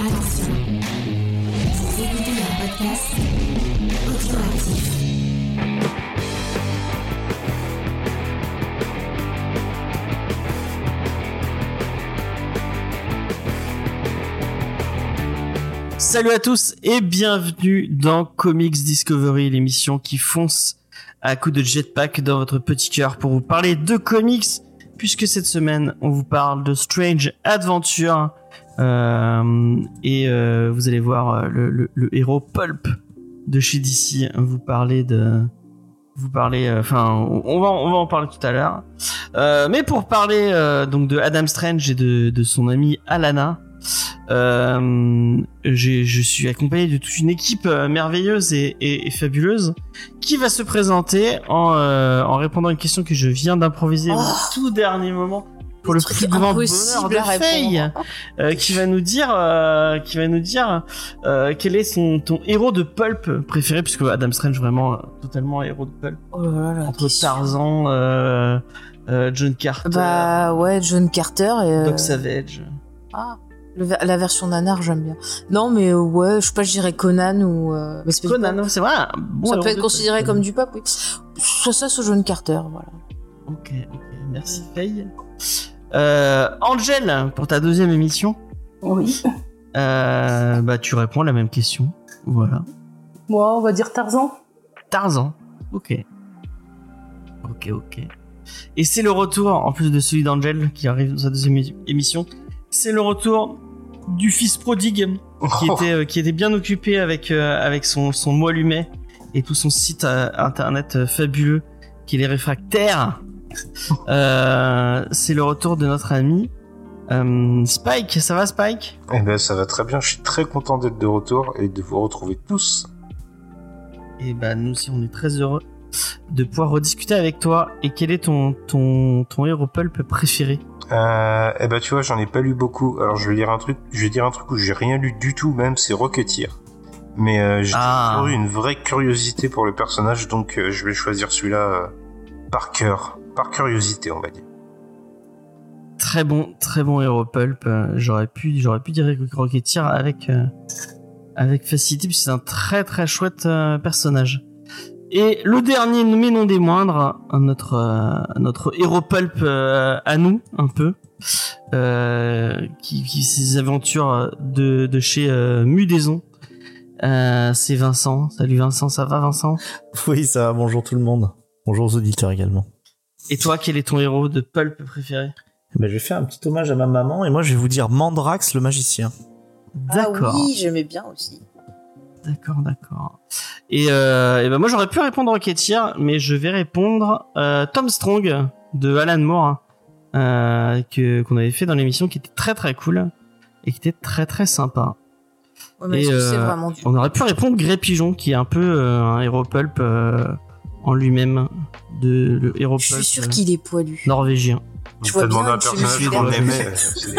Attention, écoutez podcast. Salut à tous et bienvenue dans Comics Discovery, l'émission qui fonce à coups de jetpack dans votre petit cœur pour vous parler de comics, puisque cette semaine on vous parle de Strange Adventure et euh, vous allez voir euh, le, le- le héros Pulp de chez DC vous parler de vous parler enfin on va on va en parler tout à l'heure. Euh, mais pour parler euh, donc de Adam Strange et de, de son ami Alana euh, je suis accompagné de toute une équipe euh, merveilleuse et, et- et fabuleuse qui va se présenter en, euh, en répondant à une question que je viens d'improviser au tout dernier moment pour le plus grand bonheur de Faye, euh, qui va nous dire, euh, qui va nous dire euh, quel est son ton héros de pulp préféré, puisque Adam Strange vraiment euh, totalement héros de pulp Oh là là, entre. Tarzan, John Carter, Bah ouais, John Carter et. Doc Savage. Ah, la version nanar, j'aime bien. Non, mais ouais, je sais pas, je dirais Conan ou. mais c'est Conan, c'est vrai. bon Ça peut être considéré comme du pop, oui. Soit ça, soit John Carter, voilà. Ok, ok, merci Faye. Euh, Angel, pour ta deuxième émission, Oui. euh, bah tu réponds à la même question. Voilà. Moi, on va dire Tarzan. Tarzan. Ok. Ok, ok. Et c'est le retour, en plus de celui d'Angel qui arrive dans sa deuxième émission, c'est le retour du fils prodigue qui était, euh, qui était bien occupé avec, euh, avec son, son et tout son site euh, internet euh, fabuleux qui est les réfractaires. Euh, c'est le retour de notre ami euh, Spike. Ça va Spike? Eh ben, ça va très bien. Je suis très content d'être de retour et de vous retrouver tous. Et bah nous aussi on est très heureux de pouvoir rediscuter avec toi. Et quel est ton ton ton héros pulp préféré? Euh, eh ben, tu vois, j'en ai pas lu beaucoup. Alors, je vais lire un truc. Je vais dire un truc où j'ai rien lu du tout, même. C'est Rocketeer. Mais euh, j'ai Ah. toujours eu une vraie curiosité pour le personnage, donc euh, je vais choisir celui-là euh, par cœur, par curiosité, on va dire. Très bon très bon héros pulp. Euh, J'aurais pu j'aurais pu dire Rocketeer avec euh, avec facilité puisque c'est un très très chouette euh, personnage. Et le dernier, mais non des moindres, notre euh, notre héros pulp euh, à nous un peu, euh, qui, qui ses aventures de de chez euh, Mudaison. Euh, c'est Vincent. Salut Vincent, ça va Vincent? Oui, ça va. Bonjour tout le monde. Bonjour aux auditeurs également. Et toi, quel est ton héros de pulp préféré? Eh Ben, je vais faire un petit hommage à ma maman et moi je vais vous dire Mandrax le magicien. D'accord, Ah oui, j'aimais bien aussi. d'accord, d'accord. Et, euh, et ben moi j'aurais pu répondre Rocketeer, mais je vais répondre euh, Tom Strong de Alan Moore euh, que qu'on avait fait dans l'émission, qui était très très cool et qui était très très sympa. Ouais, mais Et, est-ce que c'est vraiment du. On aurait pu répondre Grey Pigeon, qui est un peu euh, un héros pulp euh, en lui-même, de le héros Je suis sûr euh, qu'il est poilu. norvégien. Je vois bien un personnage qu'on aimait. reptiles.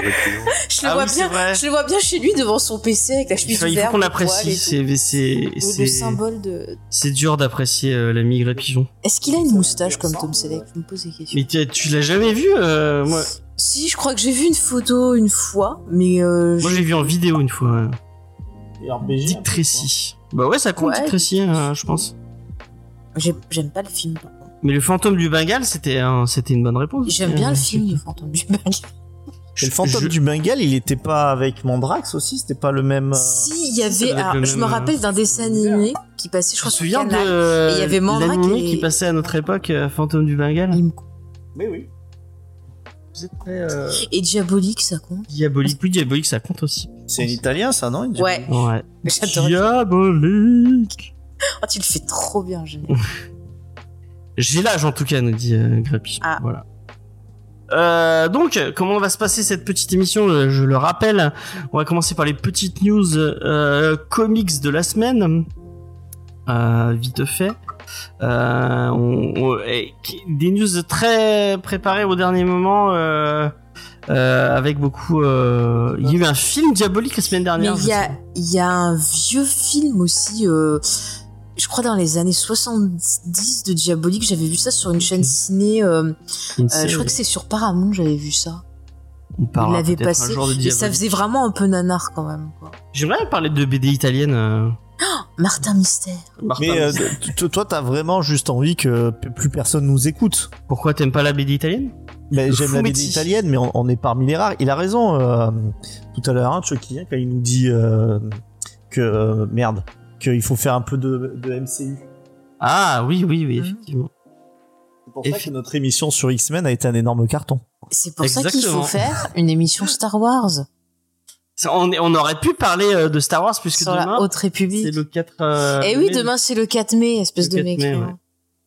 Je le, Ah vois bien, je le vois bien chez lui devant son PC avec la chemise faut, il faut qu'on et c'est c'est symbole de. c'est dur d'apprécier euh, l'ami Grey Pigeon. Est-ce qu'il a une moustache comme Tom Selleck? Je me pose des questions. Mais tu, l'as jamais vu euh, Moi, Si, je crois que j'ai vu une photo une fois, mais euh, moi je- j'ai vu en vidéo une fois. euh. Dick Tracy. Bah ouais, ça compte Ouais. Dick Tracy, euh, je pense. J'ai- j'aime pas le film. Mais le fantôme du Bengale, c'était un- c'était une bonne réponse. J'aime bien Euh, le film, Le fantôme du Bengale. Et le fantôme je- du Bengale, il était pas avec Mandrax aussi C'était pas le même. euh, Si, il y avait. alors, je même, me euh, rappelle d'un dessin animé qui passait, je Je crois, me sur souviens Canal. de Et il y avait l'animé et- qui passait à notre époque, euh, Fantôme du Bengale. Me- Mais oui. Vous êtes très euh, Et Diabolique, ça compte. diabolique. Oui, diabolique, ça compte aussi. C'est un italien ça, non Ouais. Diabolique. Oh, tu le fais trop bien, génial. J'ai l'âge en tout cas, nous dit euh, Grappi. Ah. Voilà. Euh, donc, comment va se passer cette petite émission? Euh, Je le rappelle, on va commencer par les petites news euh, comics de la semaine. Euh, vite fait. On- on- des news très préparées au dernier moment. Avec beaucoup. Il y a eu un film diabolique la semaine dernière. il y a, y un vieux film aussi, je crois dans les années 70 de Diabolique, j'avais vu ça sur une chaîne ciné, euh, Une euh, je crois que c'est sur Paramount, j'avais vu ça. On Il parlera l'avait passé. Et ça faisait vraiment un peu nanar quand même. J'aimerais parler de BD italienne. euh, Martin Mystère. Martin Mais Mystère. t- toi, t'as vraiment juste envie que plus personne nous écoute. Pourquoi t'aimes pas la BD italienne? Mais j'aime la BD italienne, mais on, on est parmi les rares. Il a raison euh, tout à l'heure, hein, Chucky, quand il nous dit euh, que euh, merde, qu'il faut faire un peu de, de MCU. Ah oui, oui, oui, Mhm. effectivement. C'est pour ça que notre émission sur X-Men a été un énorme carton. C'est pour ça qu'il faut faire une émission Star Wars On, aurait pu parler euh, de Star Wars puisque sur demain la Haute c'est République. le 4 euh, Eh oui, mai. demain c'est le 4 mai, espèce Le de 4 mec. mai, ouais.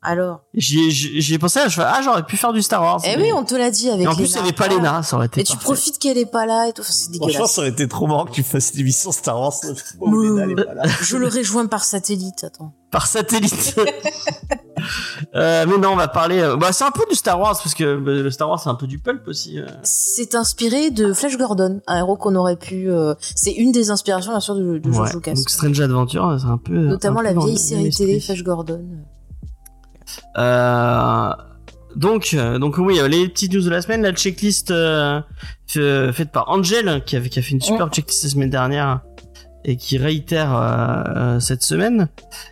Alors J'y ai, j'y j'y ai pensé, je fais, ah j'aurais pu faire du Star Wars. Eh mais- oui, on te l'a dit avec Et en plus Léna. avait pas Léna, ça aurait été Et tu profites qu'elle est pas là et tout. Enfin, c'est Franchement, dégueulasse. ça aurait été trop marrant que tu fasses une émission Star Wars. Ouh. Léna, elle est pas là. Je le rejoins par satellite, attends. par satellite. Euh, mais non, on va parler. euh, Bah, c'est un peu du Star Wars parce que bah, le Star Wars c'est un peu du pulp aussi. euh. C'est inspiré de Flash Gordon, un héros qu'on aurait pu. euh, C'est une des inspirations bien sûr de, de George Ouais. Lucas. Donc Strange Adventure, c'est un peu. Notamment un peu la vieille le série télé. Flash Gordon. Euh, donc, euh, donc oui, euh, les petites news de la semaine, la checklist fait- faite par Angel qui, avait, qui a fait une super checklist la semaine dernière et qui réitère euh, cette semaine.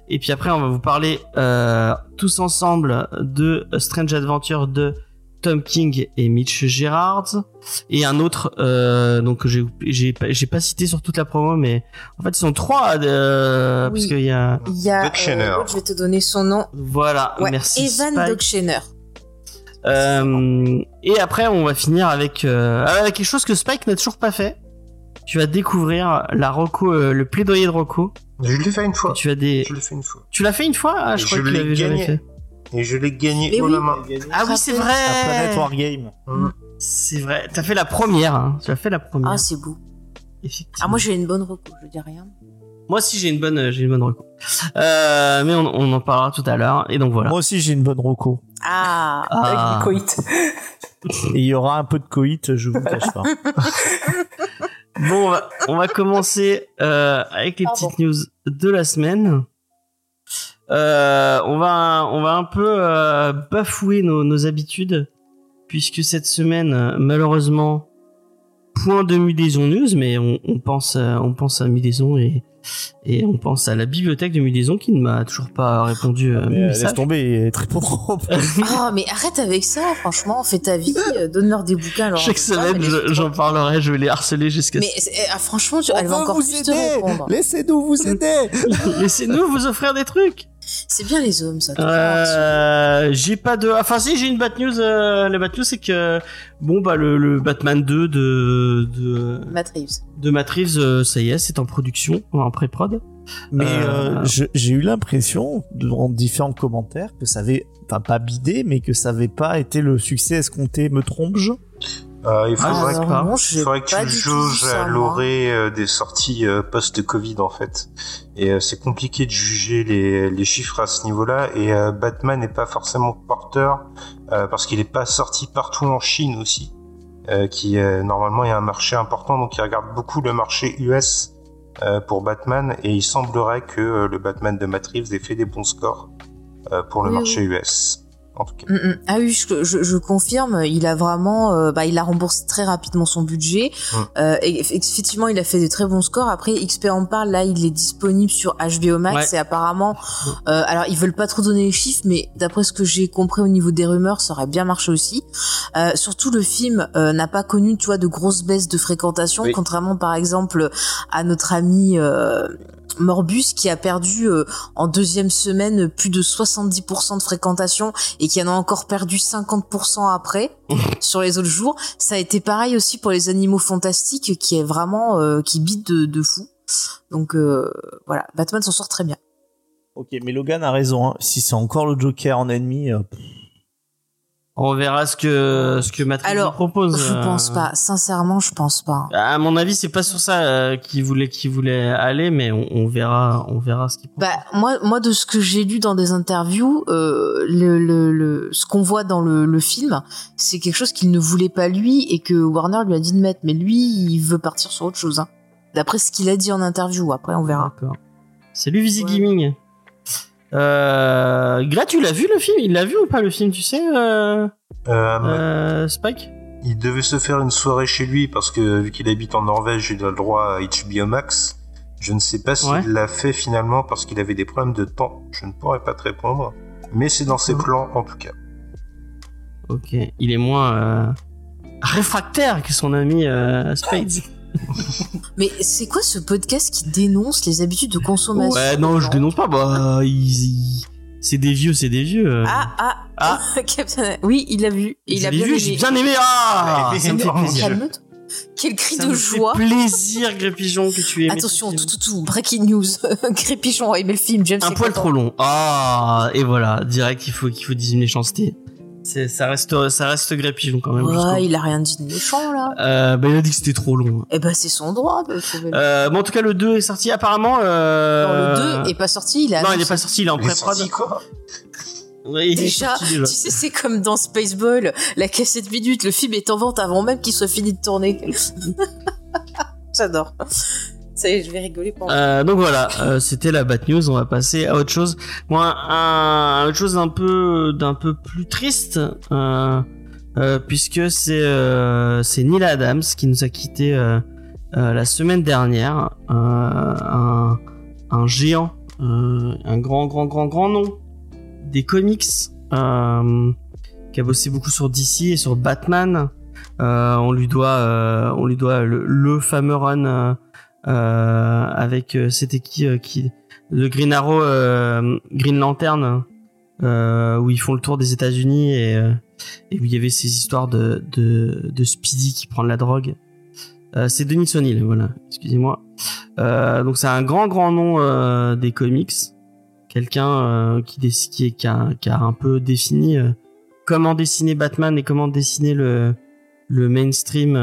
Et puis après, on va vous parler euh, tous ensemble de Strange Adventure de Tom King et Mitch Gerards et un autre euh, donc que j'ai j'ai pas- j'ai pas cité sur toute la promo mais en fait ils sont trois euh, Oui. parce qu'il y a Il y a. Euh, je vais te donner son nom. voilà Ouais, merci Evan Spike. Dockschener. Euh, et après, on va finir avec, euh, avec quelque chose que Spike n'a toujours pas fait. Tu vas découvrir la Rocco, euh, le plaidoyer de Rocco. Je l'ai fait une fois. Tu as des, Je l'ai fait une fois. tu l'as fait une fois? Ah, Je Et crois je que tu l'ai l'avais jamais fait. Et je l'ai gagné Mais haut oui. la main. Ah oui, c'est vrai. À Planet Wargame. C'est vrai. T'as fait la première. Hein. Tu as fait la première. Ah, c'est beau. effectivement. Ah, moi j'ai une bonne reco, je dis rien. Moi aussi, j'ai une bonne, euh, j'ai une bonne Rocco. Euh, mais on, on en parlera tout à l'heure. Et donc voilà. Moi aussi, j'ai une bonne roco. Ah, Ah. Avec du coït. Et il y aura un peu de coït, je vous cache pas. Bon, on va, on va commencer euh, avec les Pardon. petites news de la semaine. Euh, on va, on va un peu euh, bafouer nos, nos habitudes, puisque cette semaine, malheureusement, point de Mudaison News, mais on, on pense, euh, on pense à Mudaison et et on pense à la bibliothèque de Mudaison qui ne m'a toujours pas répondu à Mais, euh, laisse tomber et te répondront. Oh, mais arrête avec ça, franchement, fais ta vie, donne-leur des bouquins. alors Chaque semaine, j'en parlerai, je vais les harceler jusqu'à. Mais c'est- ah, franchement, tu- elle va encore vous plus te aider. répondre. Laissez-nous vous aider. Laissez-nous vous offrir des trucs. C'est bien les hommes, ça. Euh, j'ai pas de. Enfin si, j'ai une bad news. Euh, la bad news, c'est que bon bah le, le Batman 2 de de là-dessus. Matt Reeves. de Matt Reeves, euh, ça y est, c'est en production, en pré-prod. Mais Euh, euh, je- j'ai eu l'impression, dans différents commentaires, que ça avait, enfin pas bidé, mais que ça avait pas été le succès escompté. Me trompe-je? Euh, il Ah, faudrait, pas. non, il faudrait que tu ça, à l'orée euh, des sorties euh, post-Covid en fait. Et euh, c'est compliqué de juger les, les chiffres à ce niveau-là. Et euh, Batman n'est pas forcément porteur euh, parce qu'il n'est pas sorti partout en Chine aussi. Euh, qui euh, normalement il y a un marché important donc il regarde beaucoup le marché US euh, pour Batman et il semblerait que euh, le Batman de Matt Reeves ait fait des bons scores euh, pour le Oui, marché US en tout cas. Mm, mm. Ah oui, je, je, je confirme, il a vraiment, euh, bah, il a remboursé très rapidement son budget. Mm. Euh, et eff- effectivement, il a fait de très bons scores. Après, XP en parle, là, il est disponible sur HBO Max Ouais. et apparemment, euh, alors ils veulent pas trop donner les chiffres, mais d'après ce que j'ai compris au niveau des rumeurs, ça aurait bien marché aussi. Euh, surtout, le film euh, n'a pas connu, tu vois, de grosses baisses de fréquentation, Oui. contrairement par exemple à notre ami. Morbus qui a perdu euh, en deuxième semaine plus de 70% de fréquentation et qui en a encore perdu 50% après sur les autres jours. Ça a été pareil aussi pour les animaux fantastiques qui est vraiment euh, qui bite de, de fou. Donc euh, voilà, Batman s'en sort très bien. Ok, mais Logan a raison. hein. Si c'est encore le Joker en ennemi, euh, On verra ce que ce que Reeves Alors, nous propose. Je euh. pense pas, sincèrement, je pense pas. À mon avis, c'est pas sur ça euh, qu'il voulait qu'il voulait aller, mais on, on verra, on verra ce qu'il propose. Bah moi, moi de ce que j'ai lu dans des interviews, euh, le, le, le, ce qu'on voit dans le, le film, c'est quelque chose qu'il ne voulait pas lui et que Warner lui a dit de mettre. Mais lui, il veut partir sur autre chose. Hein. D'après ce qu'il a dit en interview, après on verra. D'accord. Salut Visi Ouais. Gaming. Euh, Gras, tu l'as vu le film? Il l'a vu ou pas le film, tu sais, euh, Euh, euh, Spike? Il devait se faire une soirée chez lui parce que vu qu'il habite en Norvège, il a le droit à HBO Max. Je ne sais pas s'il Ouais. l'a fait finalement parce qu'il avait des problèmes de temps. Je ne pourrais pas te répondre. Mais c'est dans ses plans en tout cas. Ok, il est moins euh, réfractaire que son ami euh, Spades. Mais c'est quoi ce podcast qui dénonce les habitudes de consommation Ouais, non, je dénonce pas. Bah, il- il- c'est des vieux, c'est des vieux. euh. Ah, ah, Ah. Captain... Oui, il l'a vu. Et il a bien vu, j'ai bien aimé. Ah, Ouais, ça me fait énorme. plaisir. Calme-toi. Quel cri Ça de me joie. fait plaisir, Grépigeon, que tu aies. Attention, tout, tout, tout, breaking news. Crépichon a aimé le film, James Un poil content. trop long. Ah, et voilà, direct, il faut qu'il faut méchanceté. C'est, ça reste, ça reste Grépigeon quand même. jusqu'au- Ouais, il a rien dit de méchant, là. Euh, bah, il a dit que c'était trop long. Eh ben, c'est son droit de trouver. Euh, bon, en tout cas, le 2 est sorti apparemment. Non, Euh... le 2 est pas sorti, il a Non, il est pas sorti, il est en Il est pré-prod. sorti quoi Ouais, il est Déjà, sorti déjà. tu sais, c'est comme dans Spaceball, la cassette minutes, le film est en vente avant même qu'il soit fini de tourner. J'adore. Je vais rigoler pendant. Euh, donc voilà, euh, c'était la bad news. On va passer à autre chose. Moi, un, autre chose d'un peu, d'un peu plus triste, euh, euh, puisque c'est, Neil Adams qui nous a quitté la semaine dernière. Un, géant, un grand, grand, grand, grand nom des comics, qui a bossé beaucoup sur DC et sur Batman. On lui doit, on lui doit le, le fameux run. Euh, avec euh, c'était qui euh, qui le Green Arrow Green Lantern où ils font le tour des États-Unis et, et où il y avait ces histoires de, de, de Speedy qui prend de la drogue. Euh, c'est Denis O'Neill, voilà, excusez-moi. Euh, donc c'est un grand grand nom euh, des comics, quelqu'un qui, qui, qui, a, qui a un peu défini comment dessiner Batman et comment dessiner le, le mainstream.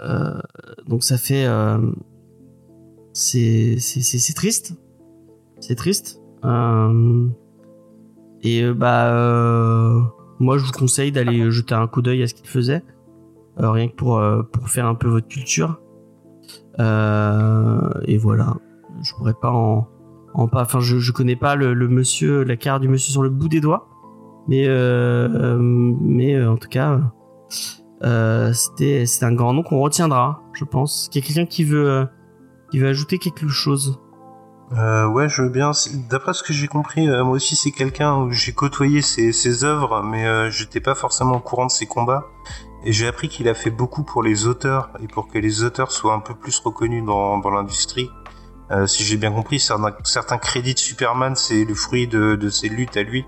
Euh, donc ça fait euh, c'est c'est triste. C'est triste. Euh, et bah moi je vous conseille d'aller jeter un coup d'œil à ce qu'il faisait. Rien que pour pour faire un peu votre culture. Et voilà. Je pourrais pas en en pas enfin je je connais pas le, monsieur la carte du monsieur sur le bout des doigts. Mais mais en tout cas euh, c'était c'est un grand nom qu'on retiendra, je pense. Qu'il y a quelqu'un qui veut euh, qui veut ajouter quelque chose. Euh, ouais, je veux bien. D'après ce que j'ai compris, moi aussi c'est quelqu'un où j'ai côtoyé ses, œuvres, mais j'étais pas forcément au courant de ses combats. Et j'ai appris qu'il a fait beaucoup pour les auteurs et pour que les auteurs soient un peu plus reconnus dans l'industrie. Euh, si j'ai bien compris, certains, certains crédits de Superman, c'est le fruit de, de ses luttes à lui,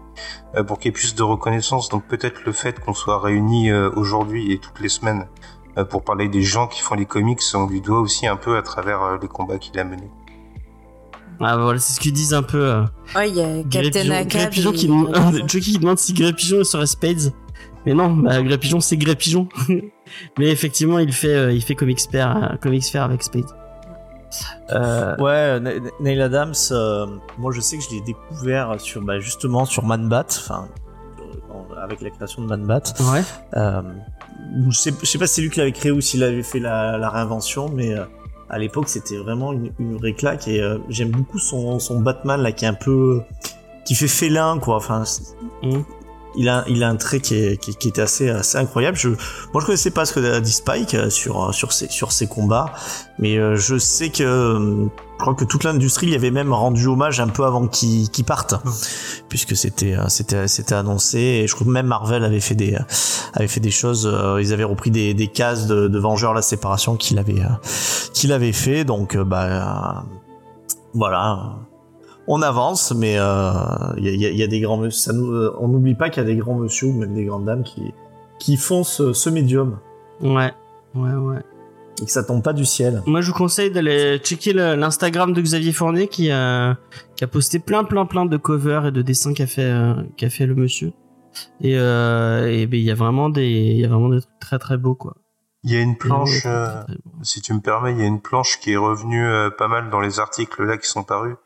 euh, pour qu'il y ait plus de reconnaissance. Donc peut-être le fait qu'on soit réunis euh, aujourd'hui et toutes les semaines euh, pour parler des gens qui font les comics, on lui doit aussi un peu à travers euh, les combats qu'il a menés. Ah voilà, c'est ce qu'ils disent un peu. Euh, Ouais, il y a Captain Pigeon qui Chucky qui demande si Grey Pigeon serait Spades. Mais non, bah, Grey Pigeon c'est Grey Pigeon. Mais effectivement, il fait euh, il fait Comics Fair, euh, Comics Fair avec Spades. Euh, Ouais, Neil Adams, euh, moi je sais que je l'ai découvert sur, bah, justement sur Man Bat, enfin, euh, avec la création de Man Bat. ouais. Euh, je, sais, je sais pas si c'est lui qui l'avait créé ou s'il avait fait la, la réinvention, mais à l'époque c'était vraiment une, une vraie claque et j'aime beaucoup son, son Batman là qui est un peu. qui fait félin quoi. Enfin. Il, a, il a un trait qui, est, qui, qui était assez, assez incroyable. Je, moi je connaissais pas ce que dit Spike euh, sur, sur, ses, sur ses combats, mais euh, je sais que. euh, je crois que toute l'industrie y avait même rendu hommage un peu avant qu'il qu'il parte, puisque c'était euh, c'était c'était annoncé. Et je crois que même Marvel avait fait des euh, avait fait des choses. euh, ils avaient repris des, des cases de, de Vengeurs la séparation qu'il avait euh, qu'il avait fait. Donc euh, bah euh, voilà, on avance, mais euh, il y, a, il y a- il y a des grands monsieur. Ça nous, euh, on n'oublie pas qu'il y a des grands monsieur ou même des grandes dames qui qui font ce, ce médium Ouais. Ouais, ouais. et que ça tombe pas du ciel. Moi, je vous conseille d'aller checker l'Instagram de Xavier Fournier qui a, qui a posté plein, plein, plein de covers et de dessins qu'a fait, euh, qu'a fait le monsieur. Et, euh, et ben, il y a vraiment des, il y a vraiment des trucs très, très beaux, quoi. Il y a une planche, euh, si tu me permets, il y a une planche qui est revenue euh, pas mal dans les articles là qui sont parus.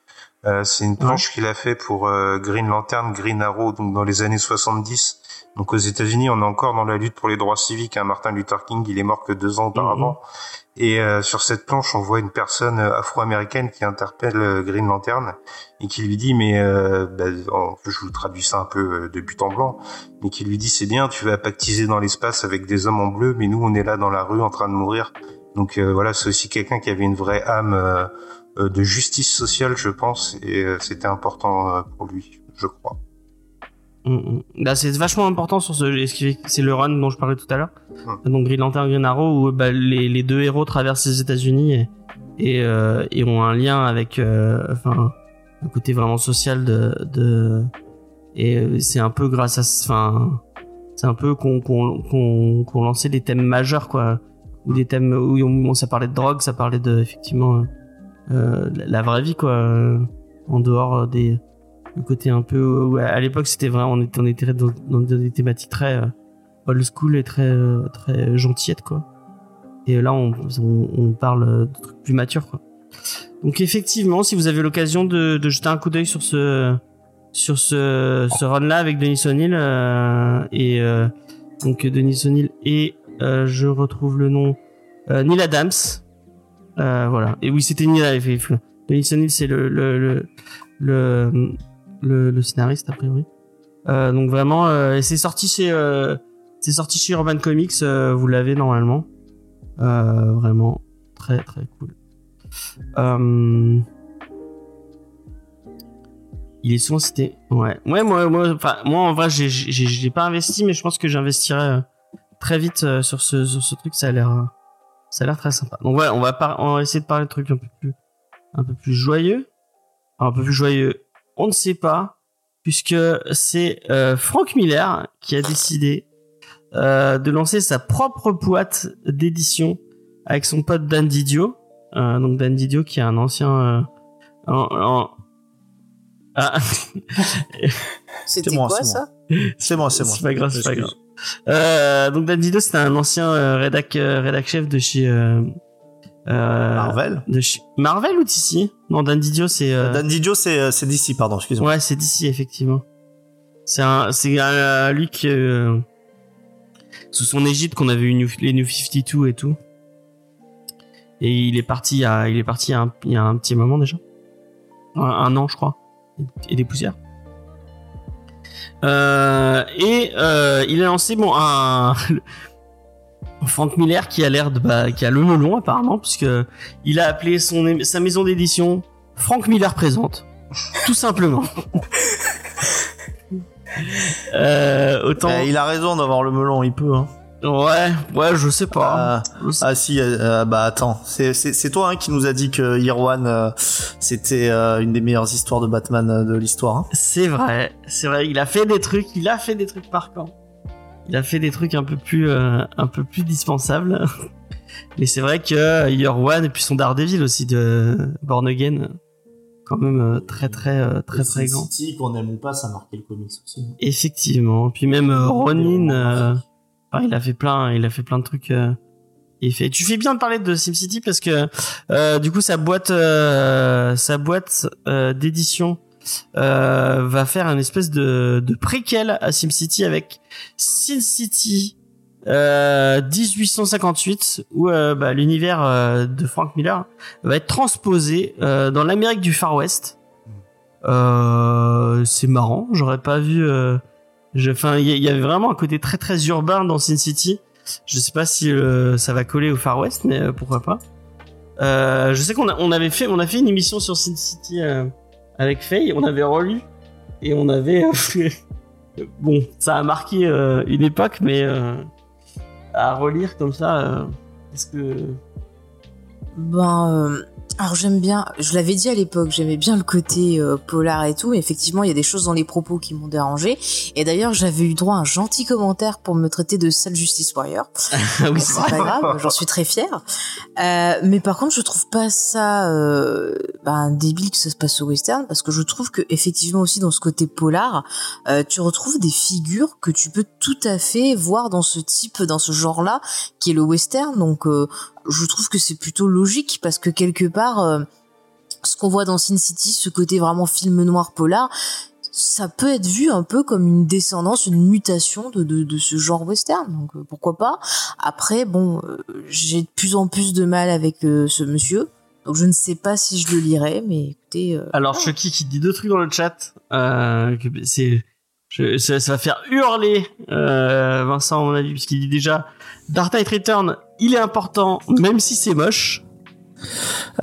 Euh, c'est une planche qu'il a fait pour euh, Green Lantern, Green Arrow, donc dans les années 70. Donc aux États-Unis, on est encore dans la lutte pour les droits civiques. Hein. Martin Luther King, il est mort que deux ans auparavant. Et euh, sur cette planche, on voit une personne euh, afro-américaine qui interpelle euh, Green Lantern et qui lui dit, mais euh, bah, je vous traduis ça un peu de but en blanc, mais qui lui dit, c'est bien, tu vas pactiser dans l'espace avec des hommes en bleu, mais nous, on est là dans la rue en train de mourir. Donc euh, voilà, c'est aussi quelqu'un qui avait une vraie âme de justice sociale, je pense, et euh, c'était important euh, pour lui, je crois. Mm, mm. Là, c'est vachement important sur ce. C'est le run dont je parlais tout à l'heure. Donc Green Lantern, Green Arrow, où bah, les, les deux héros traversent les États-Unis et, et, euh, et ont un lien avec, euh, enfin, un côté vraiment social de. de et euh, c'est un peu grâce à, enfin, c'est un peu qu'on qu'on qu'on lançait des thèmes majeurs quoi, ou des thèmes où on, ça parlait de drogue, ça parlait de effectivement euh, la la vraie vie quoi, euh, en dehors des le côté un peu où à l'époque c'était vraiment on était on était dans, des thématiques très euh, old school et très euh, très gentillettes quoi. Et là on, on, parle de trucs plus matures quoi. Donc effectivement si vous avez l'occasion de, de jeter un coup d'œil sur ce sur ce, ce run là avec Denis O'Neill euh, et euh, donc Denis O'Neill et euh, je retrouve le nom euh, Neil Adams euh, voilà et oui c'était Neil Adams Denis O'Neill c'est le le, le le le, scénariste a priori. Euh, donc vraiment, euh, c'est sorti chez euh, c'est sorti chez Urban Comics, euh, vous l'avez normalement. Vraiment très très cool. Il est souvent cité. Ouais, ouais, moi, moi, moi en vrai, j'ai j'ai j'ai pas investi, mais je pense que j'investirai très vite sur ce sur ce truc. Ça a l'air ça a l'air très sympa. Donc ouais, on va par- on va essayer de parler de trucs un peu plus un peu plus joyeux, un peu plus joyeux on ne sait pas, puisque c'est euh, Frank Miller qui a décidé euh, de lancer sa propre boîte d'édition avec son pote Dan Didio. Euh, donc Dan Didio qui est un ancien... euh, un- un- Ah, C'était moi, quoi c'est ça? C'est moi, c'est moi. c'est pas grave, c'est pas grave. Euh, donc Dan Didio c'était un ancien euh, rédac, euh, rédac chef de chez... euh, Marvel. de chez Marvel ou DC Non, Dan Didio c'est... Dan Didio, c'est c'est d'ici, pardon, excuse-moi. Ouais, c'est d'ici effectivement. C'est un, c'est lui qui sous son égide qu'on avait eu New- les New 52 et tout. Et il est parti, il y a, il est parti il y a un, il y a un petit moment déjà, un, un an je crois, et des poussières. Euh, et euh, il a lancé bon un Frank Miller qui a l'air de bah, qui a le melon apparemment puisque il a appelé son sa maison d'édition Frank Miller présente tout simplement. euh, autant. Euh, il a raison d'avoir le melon, il peut. Hein. Ouais, ouais, je sais pas. Ah, Je sais- ah si, euh, euh, bah attends, c'est toi hein, qui nous a dit que One euh, c'était euh, une des meilleures histoires de Batman de l'histoire. Hein. C'est vrai, c'est vrai. Il a fait des trucs, il a fait des trucs marquants. Il a fait des trucs un peu plus, un peu plus dispensables. Mais c'est vrai que Year One et puis son Daredevil aussi de Born Again, quand même très très très très grand. City, qu'on aime ou pas, ça a marqué le comics aussi. Effectivement. Puis même Ronin, enfin, il a fait plein, il a fait plein de trucs. euh, il fait. Tu fais bien de parler de SimCity parce que euh, du coup sa boîte, euh, sa boîte euh, d'édition euh, va faire un espèce de, de préquel à SimCity avec SimCity euh, 1858 où euh, bah, l'univers euh, de Frank Miller va être transposé euh, dans l'Amérique du Far West. Euh, c'est marrant, j'aurais pas vu. Euh, je- Enfin, il y, avait vraiment un côté très très urbain dans Sin City. Je sais pas si euh, ça va coller au Far West, mais euh, pourquoi pas. Euh, je sais qu'on a, on avait fait, on a fait une émission sur Sin City euh, avec Faye. On avait relu et on avait. bon, ça a marqué euh, une époque, mais euh, à relire comme ça, euh, est-ce que Ben, euh, alors j'aime bien, je l'avais dit à l'époque, j'aimais bien le côté euh, polar et tout, mais effectivement, il y a des choses dans les propos qui m'ont dérangé. Et d'ailleurs, j'avais eu droit à un gentil commentaire pour me traiter de sale Justice Warrior. ah oui, c'est pas grave, j'en suis très fière. Euh, mais par contre, je trouve pas ça euh, ben, débile que ça se passe au western, parce que je trouve que effectivement aussi dans ce côté polar, euh, tu retrouves des figures que tu peux tout à fait voir dans ce type, dans ce genre-là, qui est le western. Donc, euh, je trouve que c'est plutôt logique parce que quelque part, euh, ce qu'on voit dans Sin City, ce côté vraiment film noir polar, ça peut être vu un peu comme une descendance, une mutation de, de, de ce genre western. Donc euh, pourquoi pas? Après, bon, euh, j'ai de plus en plus de mal avec ce monsieur. Donc je ne sais pas si je le lirai, mais écoutez. Alors Chucky qui dit deux trucs dans le chat. C'est, je- ça, ça va faire hurler euh, Vincent à mon avis puisqu'il dit déjà Dark Knight Return, il est important même si c'est moche.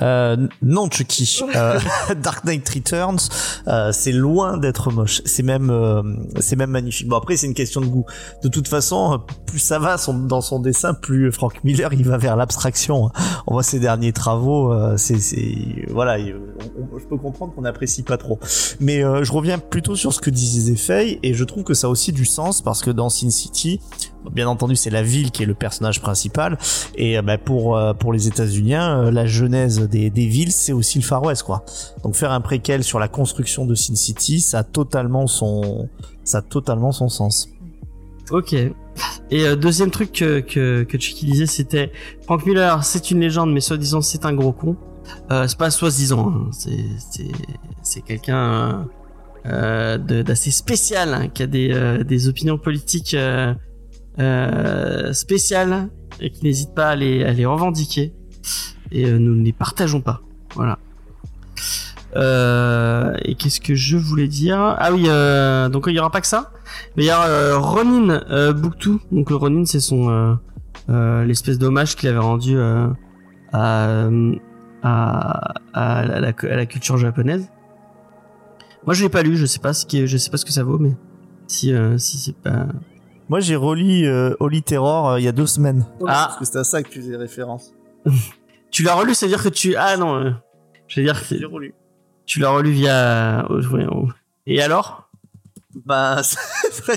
Euh, non, Chucky. Euh, Dark Knight Returns, euh, c'est loin d'être moche. C'est même, euh, c'est même magnifique. Bon, après, c'est une question de goût. De toute façon, plus ça va son- dans son dessin, plus Frank Miller il va vers l'abstraction. On voit ses derniers travaux. euh, c'est, c'est, voilà. il- on- on- je peux comprendre qu'on n'apprécie pas trop. Mais euh, je reviens plutôt sur ce que disait Faye et je trouve que ça a aussi du sens parce que dans Sin City, bien entendu, c'est la ville qui est le personnage principal et euh, bah, pour euh, pour les États-Unis, la genèse des, des villes, c'est aussi le Far West, quoi. Donc faire un préquel sur la construction de Sin City, ça a totalement son ça a totalement son sens. Ok. Et euh, deuxième truc que, que, que Chucky disait, c'était Frank Miller, c'est une légende, mais soi-disant c'est un gros con. Euh, c'est pas soi-disant, hein. c'est quelqu'un euh, d'assez spécial, hein, qui a des euh, des opinions politiques euh, spéciales et qui n'hésite pas à les à les revendiquer. Et euh, nous ne les partageons pas. Voilà. Euh, et qu'est-ce que je voulais dire? Ah oui, euh, donc il y aura pas que ça. Mais il y a euh, Ronin euh, Booktou. Donc Ronin, c'est son l'espèce d'hommage qu'il avait rendu euh, à, à, à, la, à la culture japonaise. Moi, je l'ai pas lu. Je sais pas ce qui, je sais pas ce que ça vaut, mais si euh, si c'est pas. Moi, j'ai relu euh, Holy Terror euh, il y a deux semaines. Ah. Parce que c'était à ça que tu faisais référence. Tu l'as relu, c'est-à-dire que tu ah non, euh, je veux dire que J'ai relu. tu l'as relu via. oh, ouais, oh. Et alors? Bah, c'est vrai,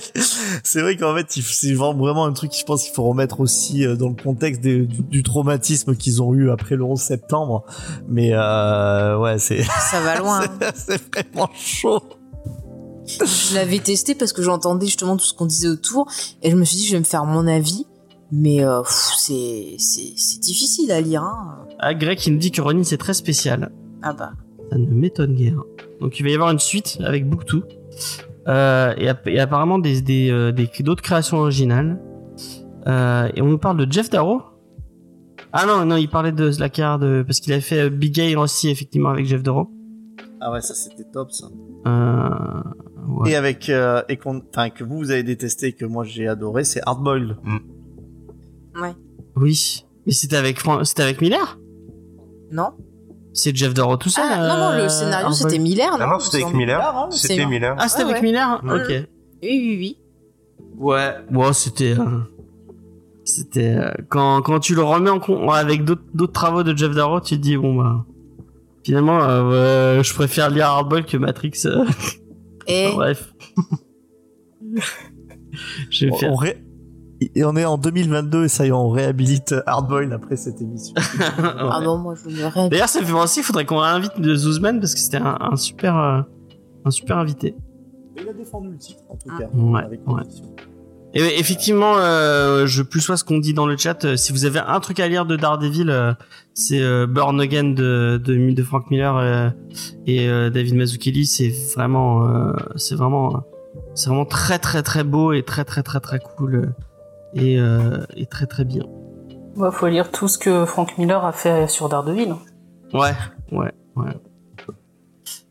c'est vrai qu'en fait, il- c'est vraiment un truc que je pense qu'il faut remettre aussi euh, dans le contexte des- du, du traumatisme qu'ils ont eu après le 11 septembre. Mais euh, ouais, c'est Ça va loin. c'est vraiment chaud. Je l'avais testé parce que j'entendais justement tout ce qu'on disait autour et je me suis dit je vais me faire mon avis. Mais euh, c'est difficile à lire. Hein. Ah, Greg qui nous dit que Ronin c'est très spécial. Ah bah. Ça ne m'étonne guère. Donc il va y avoir une suite avec Booktou. Euh, et, app- et apparemment des des euh, des- d'autres créations originales. Euh, et on nous parle de Jeff Darrow. Ah non non il parlait de Slacker de parce qu'il avait fait Big Game aussi effectivement avec Jeff Darrow. Ah ouais, ça c'était top ça. Euh, ouais. Et avec euh, et qu'on, enfin que vous vous avez détesté et que moi j'ai adoré, c'est Hardboiled. Oui mais c'était avec Fran- c'était avec Miller? Non C'est Jeff Darrow tout seul. Ah non, non, euh, le scénario Hardboiled c'était Miller. Ah non, non, c'était avec. Miller. hein, C'était Miller. Ah c'était avec ouais. Miller. Ouais. Ok. Oui, oui, oui. Ouais, ouais, c'était, euh, c'était euh, quand quand tu le remets en con avec d'autres d'autres travaux de Jeff Darrow, tu te dis bon bah finalement euh, ouais, je préfère lire Hardball que Matrix. euh. Et Enfin, bref. je vais On, faire. on ré- Et on est en 2022 et ça y est, on réhabilite Hardboiled après cette émission. ah non, moi je me rêve. D'ailleurs, ça me fait penser, il faudrait qu'on réinvite de Zuzman parce que c'était un, un super euh, un super invité. Il a défendu le titre en tout Ah. cas. Ouais, avec ouais. Et ouais, effectivement, euh, je plus sois ce qu'on dit dans le chat. euh, si vous avez un truc à lire de Daredevil, euh, c'est euh, Burn Again de, de, de Frank Miller euh, et euh, David Mazzucchelli. C'est vraiment, euh, c'est vraiment, c'est vraiment très très très beau et très très très très cool et, euh, et très très bien. Ouais, faut lire tout ce que Frank Miller a fait sur Daredevil. Ouais, ouais, ouais.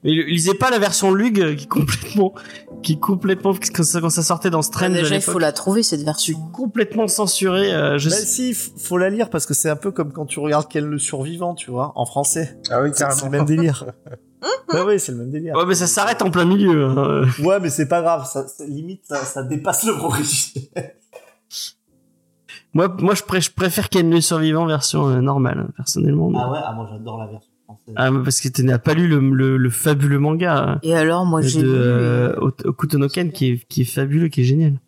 Mais lisez pas la version Lug qui est complètement, qui est complètement quand ça, quand ça sortait dans Strange à Déjà, il faut la trouver cette version. complètement censuré. euh, je Bah sais- si, faut la lire parce que c'est un peu comme quand tu regardes Quel le survivant, tu vois, en français. Ah oui, C'est le même délire. bah oui, c'est le même délire. Ouais, mais ça s'arrête en plein milieu. hein. Ouais, mais c'est pas grave, ça, limite ça, ça dépasse le originel. Moi, moi, je, pré- je préfère Ken le survivant version euh, normale, personnellement. mais- Ah ouais, ah moi j'adore la version. Ah, mais parce que tu n'as pas lu le, le, le fabuleux manga Et alors, moi j'ai de lu. euh, et- Ot- Okutono Ken qui est, qui est fabuleux, qui est génial.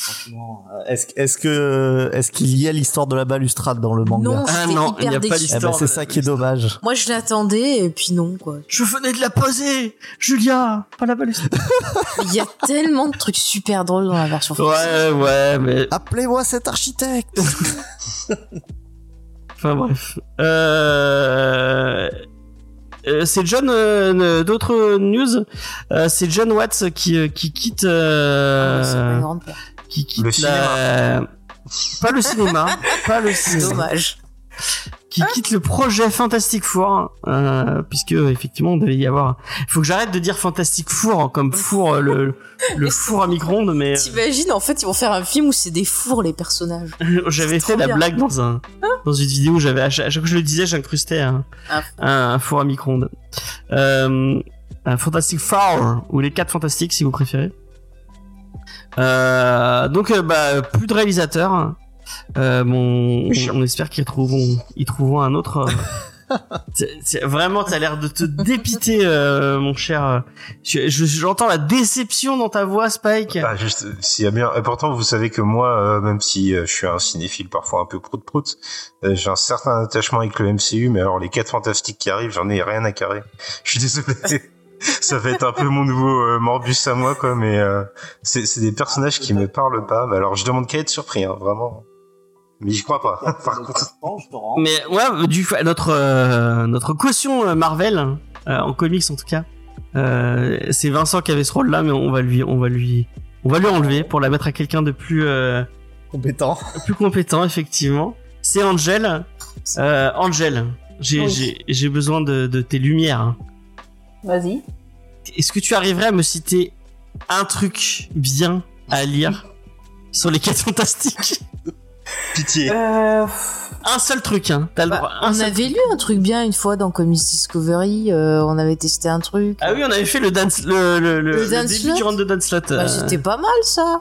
Franchement, euh, est-ce est-ce que est-ce qu'il y a l'histoire de la balustrade dans le manga? Non, Ah non, il n'y a pas déçu. Eh ben, d'histoire. c'est ça qui est dommage. Moi je l'attendais et puis non quoi. Je venais de la poser, Julia, pas la balustrade. Il y a tellement de trucs super drôles dans la version française. ouais, ouais, mais Appelez-moi cet architecte. enfin bref. Euh... euh, c'est John. euh, D'autres news, euh, c'est John Watts qui euh, qui quitte. euh, Ah, qui quitte Le la... Pas le cinéma, pas le C'est cinéma. dommage. Qui quitte le projet Fantastic Four, euh, puisque effectivement, il devait y avoir. Il faut que j'arrête de dire Fantastic Four comme four, euh, le le four à micro-ondes, mais euh, T'imagines, en fait, ils vont faire un film où c'est des fours, les personnages. j'avais fait la bien. blague dans un dans une vidéo où j'avais à chaque, fois que je le disais, j'incrustais un, Un un, un four à micro-ondes. Euh, un Fantastic Four ou les quatre fantastiques si vous préférez. Euh, donc euh, bah plus de réalisateurs. Euh, bon, on, on espère qu'ils trouveront ils trouveront un autre. euh, c'est- c'est- vraiment, t'as l'air de te dépiter, euh, mon cher. Je- je- J'entends la déception dans ta voix, Spike. Bah, juste, s'il y a bien, et pourtant, vous savez que moi, euh, même si euh, je suis un cinéphile parfois un peu prout-prout, euh, j'ai un certain attachement avec le MCU, mais alors les quatre fantastiques qui arrivent, j'en ai rien à carrer. Je suis désolé. Ça va être un peu mon nouveau euh, Morbus à moi, quoi, mais euh, c'est des personnages qui me parlent pas. Alors, je demande qu'à être surpris, hein, vraiment. Mais j'y crois pas, par contre. Mais ouais, du coup, notre euh, notre caution euh, Marvel euh, en comics en tout cas, euh, c'est Vincent qui avait ce rôle-là, mais on va lui on va lui on va lui enlever pour la mettre à quelqu'un de plus euh, Compétent. plus compétent effectivement. C'est Angel. Euh, Angel, j'ai Oui. j'ai j'ai besoin de, de tes lumières. hein. Vas-y. Est-ce que tu arriverais à me citer un truc bien à lire sur les quêtes fantastiques? Pitié. Euh, Un seul truc, hein. T'as le Bah. Un on avait lu un truc bien une fois dans Comics Discovery, euh, on avait testé un truc. Ah oui, on avait fait le dance, le, le, le, Le le dance début slot du round de dance slot. Bah, euh, c'était pas mal ça.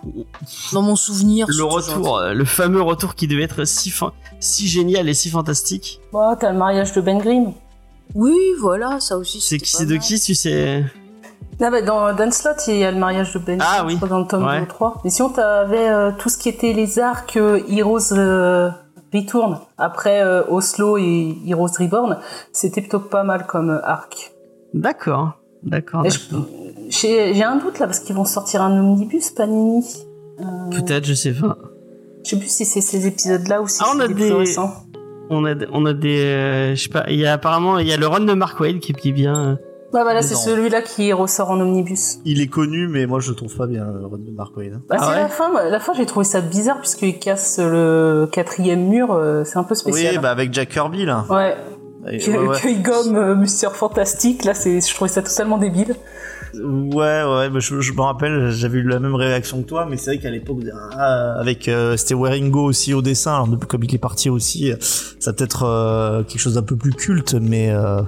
Dans mon souvenir. le retour, euh, le fameux retour qui devait être si, fin- si génial et si fantastique. bon, t'as le mariage de Ben Grimm. Oui, voilà, ça aussi. C'est de qui, tu sais? Ah bah, dans Dan Slott, il y a le mariage de Ben Ah oui. dans le tome Ouais. 2 ou 3. Mais sinon, t'avais euh, tout ce qui était les arcs euh, Heroes euh, Return. Après euh, Oslo et Heroes Reborn, c'était plutôt pas mal comme euh, arc. D'accord, d'accord. Et. J'ai j'ai un doute là, parce qu'ils vont sortir un omnibus, Panini. Euh, Peut-être, je sais pas. je sais plus si c'est ces épisodes-là ou si Ah, on c'est a des des- plus récents. On a, on a des, euh, je sais pas. Il y a apparemment, il y a le run de Mark Wade qui, qui est euh. Bah voilà, c'est celui-là qui ressort en omnibus. Il est connu, mais moi je le trouve pas bien, le run de Mark. Bah, Ah c'est ouais la fin, moi, la fin j'ai trouvé ça bizarre puisqu'il casse le quatrième mur, euh, c'est un peu spécial. Oui, bah avec Jack Kirby là. Ouais, que- ouais, ouais. qu'il gomme euh, Mister Fantastique, là c'est, je trouvais ça totalement débile. Ouais, ouais, bah, je, je me rappelle, j'avais eu la même réaction que toi, mais c'est vrai qu'à l'époque, ah, avec euh, c'était Waringo aussi au dessin, alors depuis comme il est parti aussi, euh, ça peut être euh, quelque chose d'un peu plus culte, mais euh,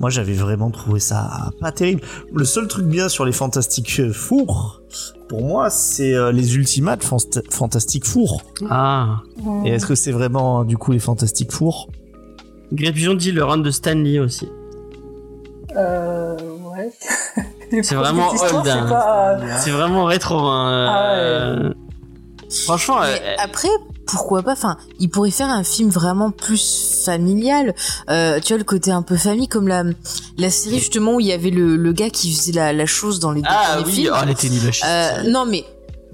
moi j'avais vraiment trouvé ça pas terrible. Le seul truc bien sur les Fantastiques Four, pour moi, c'est euh, les Ultimates Fant- Fantastic Four. Ah. Et est-ce que c'est vraiment du coup les Fantastic Four Grey Pigeon dit le run de Stanley aussi. Euh, ouais. C'est vraiment old, hein. c'est pas- C'est vraiment rétro. Hein. Ah ouais. euh, Franchement, Mais euh, après, pourquoi pas Enfin, il pourrait faire un film vraiment plus familial. Euh, tu vois le côté un peu famille, comme la la série justement où il y avait le, le gars qui faisait la, la chose dans les deux ah oui, films. oh, elle était nulle. Euh, non mais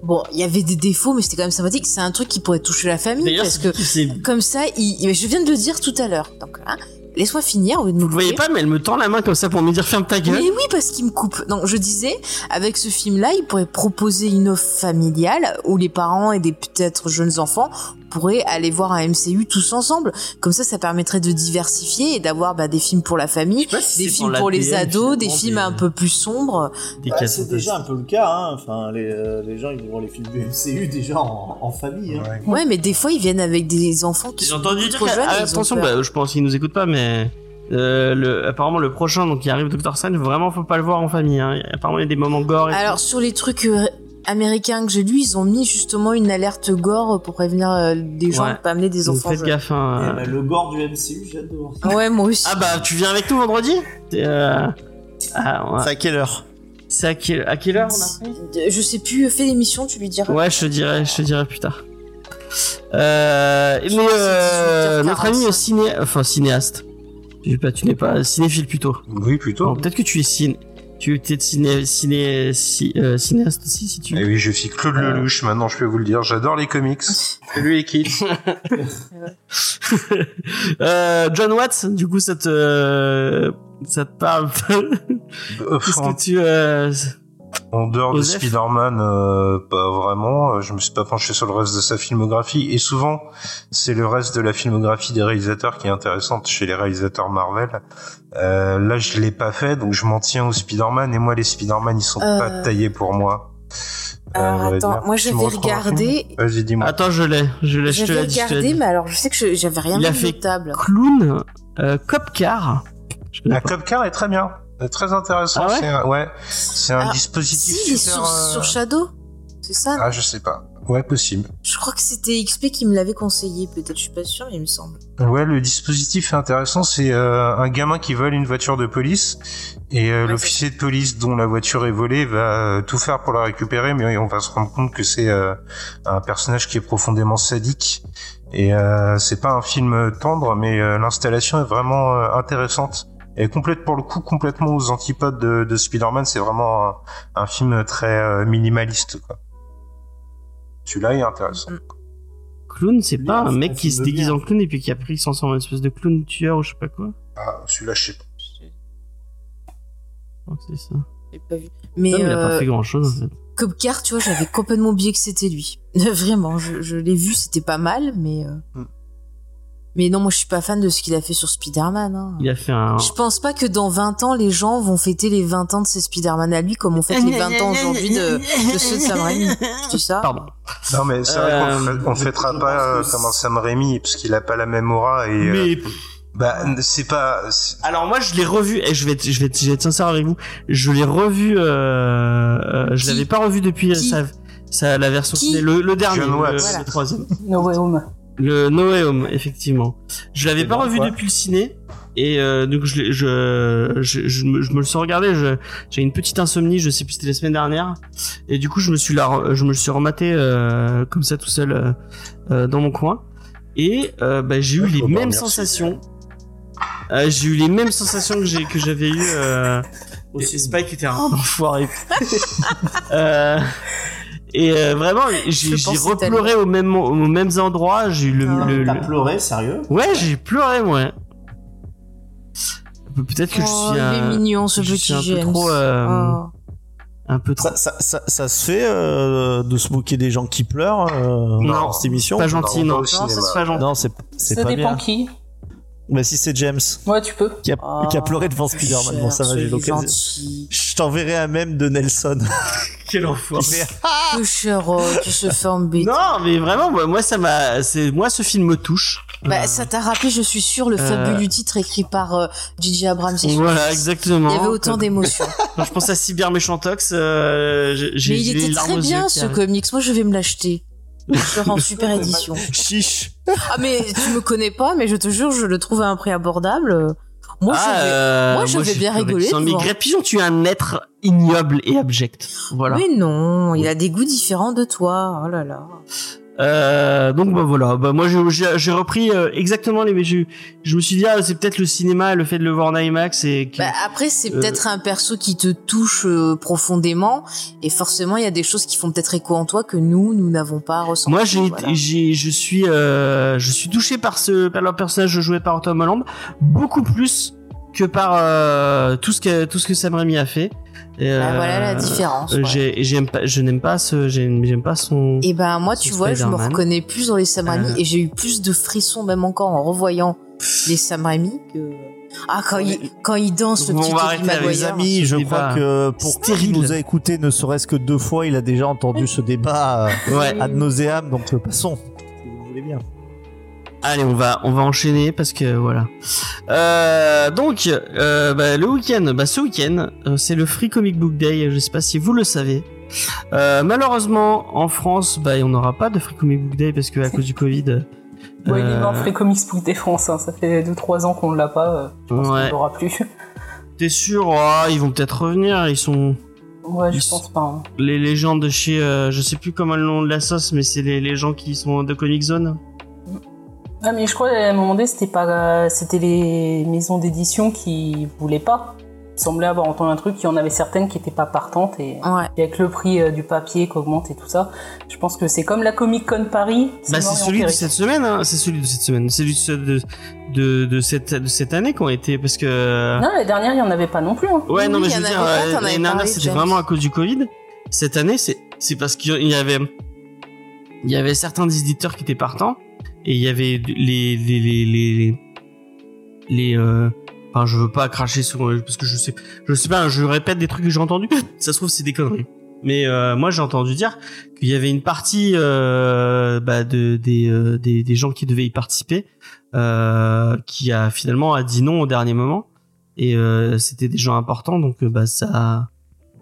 bon, il y avait des défauts, mais c'était quand même sympathique. C'est un truc qui pourrait toucher la famille parce que comme ça, il, je viens de le dire tout à l'heure. Donc, hein, laisse-moi finir. au lieu de me vous le voyez pas, mais elle me tend la main comme ça pour me dire ferme ta gueule. Mais oui, parce qu'il me coupe. Donc, je disais, avec ce film-là, il pourrait proposer une offre familiale où les parents et des peut-être jeunes enfants pourraient aller voir un MCU tous ensemble. Comme ça, ça permettrait de diversifier et d'avoir bah, des films pour la famille, si des films pour les ados, des films des- un peu plus sombres. Bah, c'est déjà un peu le cas, hein. Enfin, les, euh, les gens ils vont les films du MCU déjà en, en famille. Hein. Ouais. Ouais, mais des fois, ils viennent avec des enfants qui J'ai sont entendu dire trop jeunes. ah, attention, bah, je pense qu'ils nous écoutent pas, mais euh, le, apparemment le prochain donc qui arrive Doctor Strange, vraiment faut pas le voir en famille. Hein. Apparemment il y a des moments gore. Et Alors sur les trucs euh, américains que j'ai lus, ils ont mis justement une alerte gore pour prévenir euh, des gens Ouais. de pas amener des enfants faites gaffe. Hein. Eh ben, le gore du MCU, ça. Ouais, moi aussi. Ah bah tu viens avec nous vendredi? C'est, euh, ah, ouais. C'est à quelle heure? C'est à, quelle... à quelle heure on a pris? Je sais plus, fais l'émission, tu lui diras. Ouais, je te dirai, je te dirai plus tard. Euh, mais C'est euh, 18h45. notre ami ciné, enfin cinéaste. Je sais pas, tu n'es pas cinéphile plutôt. Oui, plutôt. Peut-être que tu es ciné. Tu es ciné, ciné, ci- euh, cinéaste aussi, si tu Et veux. oui, je suis Claude Lelouch, maintenant je peux vous le dire. J'adore les comics. Les kids. euh, John Watts, du coup, ça te, ça te parle Euh, Qu'est-ce en, que tu, euh, en dehors de Spider-Man, euh, pas vraiment. Euh, Je me suis pas penché sur le reste de sa filmographie. Et souvent, c'est le reste de la filmographie des réalisateurs qui est intéressante chez les réalisateurs Marvel. Euh, là, je l'ai pas fait, donc je m'en tiens au Spider-Man. Et moi, les Spider-Man, ils sont Euh. pas taillés pour moi. Alors Euh, va attends, moi je vais regarder. Vas-y, dis-moi. Attends, je l'ai, je l'ai, je te J'avais l'ai dit, je te l'ai regardé, dit. mais alors je sais que je- j'avais rien Il a vu fait table. Clown, euh, Cop Car. Je connais La. Copcar est très bien. Euh, Très intéressant. Ah ouais c'est un, ouais, c'est un Ah, dispositif Si, il est super. sur, euh, sur Shadow. C'est ça Ah, je sais pas. Ouais, possible. Je crois que c'était XP qui me l'avait conseillé. Peut-être, je suis pas mais il me semble. Ouais, le dispositif est intéressant. C'est euh, un gamin qui vole une voiture de police et euh, Ouais, l'officier de police dont la voiture est volée va euh, tout faire pour la récupérer, mais on va se rendre compte que c'est euh, un personnage qui est profondément sadique. Et euh, c'est pas un film tendre, mais euh, l'installation est vraiment euh, intéressante. Et complète pour le coup complètement aux antipodes de, de Spider-Man. C'est vraiment un, un film très euh, minimaliste. Quoi. Celui-là est intéressant. Clown, c'est pas un mec qui se déguise bien. en clown et puis qui après il s'en sort en espèce de clown tueur ou je sais pas quoi. Ah, celui-là, je sais pas. Je crois que c'est ça. J'ai pas vu. Mais, Non, mais il a pas euh, fait grand chose en fait. Copcar, tu vois, j'avais complètement oublié que c'était lui. Vraiment, je, je l'ai vu, c'était pas mal, mais. euh, Hmm. Mais non, moi je suis pas fan de ce qu'il a fait sur Spider-Man. hein. Il a fait un. Je pense pas que dans 20 ans, les gens vont fêter les 20 ans de ces Spider-Man à lui comme on fête les 20 ans aujourd'hui de, de ceux de Sam Raimi. Je dis ça Pardon. Non, mais c'est vrai qu'on Euh, fêtera pas euh, que comme un Sam Raimi parce qu'il a pas la même aura et euh, Mais bah c'est pas alors moi je l'ai revu et je vais être, je vais être, je vais être sincère avec vous. Je l'ai revu. Euh, euh, je l'avais pas revu depuis sa, sa- la version le, le dernier, John le, Watts. le Voilà. troisième. No Way Home. Le No Way Home, effectivement. Je l'avais pas ben, revu depuis le ciné. Et euh, donc je, je, je, je, me, je me le suis regardé. J'ai une petite insomnie. Je sais plus c'était la semaine dernière. Et du coup je me suis la, je me le suis rematé euh, comme ça tout seul euh, euh, dans mon coin. Et euh, bah, j'ai eu les mêmes sensations. Euh, j'ai eu les mêmes sensations que j'ai que j'avais eu. Euh, et Spike était un enfoiré. euh, et euh, vraiment, j'ai repleuré au même aux mêmes endroits. J'ai eu le, Ah. le- T'as le- pleuré, sérieux? Ouais, j'ai pleuré, moi. Peut-être que je Oh, suis il un, est mignon ce je petit suis un peu trop, euh, Oh. un peu trop. ça, ça, ça, ça se fait euh, de se moquer des gens qui pleurent euh, Non, dans cette émission pas gentil, non, non. c'est pas gentil. Non, c'est pas dépend bien. qui. Bah si c'est James Ouais, tu peux. qui a, Oh, qui a pleuré devant Spider-Man, bon ça va, j'ai l'occasion. Je t'enverrai un mème de Nelson. Quel enfoiré. Que cher, oh, tu se fais embêter. Non, mais vraiment, moi, moi, ça m'a, c'est, moi, ce film me touche. Bah, Euh, ça t'a rappelé, je suis sûre, le Euh. fabuleux titre écrit par euh, J.J. Abrams. et Voilà, exactement. Il y avait autant d'émotions. Quand je pense à Cyber Méchantox, euh, j'ai, j'ai Mais il était très bien ce comics. Moi, je vais me l'acheter. Je super édition. Chiche. Ah, mais tu me connais pas, mais je te jure, je le trouve à un prix abordable. Moi, Ah, je vais. euh, moi, je vais j'ai bien rigoler devant. Greg Pigeon, tu es un être ignoble et abject. Voilà. Mais non, il a des goûts différents de toi. Oh là là. Euh, donc bah voilà, bah moi j'ai- repris euh, exactement les mais je, je me suis dit ah, c'est peut-être le cinéma, le fait de le voir en IMAX et que- Bah, après, c'est Euh. peut-être un perso qui te touche euh, profondément, et forcément, il y a des choses qui font peut-être écho en toi que nous, nous n'avons pas ressenti. moi j'ai Voilà. je suis euh, je suis touché par ce par le personnage joué par Tom Holland beaucoup plus que par euh, tout ce que tout ce que Sam Raimi a fait. Et, Bah, voilà la euh, différence. euh, ouais. j'ai- et j'aime pas je n'aime pas ce j'aime j'aime pas son Et ben moi, tu vois, je me reconnais plus dans les Sam Raimi Euh. et j'ai eu plus de frissons même encore en revoyant les Sam Raimi que ah quand il quand il danse le Bon, petit on va arrêter avec Les Maguire. amis, je crois que pour qui nous a écouté ne serait-ce que deux fois, il a déjà entendu ce débat euh, ouais ad nauseam, donc euh, passons. Si vous voulez bien. Allez, on va on va enchaîner parce que voilà. Euh, donc euh, bah, le week-end, bah, ce week-end, euh, c'est le Free Comic Book Day. Je sais pas si vous le savez. Malheureusement, en France, bah, on n'aura pas de Free Comic Book Day parce que à cause du Covid. Bon, il est dans Free Comics Book des France, hein. ça fait 2-3 ans qu'on l'a pas. Je pense Ouais. qu'on l'aura plus. T'es sûr? Oh, Ils vont peut-être revenir. Ils sont Ouais, je pense pas. hein. les légendes de chez, euh, je sais plus comment le nom de la sauce, mais c'est les, les gens qui sont de Comic Zone. Ah, mais je crois à un moment donné, c'était pas, c'était les maisons d'édition qui voulaient pas. semblait avoir entendu un truc, il y en avait certaines qui n'étaient pas partantes et, Ouais. et avec le prix euh, du papier qui augmente et tout ça, je pense que c'est comme la Comic Con Paris. Bah, c'est et celui de cette semaine, hein. c'est celui de cette semaine, c'est celui de, de, de, de cette, de cette année qui ont été, parce que... Non, l'année dernière, il n'y en avait pas non plus. hein. Ouais, Oui, non, mais il je y veux dire, euh, l'année dernière, c'était vraiment à cause du Covid. Cette année, c'est, c'est parce qu'il y avait, il y avait certains éditeurs qui étaient partants, et il y avait les, les, les, les, les, euh, enfin, je veux pas cracher sur, parce que je sais, je sais pas, je répète des trucs que j'ai entendus, ça se trouve, c'est des conneries. Mais euh, moi, j'ai entendu dire qu'il y avait une partie euh, bah, de des, euh, des des gens qui devaient y participer, euh, qui a finalement a dit non au dernier moment et euh, c'était des gens importants donc euh, bah ça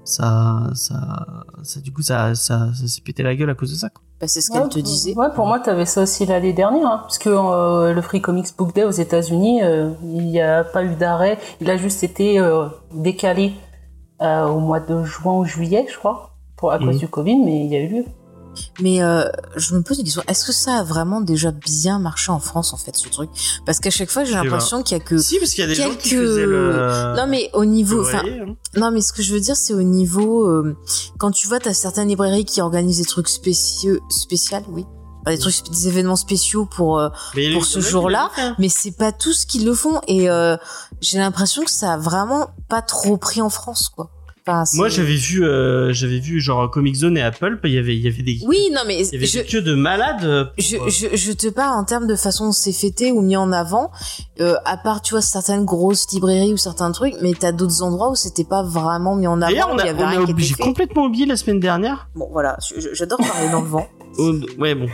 ça ça, ça du coup ça ça, ça s'est pété la gueule à cause de ça quoi. Bah, c'est ce qu'elle Ouais, te pour- disait. Ouais, pour moi, t'avais ça aussi l'année dernière, hein, parce que euh, le Free Comics Book Day aux États-Unis, euh, il n'y a pas eu d'arrêt, il a juste été euh, décalé euh, au mois de juin ou juillet, je crois, pour à cause Mhm. du Covid, mais il y a eu lieu. Mais euh, je me pose une question. Est-ce que ça a vraiment déjà bien marché en France, en fait, ce truc? Parce qu'à chaque fois, j'ai l'impression qu'il y a que... Si parce qu'il y a des gens qui quelques- faisaient le Non, mais au niveau... Enfin, hein. non, mais ce que je veux dire, c'est au niveau... euh, quand tu vois, t'as certaines librairies qui organisent des trucs spéciaux... Spécial, oui. Des trucs, des événements spéciaux pour... euh, Mais pour ce jour-là, hein. mais c'est pas tous qui le font. Et euh, j'ai l'impression que ça a vraiment pas trop pris en France, quoi. Moi j'avais vu euh, j'avais vu genre Comic Zone et Apple, il y avait il y avait des Oui, non, mais il y avait je, des queues de malades. euh, pour, je, euh, je, je te parle en termes de façon c'est fêté ou mis en avant, euh, à part, tu vois, certaines grosses librairies ou certains trucs, mais t'as d'autres endroits où c'était pas vraiment mis en avant, D'ailleurs, on a, on a oublié- complètement oublié la semaine dernière. Bon, voilà, j'adore parler dans le vent. Ouais, bon.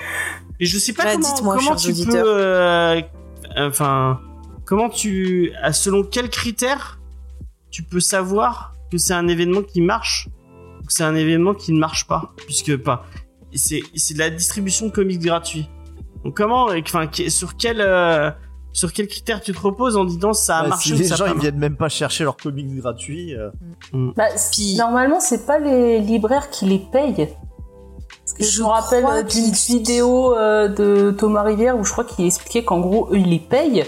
Et je sais pas Bah, comment, comment tu auditeurs. peux, euh, enfin, comment tu, selon quels critères tu peux savoir que c'est un événement qui marche ou que c'est un événement qui ne marche pas, puisque pas, c'est, c'est de la distribution de comics gratuits. Donc comment, enfin, sur quel, euh, sur quel critère tu te reposes en disant ça a Bah, marché si ou les ça gens pas ils viennent même pas chercher leurs comics gratuits. euh, Bah, Puis- Normalement, c'est pas les libraires qui les payent. Parce que je, Je me rappelle euh, d'une vidéo euh, de Thomas Rivière où je crois qu'il expliquait qu'en gros, eux, ils les payent.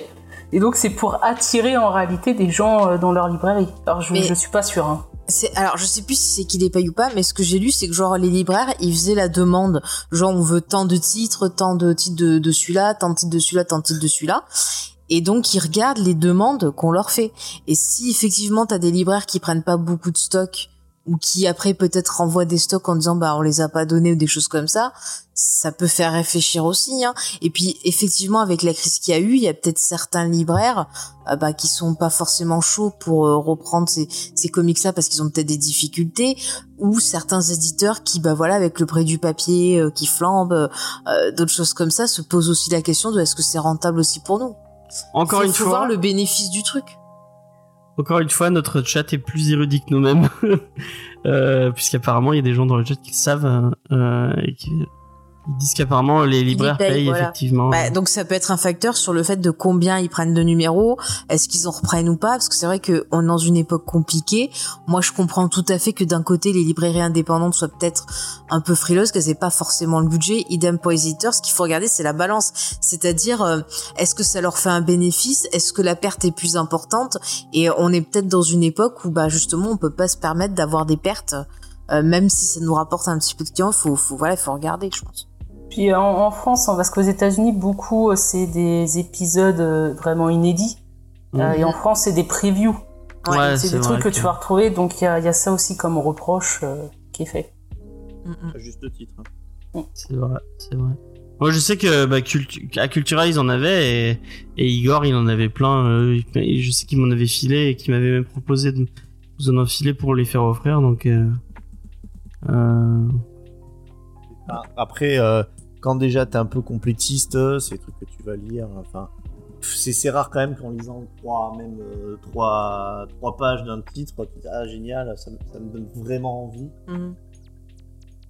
Et donc, c'est pour attirer en réalité des gens euh, dans leur librairie. Alors, je, Mais- je suis pas sûre. Hein. C'est alors je sais plus si c'est qui les paye ou pas, mais ce que j'ai lu c'est que genre les libraires ils faisaient la demande, genre on veut tant de titres, tant de titres de, de celui-là, tant de titres de celui-là, tant de titres de celui-là, et donc ils regardent les demandes qu'on leur fait. Et si effectivement t'as des libraires qui prennent pas beaucoup de stocks ou qui après peut-être renvoient des stocks en disant bah on les a pas donnés ou des choses comme ça, ça peut faire réfléchir aussi. Hein. Et puis effectivement avec la crise qu'il y a eu, il y a peut-être certains libraires euh, bah, qui sont pas forcément chauds pour euh, reprendre ces, ces comics là parce qu'ils ont peut-être des difficultés ou certains éditeurs qui bah voilà avec le prix du papier euh, qui flambe euh, d'autres choses comme ça se posent aussi la question de est-ce que c'est rentable aussi pour nous? Encore faut, une faut fois, voir le bénéfice du truc Encore une fois, notre chat est plus érudit que nous-mêmes. euh, Puisqu'apparemment, il y a des gens dans le chat qui savent euh, et qui ils disent qu'apparemment les libraires payent, payent, voilà. effectivement. Bah, donc ça peut être un facteur sur le fait de combien ils prennent de numéros, est-ce qu'ils en reprennent ou pas, parce que c'est vrai que on est dans une époque compliquée. Moi, je comprends tout à fait que d'un côté les librairies indépendantes soient peut-être un peu frileuses, qu'elles aient pas forcément le budget. Idem pour les éditeurs. Ce qu'il faut regarder, c'est la balance, c'est-à-dire euh, est-ce que ça leur fait un bénéfice, est-ce que la perte est plus importante, et on est peut-être dans une époque où bah justement on peut pas se permettre d'avoir des pertes. euh, même si ça nous rapporte un petit peu de clients, faut, faut voilà, faut regarder, je pense. Puis euh, en, en France, hein, parce qu'aux États-Unis, beaucoup, euh, c'est des épisodes euh, vraiment inédits. Euh, et en France, c'est des previews. Ouais, c'est des vrai trucs que tu vas retrouver. Donc il y a, il y a ça aussi comme reproche euh, qui est fait. à juste titre. hein. C'est vrai, c'est vrai. Moi, je sais que bah, Cultu- à Cultura, ils en avaient et, et Igor, il en avait plein. euh, je sais qu'il m'en avait filé et qu'il m'avait même proposé de vous en enfiler pour les faire offrir. Donc, euh, euh, Ah, Après, euh, quand déjà t'es un peu complétiste, euh, c'est des trucs que tu vas lire. Enfin, c'est rare quand même qu'en lisant trois, même euh, trois, trois pages d'un titre, tu dis ah génial, ça, me- ça me donne vraiment envie.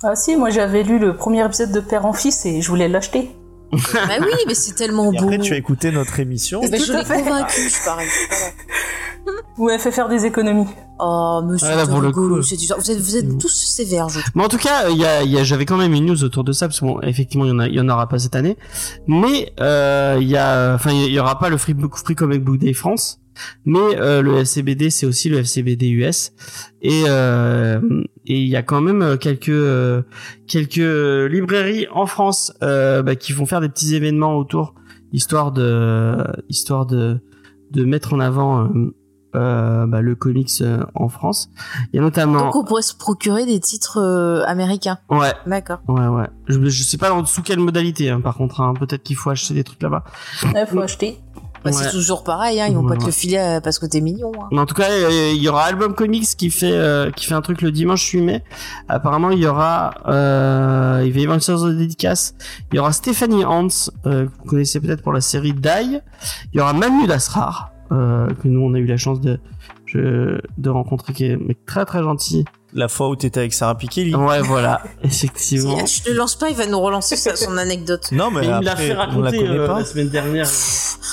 Ah si, moi j'avais lu le premier épisode de Père en Fils et je voulais l'acheter. bah oui, mais c'est tellement Et beau. après, tu as écouté notre émission. Mais Tout je à l'ai convaincu, je pareil. Vous m'avez fait faire des économies. Oh, monsieur, Ah, là, pour le coup. Vous êtes, vous êtes Mm. tous sévères, je trouve. Mais en tout cas, il y a, il y a- j'avais quand même une news autour de ça parce que bon, effectivement, il y en y aura pas cette année. Mais euh, il y a, enfin, il y aura pas le Free, Book- Free Comic Book Day France, mais euh, le FCBD, c'est aussi le FCBD US. Et euh, et il y a quand même euh, quelques euh, quelques librairies en France euh, bah, qui vont faire des petits événements autour, histoire de histoire de de mettre en avant. Euh, bah, le comics euh, en France. Il y a notamment Donc, on pourrait se procurer des titres euh, américains. ouais D'accord. Ouais, ouais. Je, je sais pas sous quelle modalité, hein, par contre. hein. Peut-être qu'il faut acheter des trucs là-bas. Il faut acheter. Bah, Ouais. C'est toujours pareil, hein. Ils vont pas te Ouais. le filer parce que t'es mignon, hein. Mais en tout cas, il y aura Album Comics qui fait euh, qui fait un truc le dimanche 8 mai. Apparemment, il y aura euh, il va y avoir une séance de dédicace. Il y aura Stéphanie Hans, euh, que vous connaissez peut-être pour la série Die. Il y aura Mahmoud Asrar, euh, que nous on a eu la chance de je, de rencontrer, qui est un mec très très gentil. La fois où t'étais avec Sarah Pikeli. Ouais, voilà, effectivement. Si, Je te lance pas, il va nous relancer sa- son anecdote. Non, mais, Mais il me l'a après, fait on la raconter connaît euh, pas. la semaine dernière.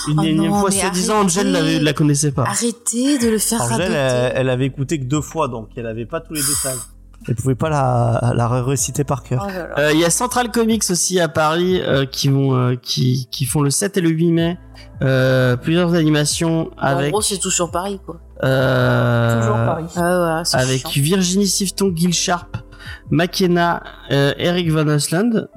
Une Oh énième non, fois, soi-disant, arrêtez. l'avait- la connaissait pas. Arrêtez de le faire Angèle, radoter. elle, elle avait écouté que deux fois, donc elle avait pas tous les détails. Elle pouvait pas la, la réciter par cœur. Oh. Euh, Il y a Central Comics aussi à Paris euh, qui vont euh, qui qui font le 7 et le 8 mai euh, plusieurs animations En avec gros, c'est tout sur Paris, quoi. euh, Toujours Paris. Ah ouais, c'est avec chiant. Virginie Sifton, Gil Sharp, McKenna, euh, Eric Van Osland,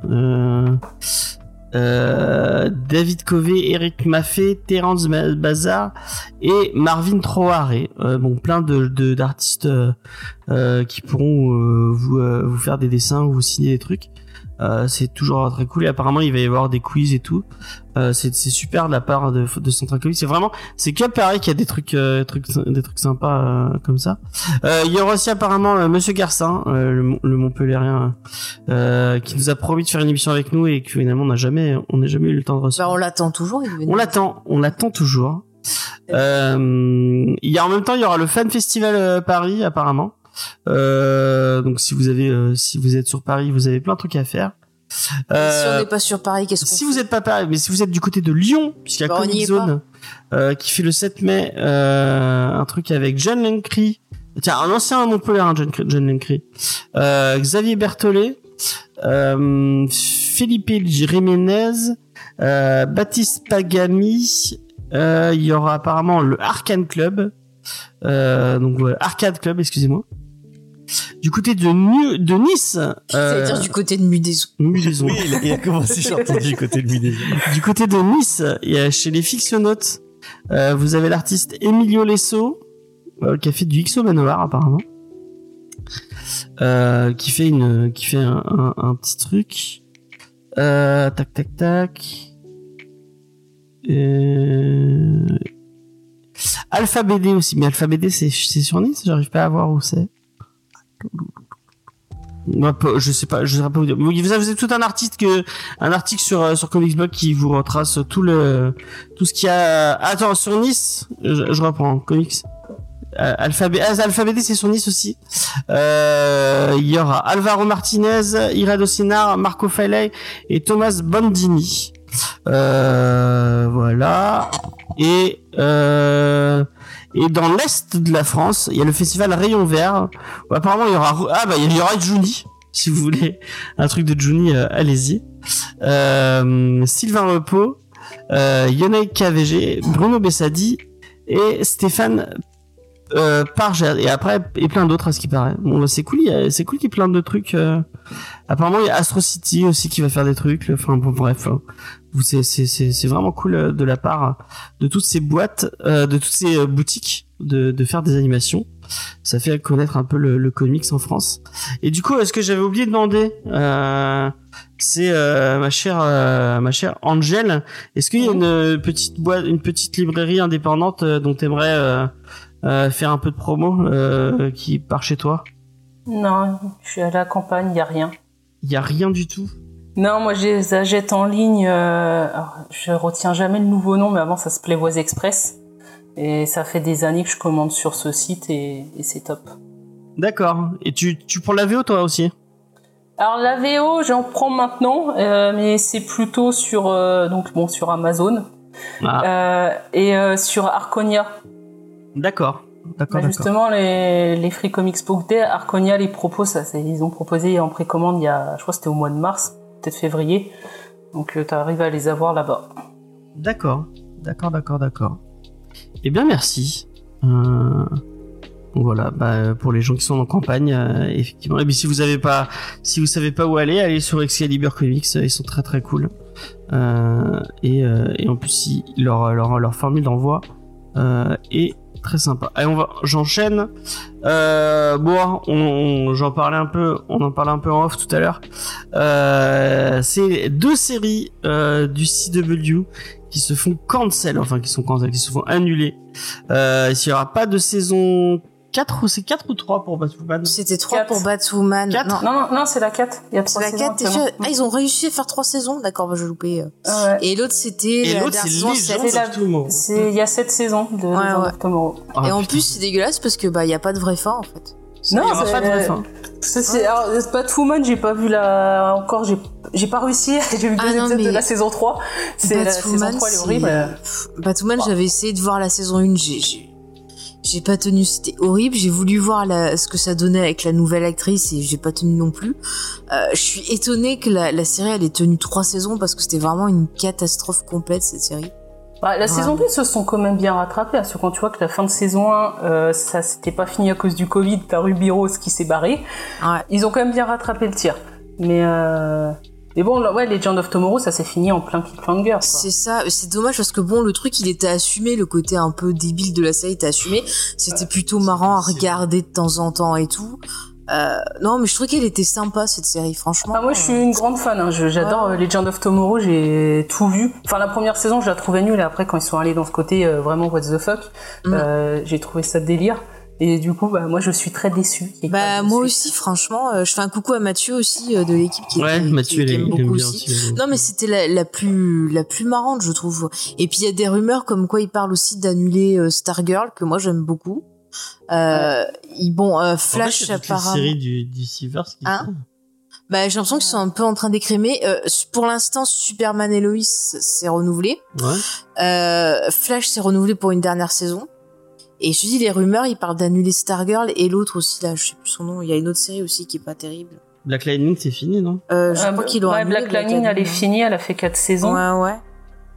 euh, David Covey, Eric Maffei, Terence Bazar et Marvin Troaré. Euh, bon, plein de d'artistes euh, qui pourront vous vous faire des dessins ou vous signer des trucs. Euh, c'est toujours très cool et apparemment il va y avoir des quiz et tout. Euh, c'est super de la part de, de Central Comics. C'est vraiment c'est que pareil qu'il y a des trucs euh, trucs des trucs sympas euh, comme ça. Euh, il y aura aussi apparemment euh, Monsieur Garcin, euh, le, le Montpellierien, euh, qui nous a promis de faire une émission avec nous et que finalement on n'a jamais on n'a jamais eu le temps de Bah, recevoir. on l'attend toujours. il on l'attend, on l'attend toujours. Euh, il y a en même temps il y aura le Fan Festival Paris apparemment. Euh, donc si vous avez euh, si vous êtes sur Paris, vous avez plein de trucs à faire. Si Euh, on n'est pas sur Paris, qu'est-ce qu'on si fait vous êtes pas Paris, mais si vous êtes du côté de Lyon, puisqu'il y a Bah, Comic Zone euh, qui fait le 7 mai euh, un truc avec John Lencry, tiens un ancien Montpellier, hein, John, John Lencry, euh, Xavier Berthollet, euh, Felipe Jiménez, euh, Baptiste Pagami, euh, il y aura apparemment le Arcane Club, euh, donc voilà, Arcade Club, excusez-moi. Du côté de, Nu- de Nice, J'allais dire euh, du côté de Mudezo. Mudaison. Oui, il a, commencé, j'ai entendu du côté de déjà. Du côté de Nice, il y a chez les fictionnautes, euh, vous avez l'artiste Emilio Lesso, euh, qui a fait du XO Manoir apparemment, euh, qui fait une, qui fait un, un- un petit truc. Euh, tac tac tac. Euh... Alpha BD aussi, mais Alpha BD c'est c'est sur Nice, j'arrive pas à voir où c'est. Je sais pas, je sais pas vous dire. Vous avez tout un article que, un article sur euh, sur Comicsblog qui vous retrace tout le tout ce qu'il y a. Attends, sur Nice, je, reprends Comics. Euh, Alphabet, ah, Alphabet c'est sur Nice aussi. Euh, Il y aura Alvaro Martinez, Irado Sinar, Marco Faley et Thomas Bandini. Euh, voilà. Et euh, et dans l'est de la France, il y a le festival Rayon Vert. Où apparemment, il y aura ah bah il y aura Juni. Si vous voulez un truc de Juni, euh, allez-y. Euh, Sylvain Repos, euh, KVG, Bruno Bessadi et Stéphane euh, Parger et après et plein d'autres à ce qui paraît. Bon bah, c'est cool, c'est cool qu'il y ait plein de trucs. euh. Apparemment il y a Astro City aussi qui va faire des trucs. Enfin bon bref, hein. C'est vraiment cool euh, de la part de toutes ces boîtes, euh, de toutes ces euh, boutiques de de faire des animations. Ça fait connaître un peu le, le comics en France. Et du coup, est-ce que j'avais oublié de demander euh, c'est euh, ma chère euh, ma chère Angel. Est-ce qu'il y a une euh, petite boîte, une petite librairie indépendante euh, dont t'aimerais euh, euh, faire un peu de promo euh, qui part chez toi? Non, je suis à la campagne, il y a rien. Il y a rien du tout? Non, moi je les achète en ligne. euh, je retiens jamais le nouveau nom, mais avant ça se Playboys Express. Et ça fait des années que je commande sur ce site et, et c'est top. D'accord. Et tu tu prends la VO toi aussi? Alors la VO, j'en prends maintenant, euh, mais c'est plutôt sur euh, donc bon sur Amazon Ah, et sur Arconia. d'accord. d'accord, Bah, d'accord. justement, les, les Free Comics Book Day, Arconia les ça, c'est- ils ont proposé en précommande il y a, je crois que c'était au mois de mars, peut-être février. Donc tu arrives à les avoir là-bas. D'accord, d'accord, d'accord, d'accord. Eh bien, merci. Euh, voilà, bah, pour les gens qui sont en campagne, euh, effectivement. Et puis si vous avez pas, si vous savez pas où aller, allez sur Excalibur Comics, euh, ils sont très très cool. Euh, et, euh, en plus, ils- leur, leur, leur formule d'envoi euh, est très sympa. Allez, on va, j'enchaîne. Euh, bon, on, on- j'en parlais un peu, on en parlait un peu en off tout à l'heure. Euh, c'est deux séries euh, du CW qui se font cancel, enfin qui sont cancel, qui se font annuler. Euh, il y aura pas de saison 4 ou c'est 4 ou 3 pour Batwoman C'était 3 Quatre. pour Batwoman. Quatre Non, Non, non, non, c'est la 4. Il y a c'est trois la saisons 4, t'es sûr. Ah, ils ont réussi à faire 3 saisons D'accord, bah, je loupé. euh. Ah ouais. Et l'autre, c'était Et la l'autre dernière c'est saison, il y a 7 saisons de Ouais, ouais. of Tomorrow. Ah, Et en putain. plus, c'est dégueulasse parce que bah il y a pas de vraie fin en fait. il y aura c'est- pas de vraie fin. C'est, alors, Batwoman, j'ai pas vu la, encore, j'ai, j'ai pas réussi, j'ai vu deux Ah non, épisodes de la saison 3. C'est la saison Batwoman, 3, elle est c'est- horrible. Batwoman, j'avais essayé de voir la saison 1, j'ai j'ai pas tenu, c'était horrible. J'ai voulu voir la, ce que ça donnait avec la nouvelle actrice et j'ai pas tenu non plus. Euh, je suis étonnée que la, la série elle ait tenu trois saisons parce que c'était vraiment une catastrophe complète cette série. Bah, la Ouais. saison 2, ils se sont quand même bien rattrapés, parce que quand tu vois que la fin de saison 1, euh, ça s'était pas fini à cause du Covid, t'as Ruby Rose qui s'est barré, Ouais. ils ont quand même bien rattrapé le tir. Mais, euh... mais bon, ouais, Legend of Tomorrow, ça s'est fini en plein cliffhanger. C'est ça, c'est dommage parce que bon, le truc il était assumé, le côté un peu débile de la série était assumé. C'était plutôt marrant à regarder de temps en temps et tout. Euh, non, mais je trouvais qu'elle était sympa cette série, franchement. Ah, moi, je suis une grande fan. hein. J'adore Ouais. euh, Legend of Tomorrow. J'ai tout vu. Enfin, la première saison, je la trouvais nulle. Et après, quand ils sont allés dans ce côté euh, vraiment what the fuck, Mm. euh, j'ai trouvé ça délire. Et du coup, bah, moi, je suis très déçue. Bah moi aussi, franchement, euh, je fais un coucou à Mathieu aussi euh, de l'équipe qui, Ouais, qui- Mathieu, qui il, aime beaucoup bien aussi. aussi. Non mais c'était la, la plus la plus marrante je trouve. Et puis il y a des rumeurs comme quoi il parle aussi d'annuler euh, Stargirl que moi j'aime beaucoup. Euh, il- bon euh, En fait, Flash la apparemment. série du, du Seaverse qui Hein Bah j'ai l'impression qu'ils sont un peu en train d'écrémer. Euh, pour l'instant Superman et Lois c'est renouvelé. Ouais. Euh, Flash s'est renouvelé pour une dernière saison. Et je te dis les rumeurs ils parlent d'annuler Stargirl et l'autre aussi là je sais plus son nom. Il y a une autre série aussi qui est pas terrible. Black Lightning, c'est fini, non? Euh, je Ah, crois qu'ils l'ont ouais, annulé, Black Lightning, elle est Lightning. finie. Elle a fait 4 saisons. Ouais, ouais.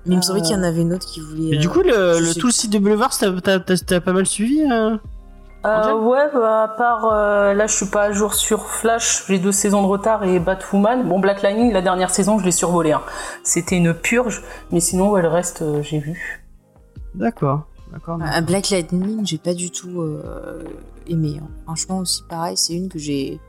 Mais il me semblait Euh, qu'il y en avait une autre qui voulait. Mais du euh, coup, le, le tout le site de Boulevard, t'as pas mal suivi euh Euh, ouais, bah, à part euh, là, je suis pas à jour sur Flash. J'ai deux saisons de retard et Batwoman. Bon, Black Lightning, la dernière saison, je l'ai survolé. hein. C'était une purge, mais sinon, ouais, le reste, euh, j'ai vu. D'accord. D'accord. Un Black Lightning, j'ai pas du tout euh, aimé. hein. Franchement, aussi pareil, c'est une que j'ai.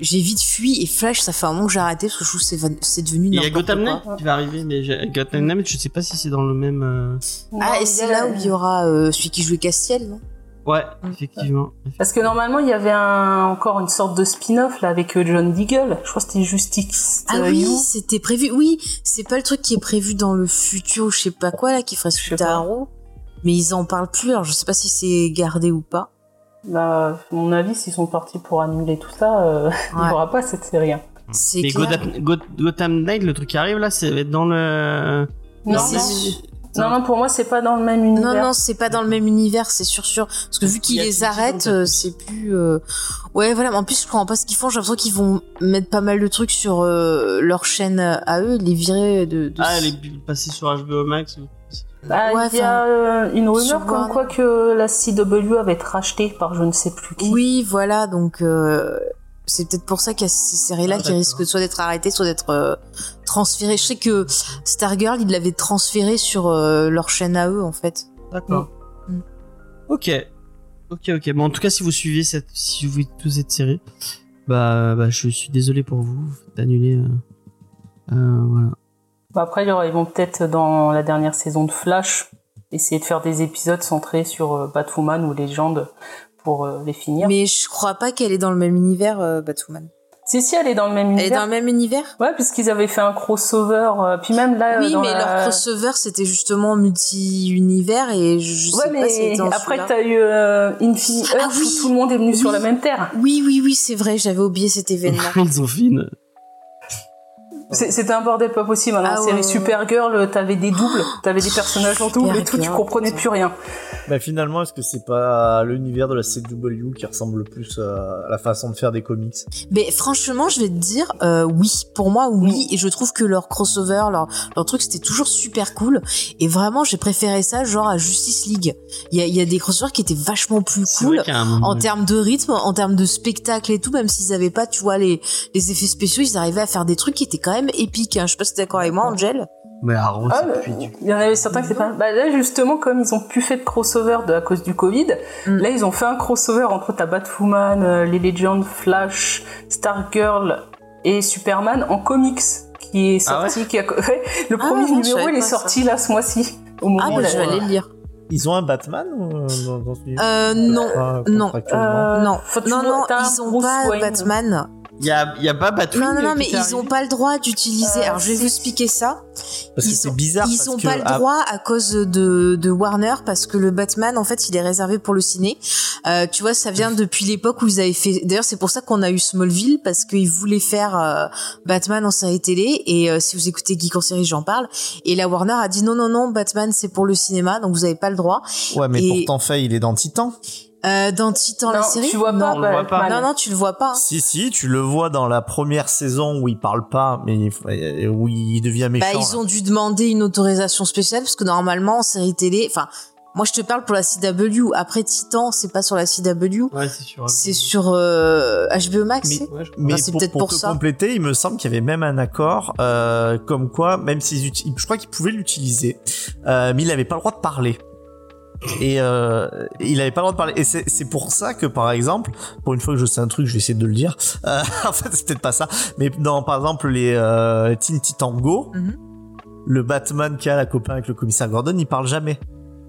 J'ai vite fui et Flash, ça fait un moment que j'ai arrêté parce que je trouve que c'est devenu Il y a Gotham. Knight qui va arriver, mais Gotham Knight, je sais pas si c'est dans le même. euh, Ah, et c'est là où il y aura euh, celui qui jouait Castiel, non? Ouais, Mm. effectivement. Parce que normalement, il y avait un, encore une sorte de spin-off là avec John Deagle. Je crois que c'était Justice. Ah euh, oui, c'était prévu. Oui, c'est pas le truc qui est prévu dans le futur, ou je sais pas quoi là, qui ferait suite à Arrow. Mais ils en parlent plus. Alors je sais pas si c'est gardé ou pas. Bah, à mon avis, s'ils sont partis pour annuler tout ça, euh, il n'y Ouais. aura pas cette série. hein. C'est Mais clair. Gotham, Go- Gotham Knight, le truc qui arrive là, c'est dans le. Non, non. Non, non, pour moi, c'est pas dans le même univers. Non, non, c'est pas dans le même univers, c'est sûr, sûr. Parce que vu Il qu'ils les arrêtent, euh, c'est plus. euh, Ouais, voilà. mais En plus, je comprends pas ce qu'ils font. J'ai l'impression qu'ils vont mettre pas mal de trucs sur euh, leur chaîne à eux, les virer de. de... Ah, elle est passée sur HBO Max. ou- Bah, Ouais, il y a euh, une rumeur comme quoi que la CW avait été rachetée par je ne sais plus qui. Oui, voilà. Donc, euh, c'est peut-être pour ça qu'il y a ces séries-là Ah, qui risquent soit d'être arrêtées, soit d'être euh, transférées. Je sais que Stargirl, ils l'avaient transféré sur euh, leur chaîne à eux, en fait. D'accord. Mm. Ok. Ok, ok. Bon, en tout cas, si vous suivez cette, si vous toute cette série, bah, bah, je suis désolé pour vous. Vous faites annuler. euh, euh, voilà. Bah, après, il y aura- ils vont peut-être dans la dernière saison de Flash essayer de faire des épisodes centrés sur euh, Batwoman ou Légende pour euh, les finir. Mais je crois pas qu'elle est dans le même univers, euh, Batwoman. Si, si, elle est dans le même Elle est univers. dans le même univers? Ouais, puisqu'ils avaient fait un crossover. puis même là, Oui, dans mais la- leur crossover, c'était justement multi-univers et je, Ouais, sais pas si en après, t'as eu euh, Infinity Ah Earth oui. où tout le monde est venu sur la même terre. Oui, oui, oui, c'est vrai, j'avais oublié cet événement. Ils ont fait une. C'était un bordel pas possible. hein. Dans Ah la ouais, série ouais, Supergirl, t'avais des doubles, t'avais des personnages en double et tout, tu comprenais plus rien. Bah finalement, est-ce que c'est pas l'univers de la CW qui ressemble le plus à la façon de faire des comics? Mais franchement, je vais te dire, euh, oui. Pour moi, oui. Et je trouve que leur crossover, leur, leur truc, c'était toujours super cool. Et vraiment, j'ai préféré ça, genre à Justice League. Il y a, il y a des crossovers qui étaient vachement plus cool. En termes de rythme, en termes de spectacle et tout, même s'ils avaient pas, tu vois, les, les effets spéciaux, ils arrivaient à faire des trucs qui étaient quand même épiques. Hein. Je sais pas si t'es d'accord avec moi, Angel. Mais Arrow, Ah, c'est bah, il y en avait certains qui étaient pas. Bah là justement, comme ils ont plus fait de crossover de, à cause du Covid, Mm. là ils ont fait un crossover entre ta Batwoman, euh, les Legends, Flash, Stargirl et Superman en comics, qui est Ah ouais sorti. qui a- ouais, le Ah, premier non, numéro il est sorti là ce mois-ci. Au moment Ah, bah, je vais aller le lire. Ils ont un Batman ou, euh, dans, dans ce Euh, non. Non. Euh, non, non, non, ils ont Bruce pas Wayne. Batman. Il y a, il y a pas Batwing Non, non, non, mais ils arrivé ont pas le droit d'utiliser. Euh, Alors, je vais vous expliquer ça. Parce que ils c'est ont- bizarre. Ils parce ont que pas le droit à cause de, de Warner parce que le Batman, en fait, il est réservé pour le ciné. Euh, tu vois, ça vient depuis l'époque où ils avaient fait. D'ailleurs, c'est pour ça qu'on a eu Smallville parce qu'ils voulaient faire euh, Batman en série télé. Et euh, si vous écoutez Geek en série, j'en parle. Et la Warner a dit non, non, non, Batman, c'est pour le cinéma, donc vous avez pas le droit. Ouais, mais Et- pourtant, fait, il est dans Titan. Euh, dans Titan, la Non, série, tu vois non. pas, On le voit pas. Non, non, tu le vois pas. Si, si, tu le vois dans la première saison où il parle pas, mais euh, où il devient méchant. Bah, ils là. ont dû demander une autorisation spéciale parce que normalement en série télé, enfin, moi je te parle pour la CW. Après Titan, c'est pas sur la CW, Ouais, c'est sûr. c'est sur euh, HBO Max. Mais- c'est Ouais, je- Mais Ah, c'est pour, peut-être pour pour te ça. compléter, il me semble qu'il y avait même un accord, euh, comme quoi, même s'ils uti- je crois qu'ils pouvaient l'utiliser, euh, mais il n'avait pas le droit de parler. Et euh, il avait pas le droit de parler. Et c'est c'est pour ça que, par exemple, pour une fois que je sais un truc, je vais essayer de le dire. Euh, en fait, c'est peut-être pas ça. Mais dans, par exemple, les euh, Teen Titan Go, Mhm. le Batman qui a la copain avec le commissaire Gordon, il parle jamais.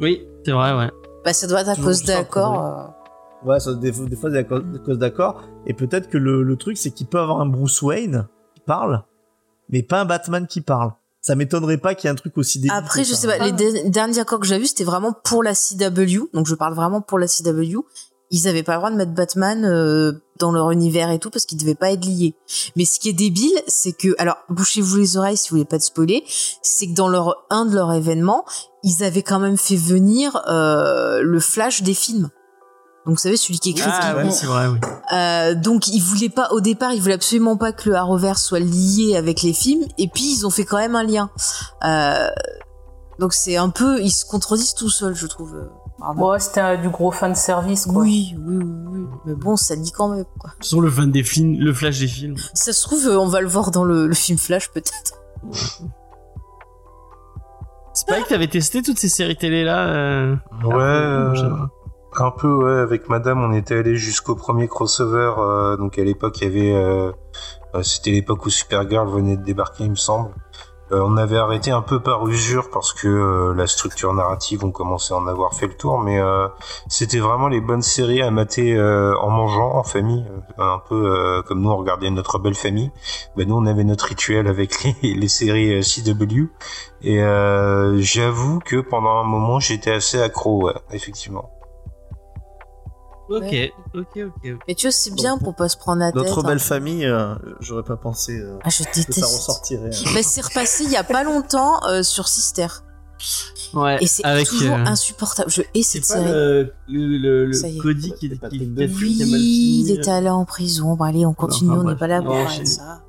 Oui, c'est vrai, ouais. Bah, ça doit être à cause d'accord. pour Ouais, ça, des, fois- des fois, c'est à cause, à cause d'accord. Et peut-être que le, le truc, c'est qu'il peut avoir un Bruce Wayne qui parle, mais pas un Batman qui parle. Ça m'étonnerait pas qu'il y ait un truc aussi débile. Après, je ça. sais pas, les de- derniers accords que j'ai vus, c'était vraiment pour la CW. Donc je parle vraiment pour la CW. Ils avaient pas le droit de mettre Batman euh, dans leur univers et tout parce qu'ils devaient pas être liés. Mais ce qui est débile, c'est que alors bouchez-vous les oreilles si vous voulez pas te spoiler, c'est que dans leur un de leurs événements, ils avaient quand même fait venir euh, le Flash des films. Donc vous savez celui qui creepy. Ah, ouais, c'est vrai, oui. Euh, donc ils voulaient pas au départ, ils voulaient absolument pas que le Arrowverse soit lié avec les films et puis ils ont fait quand même un lien. Euh, donc c'est un peu ils se contredisent tout seuls, je trouve. pardon. Ouais, c'était euh, du gros fan service quoi. Oui, oui, oui, oui. Mais bon, ça dit quand même quoi. Sur le fan des films, le flash des films. Ça se trouve, on va le voir dans le, le film Flash peut-être. Spike, t'avais testé toutes ces séries télé là euh... Ouais, euh. Un peu, ouais. Avec Madame, on était allé jusqu'au premier crossover. euh, donc à l'époque, il y avait, euh, euh, c'était l'époque où Supergirl venait de débarquer, il me semble. Euh, on avait arrêté un peu par usure parce que euh, la structure narrative, on commençait à en avoir fait le tour, mais euh, c'était vraiment les bonnes séries à mater en mangeant en famille, un peu comme nous on regardait notre belle famille. Ben nous on avait notre rituel avec les, les séries CW et j'avoue que pendant un moment j'étais assez accro, ouais, effectivement. Ok, Ouais. ok, ok. Mais tu vois, c'est bien pour pas se prendre la tête. Notre hein. belle famille, euh, j'aurais pas pensé euh, Ah, je que ça ressortirait. hein. Mais c'est repassé il y a pas longtemps euh, sur Sister. Ouais, Et c'est avec toujours euh, insupportable. Je hais c'est cette pas série. le, le, le, le Ça y est. Cody qui, Patrick qui, qui Oui, il était allé en prison. Bon, allez, on continue, Enfin, on n'est pas là pour parler de ça.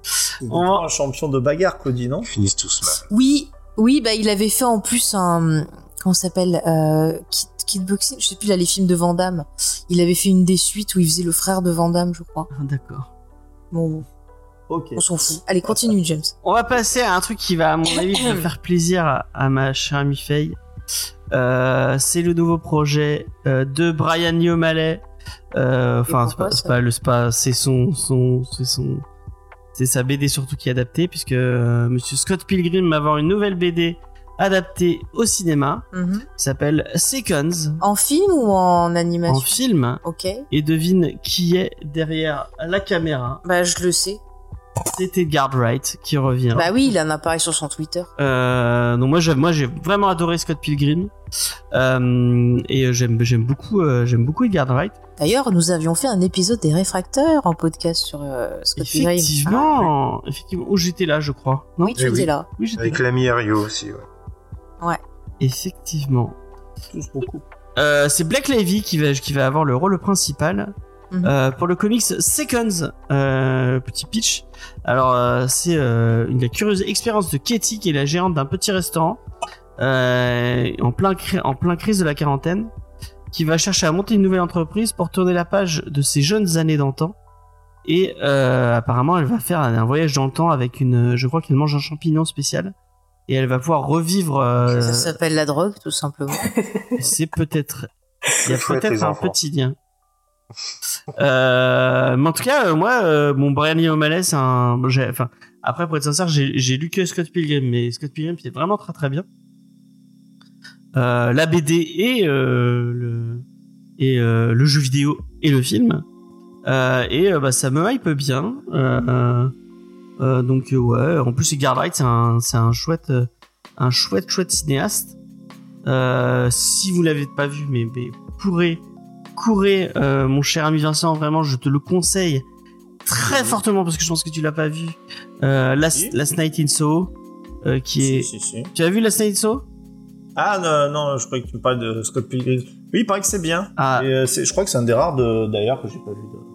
On un champion de bagarre, Cody, non? Ils finissent tous mal. Oui, oui, bah il avait fait en plus un comment ça s'appelle euh, Kid, Kidboxing, je sais plus là les films de Van Damme. Il avait fait une des suites où il faisait le frère de Van Damme, je crois. Ah, D'accord. Bon, Ok. on s'en fout. Allez, continue James. On va passer à un truc qui va, à mon avis, faire plaisir à, à ma chère amie Faye. Euh, c'est le nouveau projet euh, de Brian Lee O'Malley. Euh, Enfin, c'est pas, le, pas, c'est son, son, c'est son, c'est sa BD surtout qui est adaptée puisque euh, Monsieur Scott Pilgrim va avoir une nouvelle BD adaptée au cinéma. Mhm. S'appelle Seconds En film ou en en animation film. Ok. Et devine qui est derrière la caméra. Bah je le sais. C'est Edgar Wright qui revient. Bah oui, il en a parlé sur son Twitter. Euh, donc moi j'ai moi j'ai vraiment adoré Scott Pilgrim Euh, et j'aime j'aime beaucoup euh, j'aime beaucoup Edgar Wright. D'ailleurs, nous avions fait un épisode des réfracteurs en podcast sur euh, Scott Pilgrim. Effectivement, effectivement où j'étais là je crois. Ah, oui, tu Eh étais oui. là. Oui j'étais Avec l'ami Ario aussi, ouais. Effectivement. C'est trop cool. Euh, c'est Blake Lively qui va, qui va avoir le rôle principal. Mhm. Euh, pour le comics Seconds, euh, petit pitch. Alors, euh, c'est euh, une la curieuse expérience de Katie, qui est la gérante d'un petit restaurant, euh, en, plein en plein crise de la quarantaine, qui va chercher à monter une nouvelle entreprise pour tourner la page de ses jeunes années d'antan. Et euh, apparemment, elle va faire un, un voyage dans le temps avec une, je crois qu'elle mange un champignon spécial. Et elle va pouvoir revivre. euh, Ça s'appelle la drogue, tout simplement. c'est peut-être. Il y a peut-être un enfants. petit lien. Euh, mais en tout cas, euh, moi, euh, bon, Brian Lee O'Malley, c'est un. bon, j'ai- Enfin, après, pour être sincère, j'ai lu que Scott Pilgrim, mais Scott Pilgrim, c'est vraiment très très bien. Euh, la BD et euh, le et euh, le jeu vidéo et le film. Euh, et euh, bah, ça me hype bien. Euh, euh, donc euh, ouais, en plus, Edgar Wright, c'est un c'est un chouette euh, un chouette chouette cinéaste. Euh, si vous l'avez pas vu, mais, mais courez, courez, euh, mon cher ami Vincent, vraiment, je te le conseille très fortement parce que je pense que tu l'as pas vu. Last, Si. Last Night in Soho, qui est. Si, si. Tu as vu Last Night in Soho? Ah non, non, je croyais que tu me parles de Scott Pilgrim. Oui, il paraît que c'est bien. Ah, Et, je crois que c'est un des rares de- d'ailleurs que j'ai pas vu. de-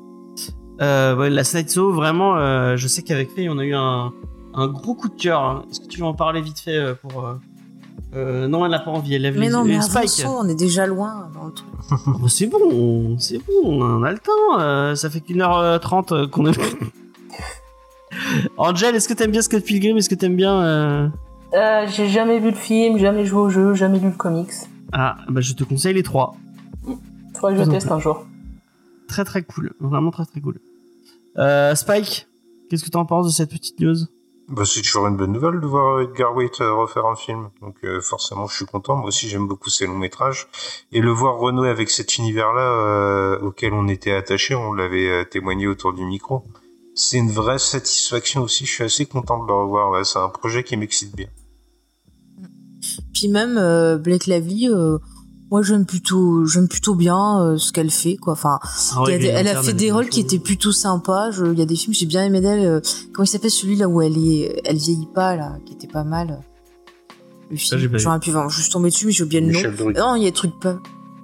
euh, ouais, in Soho, vraiment, euh, je sais qu'avec Faye, on a eu un, un gros coup de cœur. hein. Est-ce que tu veux en parler vite fait euh, pour. euh, euh, non, elle n'a pas envie. Elle vu Mais non, les- mais les Spike. avançons, on est déjà loin dans le truc. Oh, c'est bon, c'est bon, on a le temps. euh, ça fait qu'une heure trente euh, qu'on est. Angel, est-ce que t'aimes bien Scott Pilgrim? Est-ce que t'aimes bien euh, Euh, j'ai jamais vu le film, jamais joué au jeu, jamais lu le comics. Ah, bah je te conseille les trois. Faudrait que je teste un jour. Très très cool, vraiment très très cool. Euh, Spike, qu'est-ce que t'en penses de cette petite news? Bah, c'est toujours une bonne nouvelle de voir Edgar Wright euh, refaire un film. Donc euh, forcément, je suis content. Moi aussi, j'aime beaucoup ces longs métrages. Et le voir renouer avec cet univers-là euh, auquel on était attaché, on l'avait euh, témoigné autour du micro. C'est une vraie satisfaction aussi. Je suis assez content de le revoir. Ouais, c'est un projet qui m'excite bien. Puis même euh, Blake Lively, euh, moi j'aime plutôt, j'aime plutôt bien euh, ce qu'elle fait, quoi. Enfin, Ah ouais, des- elle a fait des rôles qui chaud. étaient plutôt sympas. Je- Il y a des films que j'ai bien aimé d'elle. euh, comment il s'appelle celui-là où elle est, elle vieillit pas là, qui était pas mal. Le j'ai film. J'aurais pu voir, juste tomber dessus, mais j'ai oublié le nom. Non, il y a des trucs pas.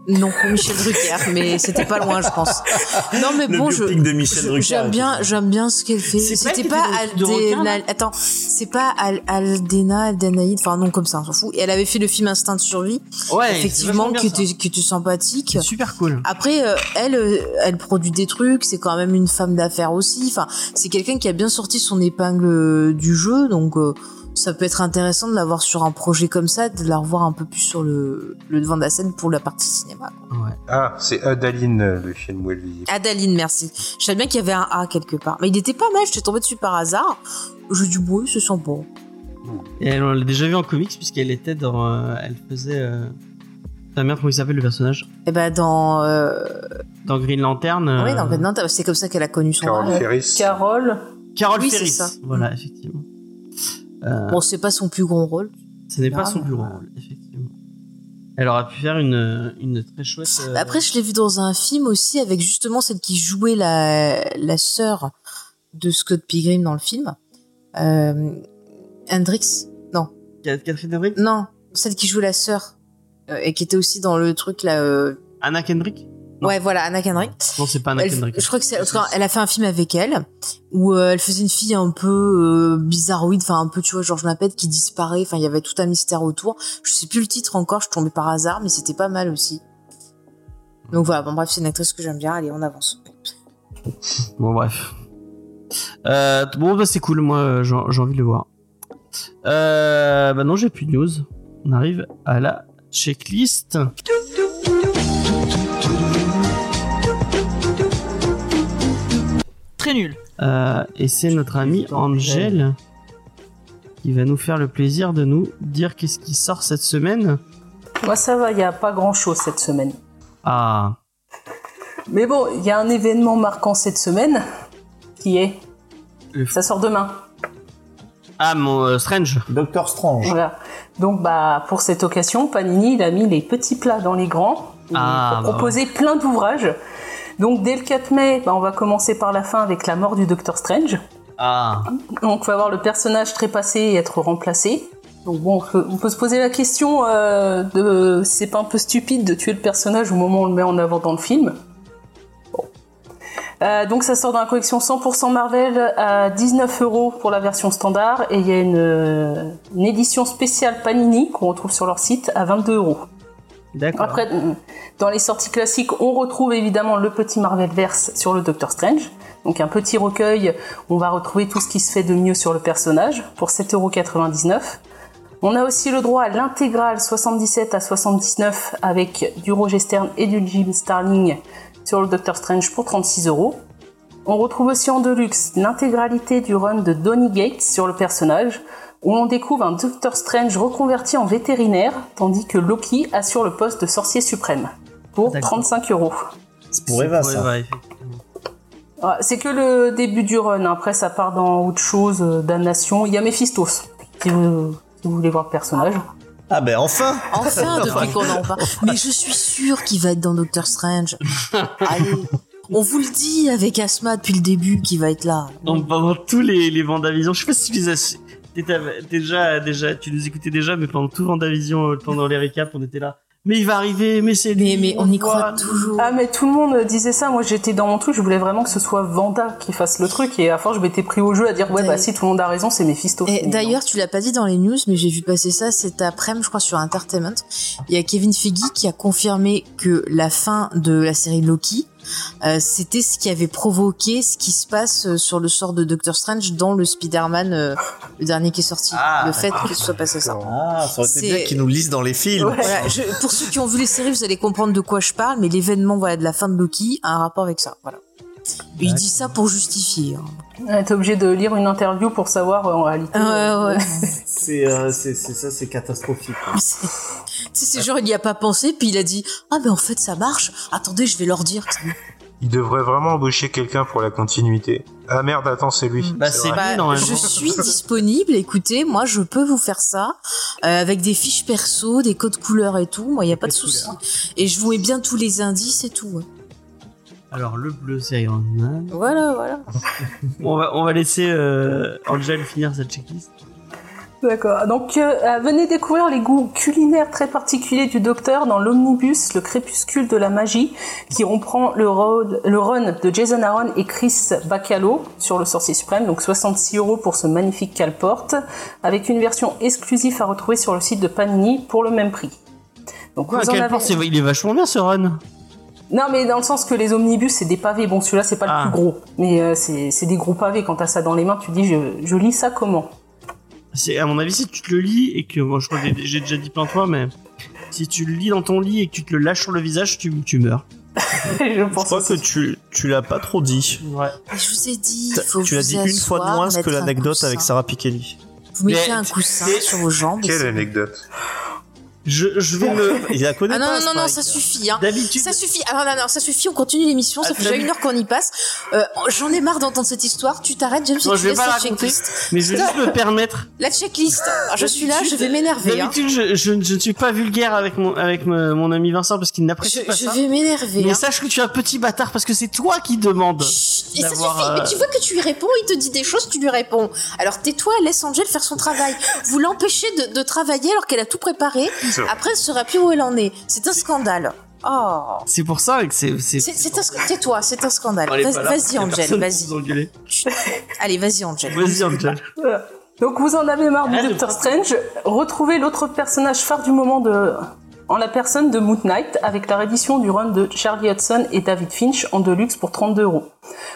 Non, Michel Drucker, mais c'était pas loin, je pense. Non, mais Le bon, je. de Michel Drucker, J'aime bien, j'aime bien ce qu'elle fait. Pas C'était pas requin, Aldena. Attends, c'est pas Al- Aldena, Aldénaïde, enfin non comme ça, on s'en fout. Et elle avait fait le film Instinct de survie, Ouais, effectivement, qui était, qui était sympathique. Super cool. Après, euh, elle, euh, elle produit des trucs. C'est quand même une femme d'affaires aussi. Enfin, c'est quelqu'un qui a bien sorti son épingle euh, du jeu, donc euh, ça peut être intéressant de l'avoir sur un projet comme ça, de la revoir un peu plus sur le, le devant de la scène pour la partie cinéma. Ouais. Ah, c'est Adaline, euh, le film où elle vit. Adaline, merci. Je savais bien qu'il y avait un A quelque part, mais il était pas mal. J'étais tombée dessus par hasard. Je dis bon, ce sent bon. Et elle, on l'a déjà vu en comics puisqu'elle était dans. euh, elle faisait. Euh... Ta mère, comment il s'appelle le personnage? Et ben dans, euh... Dans Green Lantern. euh, oui, dans non, c'est comme ça qu'elle a connu son. Carol rôle. Ferris. Carole, Carol Oui, c'est Ferris. ça. Voilà, effectivement. Euh, Bon, c'est pas son plus grand rôle. Ce n'est pas son plus grand rôle, effectivement. Elle aurait pu faire une, une très chouette. euh, Bah, Après, je l'ai vu dans un film aussi avec justement celle qui jouait la, la sœur de Scott Pilgrim dans le film. Euh, Hendrix Non. Catherine Henry Non, celle qui jouait la sœur. Euh, et qui était aussi dans le truc là. euh, Anna Kendrick? Non. Ouais, voilà, Anna Kendrick. Non, c'est pas Anna Elle- Kendrick. je crois que c'est. en tout cas, elle a fait un film avec elle où euh, elle faisait une fille un peu euh, bizarroïde, enfin un peu, tu vois, Georges Lapette qui disparaît. Enfin, il y avait tout un mystère autour. Je sais plus le titre encore. Je tombée par hasard, mais c'était pas mal aussi. Donc voilà. Bon bref, c'est une actrice que j'aime bien. Allez, on avance. Bon, bref. Euh, bon, bah, c'est cool, moi, euh, j'ai j'ai envie de le voir. Euh, bah non, j'ai plus de news. On arrive à la checklist. Très nul. Euh, et c'est notre ami Angel qui va nous faire le plaisir de nous dire qu'est-ce qui sort cette semaine. moi ça va, il n'y a pas grand chose cette semaine. Ah, Mais bon, il y a un événement marquant cette semaine qui est. Le- Ça sort demain. ah mon euh, Strange. Docteur Strange. Voilà. Donc bah pour cette occasion, Panini il a mis les petits plats dans les grands et Ah, pour bah proposer plein d'ouvrages. Donc dès le 4 mai, bah, on va commencer par la fin avec la mort du Docteur Strange. Ah, Donc on va voir le personnage trépassé et être remplacé. Donc bon, on peut, on peut se poser la question euh, de si c'est pas un peu stupide de tuer le personnage au moment où on le met en avant dans le film? Bon. Euh, donc ça sort dans la collection 100% Marvel à 19 euros pour la version standard et il y a une, euh, une édition spéciale Panini qu'on retrouve sur leur site à 22 euros. Après, dans les sorties classiques, on retrouve évidemment le petit Marvelverse sur le Doctor Strange. Donc un petit recueil on va retrouver tout ce qui se fait de mieux sur le personnage pour 7,99€. On a aussi le droit à l'intégrale 77 à 79 avec du Roger Stern et du Jim Starling sur le Doctor Strange pour 36 euros. On retrouve aussi en deluxe l'intégralité du run de Donny Gates sur le personnage, où l'on découvre un Doctor Strange reconverti en vétérinaire, tandis que Loki assure le poste de sorcier suprême, pour D'accord. 35 euros. C'est pour Eva, ça. Eva. Ah, C'est que le début du run, après ça part dans autre chose, euh, damnation. Il y a Mephistos, si vous, si vous voulez voir le personnage. Ah ben enfin Enfin, depuis qu'on en parle. Mais je suis sûre qu'il va être dans Doctor Strange. Allez. On vous le dit avec Asma depuis le début qu'il va être là. Donc pendant tous les, les Vendavision, je sais pas si tu les as... t'étais- Déjà, déjà, tu nous écoutais déjà, mais pendant tout Vendavision, euh, pendant les récaps, on était là. Mais il va arriver, mais c'est lui. Mais, mais on y croit toujours. Ah mais tout le monde disait ça, moi j'étais dans mon truc, je voulais vraiment que ce soit Vanda qui fasse le truc et à force je m'étais pris au jeu à dire ouais bah si tout le monde a raison c'est Mephistos. Et d'ailleurs, tu l'as pas dit dans les news, mais j'ai vu passer ça cet après-midi, je crois, sur Entertainment. Il y a Kevin Feige qui a confirmé que la fin de la série Loki, euh, c'était ce qui avait provoqué ce qui se passe euh, sur le sort de Doctor Strange dans le Spider-Man, euh, le dernier qui est sorti. Ah, le fait que ce soit passé ça. Ah, ça aurait été C'est- bien qu'ils nous lisent dans les films. Ouais. Voilà, je- pour ceux qui ont vu les séries, vous allez comprendre de quoi je parle, mais l'événement voilà, de la fin de Loki a un rapport avec ça. Voilà. Il dit ça pour justifier. hein. Ouais, T'es obligé de lire une interview pour savoir euh, en réalité. Ouais, ouais. C'est euh, c'est- c'est ça, c'est catastrophique. C'est- Tu sais, c'est genre, il y a pas pensé, puis il a dit Ah, mais en fait, ça marche. Attendez, je vais leur dire. Il devrait vraiment embaucher quelqu'un pour la continuité. Ah merde, attends, c'est lui. Bah, C'est. Bah, je suis disponible. Écoutez, moi, je peux vous faire ça euh, avec des fiches perso, des codes couleurs et tout. Moi, il y a pas de souci. Et je vous mets bien tous les indices et tout. ouais. Alors, le bleu, c'est Iron Man. Voilà, voilà. On va, on va laisser euh, Angel finir cette checklist. D'accord. Donc, euh, euh, venez découvrir les goûts culinaires très particuliers du docteur dans l'omnibus Le crépuscule de la magie, qui reprend le, road- le run de Jason Aaron et Chris Bacalo sur le sorcier suprême. Donc, 66 euros pour ce magnifique calporte, avec une version exclusive à retrouver sur le site de Panini pour le même prix. Donc, Ouais, vous en avez- il est vachement bien ce run. Non, mais dans le sens que les omnibus, c'est des pavés. Bon, celui-là, c'est pas Ah. le plus gros, mais euh, c'est c'est des gros pavés. Quand t'as ça dans les mains, tu te dis, je, je lis ça comment? À mon avis si tu te le lis et que moi je crois que j'ai- déjà dit plein de fois mais si tu le lis dans ton lit et que tu te le lâches sur le visage tu, tu meurs. Je Je pense crois aussi. que tu, tu l'as pas trop dit. Ouais. Et je vous ai dit, il T'as- faut Tu l'as dit une fois de moins que l'anecdote avec Sarah Pikeli. Vous mettez Mais- un coussin sur vos jambes. Quelle anecdote? Je, je vais me Il la connaît Ah non, pas, non, non, non, ça suffit. Hein. d'habitude Ça suffit. Ah non, non, non, ça suffit. On continue l'émission. Ça Ah, fait déjà une heure qu'on y passe. Euh, J'en ai marre d'entendre cette histoire. Tu t'arrêtes, James, tu je vais pas la raconter, checklist. mais je vais juste me permettre. La checklist. Alors, je suis là, je vais m'énerver. hein. D'habitude je, je, je ne suis pas vulgaire avec mon avec me- mon ami Vincent parce qu'il n'apprécie pas je ça. vais m'énerver. Mais hein. sache que tu es un petit bâtard parce que c'est toi qui demande. Chut, Et ça suffit. euh, Mais tu vois que tu lui réponds, il te dit des choses, tu lui réponds. Alors tais-toi, laisse Angel faire son travail. Vous l'empêchez de, de travailler alors qu'elle a tout préparé. Après, elle saura plus où elle en est. C'est un scandale. Oh. C'est pour ça que c'est c'est. Un Tais-toi, c'est un scandale. Vas-y, Angel, vas-y. Allez, vas-y, Angel. Vas-y Angel. Donc vous en avez marre du Ah, de- Doctor Strange. Retrouvez l'autre personnage phare du moment de en la personne de Moon Knight avec la réédition du run de Charlie Hudson et David Finch en deluxe pour 32 euros.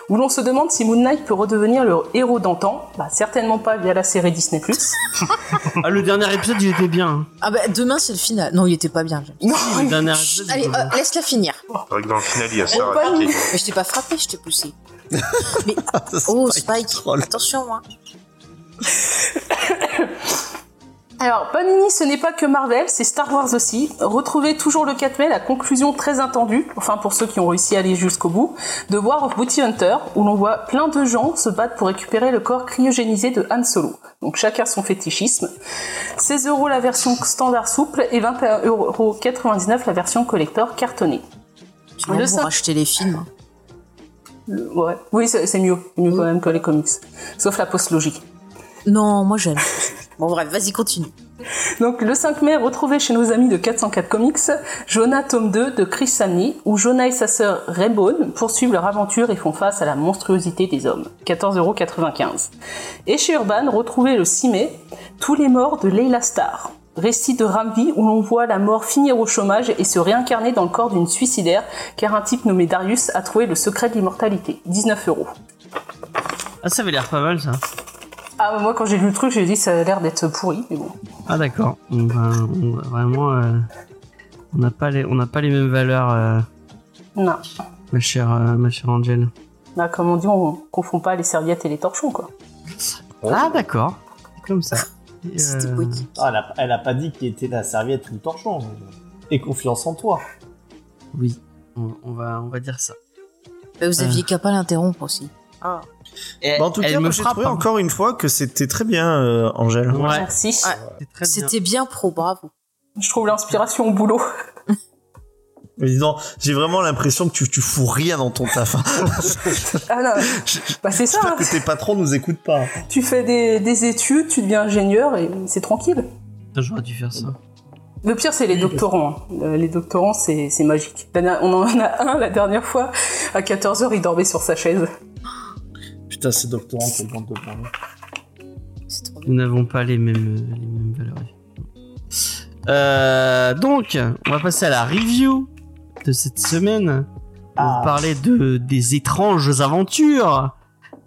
Où l'on se demande si Moon Knight peut redevenir le héros d'antan. Bah certainement pas via la série Disney+. Ah le dernier épisode il était bien. hein. Ah bah demain c'est le final. Non, il était pas bien. Non, Le dernier épisode. il Allez, était bien. euh, laisse-la finir. C'est vrai que dans le final, il y a Sarah. Mais je t'ai pas frappé, je t'ai poussé. Mais Ça, oh Spike Spike, troll. attention hein. Alors, Panini, ce n'est pas que Marvel, c'est Star Wars aussi. Retrouvez toujours le 4 mai la conclusion très attendue, enfin pour ceux qui ont réussi à aller jusqu'au bout, de War of Bounty Hunter, où l'on voit plein de gens se battre pour récupérer le corps cryogénisé de Han Solo. Donc chacun son fétichisme. 16 euros la version standard souple et 21,99 euros la version collector cartonnée. Tu Le vas sein- pour acheter les films. Le- Ouais. Oui, c'est c'est mieux. Mieux quand même que les comics. Sauf la post-logie. Non, moi j'aime. Bon bref, vas-y continue. Donc le 5 mai, retrouvez chez nos amis de 404 Comics Jonah tome 2 de Chris Samney, où Jonah et sa sœur Raybone poursuivent leur aventure et font face à la monstruosité des hommes. 14,95€. Et chez Urban, retrouvez le 6 mai Tous les morts de Leila Star. Récit de Ramvi où l'on voit la mort finir au chômage et se réincarner dans le corps d'une suicidaire, car un type nommé Darius a trouvé le secret de l'immortalité. 19 euros. Ah, ça avait l'air pas mal ça. Ah, moi quand j'ai lu le truc, j'ai dit ça a l'air d'être pourri, mais bon. Ah, d'accord. On va- on va vraiment. euh, on n'a pas, les- on n'a pas les mêmes valeurs, euh, Non. ma, chère, euh, ma chère Angel. Bah, comme on dit, on confond pas les serviettes et les torchons, quoi. Ah, d'accord. Comme ça. C'était euh, poétique. Ah, elle, a, elle a pas dit qu'il était la serviette ou le torchon. Et confiance en toi. Oui, on, on va, on va dire ça. Bah, vous aviez qu'à pas l'interrompre aussi. Ah. Et Bah, en tout elle cas, me moi, j'ai frappe. trouvé hein. encore une fois que c'était très bien, euh, Angèle. Ouais, Merci. Ouais. bien. C'était bien pro, bravo. Je trouve l'inspiration au boulot. Mais dis donc, j'ai vraiment l'impression que tu, tu fous rien dans ton taf. hein. Ah non, bah c'est ça. J'espère hein. que tes patrons nous écoutent pas. Tu fais des, des études, tu deviens ingénieur et c'est tranquille. J'aurais dû faire ça. Le pire, c'est les doctorants. hein. Euh, Les doctorants, c'est c'est magique. On en a un la dernière fois. À 14h, il dormait sur sa chaise. Putain, ces doctorants qui vont te parler. C'est trop bien. Nous n'avons pas les mêmes, les mêmes valeurs. Euh, donc, on va passer à la review de cette semaine. On va Ah. parler de, des étranges aventures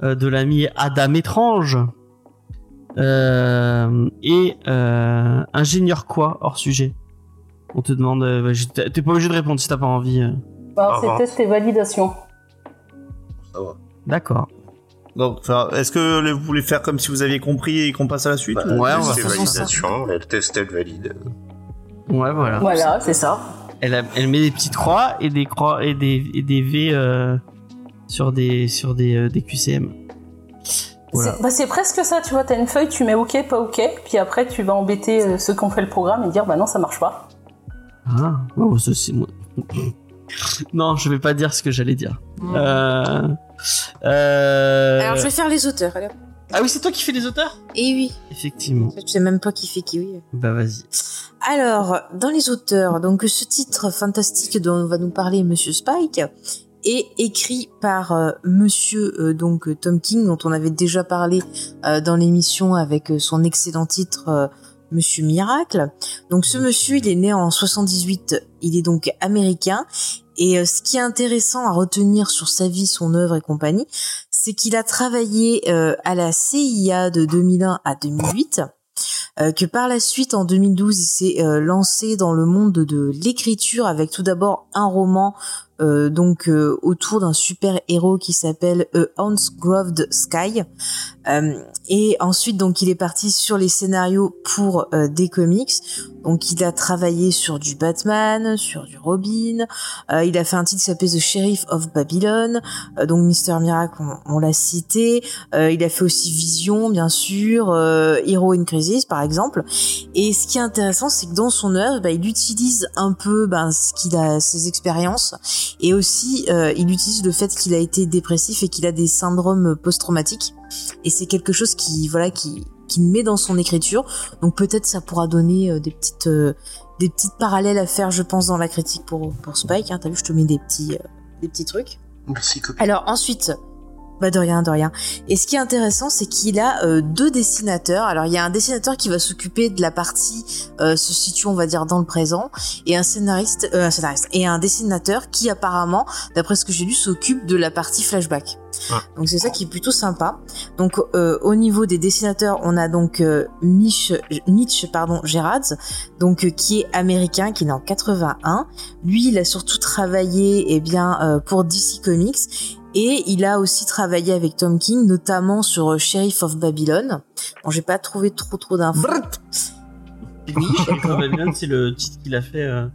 euh, de l'ami Adam Étrange. Euh, et euh, ingénieur quoi hors sujet? On te demande, bah, t'es pas obligé de répondre si t'as pas envie. Bah, Ah, c'est test et validation. Ça va. D'accord. Donc, est-ce que vous voulez faire comme si vous aviez compris et qu'on passe à la suite Bah, ou- Ouais, on va faire ça. validation, elle teste, elle valide. Ouais, voilà. Voilà, c'est ça. Elle, a- elle met des petites croix et des croix et des, et des V euh, sur des sur des, euh, des QCM. Voilà. C'est bah, c'est presque ça, tu vois. T'as une feuille, tu mets OK, pas OK. Puis après, tu vas embêter euh, ceux qui ont fait le programme et dire bah non, ça marche pas. Ah, oh, ça c'est moi. Non, je vais pas dire ce que j'allais dire. Euh, euh, Alors, je vais faire les auteurs. alors. Ah oui, c'est toi qui fais les auteurs? Et oui, Effectivement. je sais même pas qui fait qui, oui. Bah vas-y. Alors, dans les auteurs, donc ce titre fantastique dont va nous parler Monsieur Spike est écrit par euh, Monsieur euh, donc Tom King dont on avait déjà parlé euh, dans l'émission avec son excellent titre Monsieur Miracle. Donc ce monsieur, il est né en 78, il est donc américain et euh, ce qui est intéressant à retenir sur sa vie, son œuvre et compagnie, c'est qu'il a travaillé euh, à la CIA de 2001 à 2008 euh, que par la suite, en 2012, il s'est lancé dans le monde de, l'écriture avec tout d'abord un roman donc autour d'un super héros qui s'appelle A Groved Sky. Euh, et ensuite, donc, il est parti sur les scénarios pour euh, des comics. Donc, il a travaillé sur du Batman, sur du Robin. Euh, il a fait un titre qui s'appelle The Sheriff of Babylon. Donc, Mister Miracle, on, l'a cité. Il a fait aussi Vision, bien sûr, Hero in Crisis, par exemple. Et ce qui est intéressant, c'est que dans son œuvre, bah, il utilise un peu ben, ce qu'il a, ses expériences, et aussi il utilise le fait qu'il a été dépressif et qu'il a des syndromes post-traumatiques. Et c'est quelque chose qui, voilà, qui, qui met dans son écriture. Donc peut-être ça pourra donner euh, des petites, euh, des petites parallèles à faire, je pense, dans la critique pour pour Spike. Hein. T'as vu, je te mets des petits, euh, des petits trucs. Merci. Alors ensuite, bah de rien, de rien. Et ce qui est intéressant, c'est qu'il a euh, deux dessinateurs. Alors il y a un dessinateur qui va s'occuper de la partie euh, se situe, on va dire, dans le présent, et un scénariste, euh, un scénariste et un dessinateur qui apparemment, d'après ce que j'ai lu, s'occupe de la partie flashback. Ah. Donc c'est ça qui est plutôt sympa. Donc euh, au niveau des dessinateurs, on a donc euh, Mitch, Mitch pardon Gerards, donc euh, qui est américain, qui est né en 81. Lui, il a surtout travaillé eh bien euh, pour DC Comics et il a aussi travaillé avec Tom King, notamment sur euh, Sheriff of Babylon. Bon, j'ai pas trouvé trop trop d'infos. Oui, Babylon, c'est le titre qu'il a fait euh,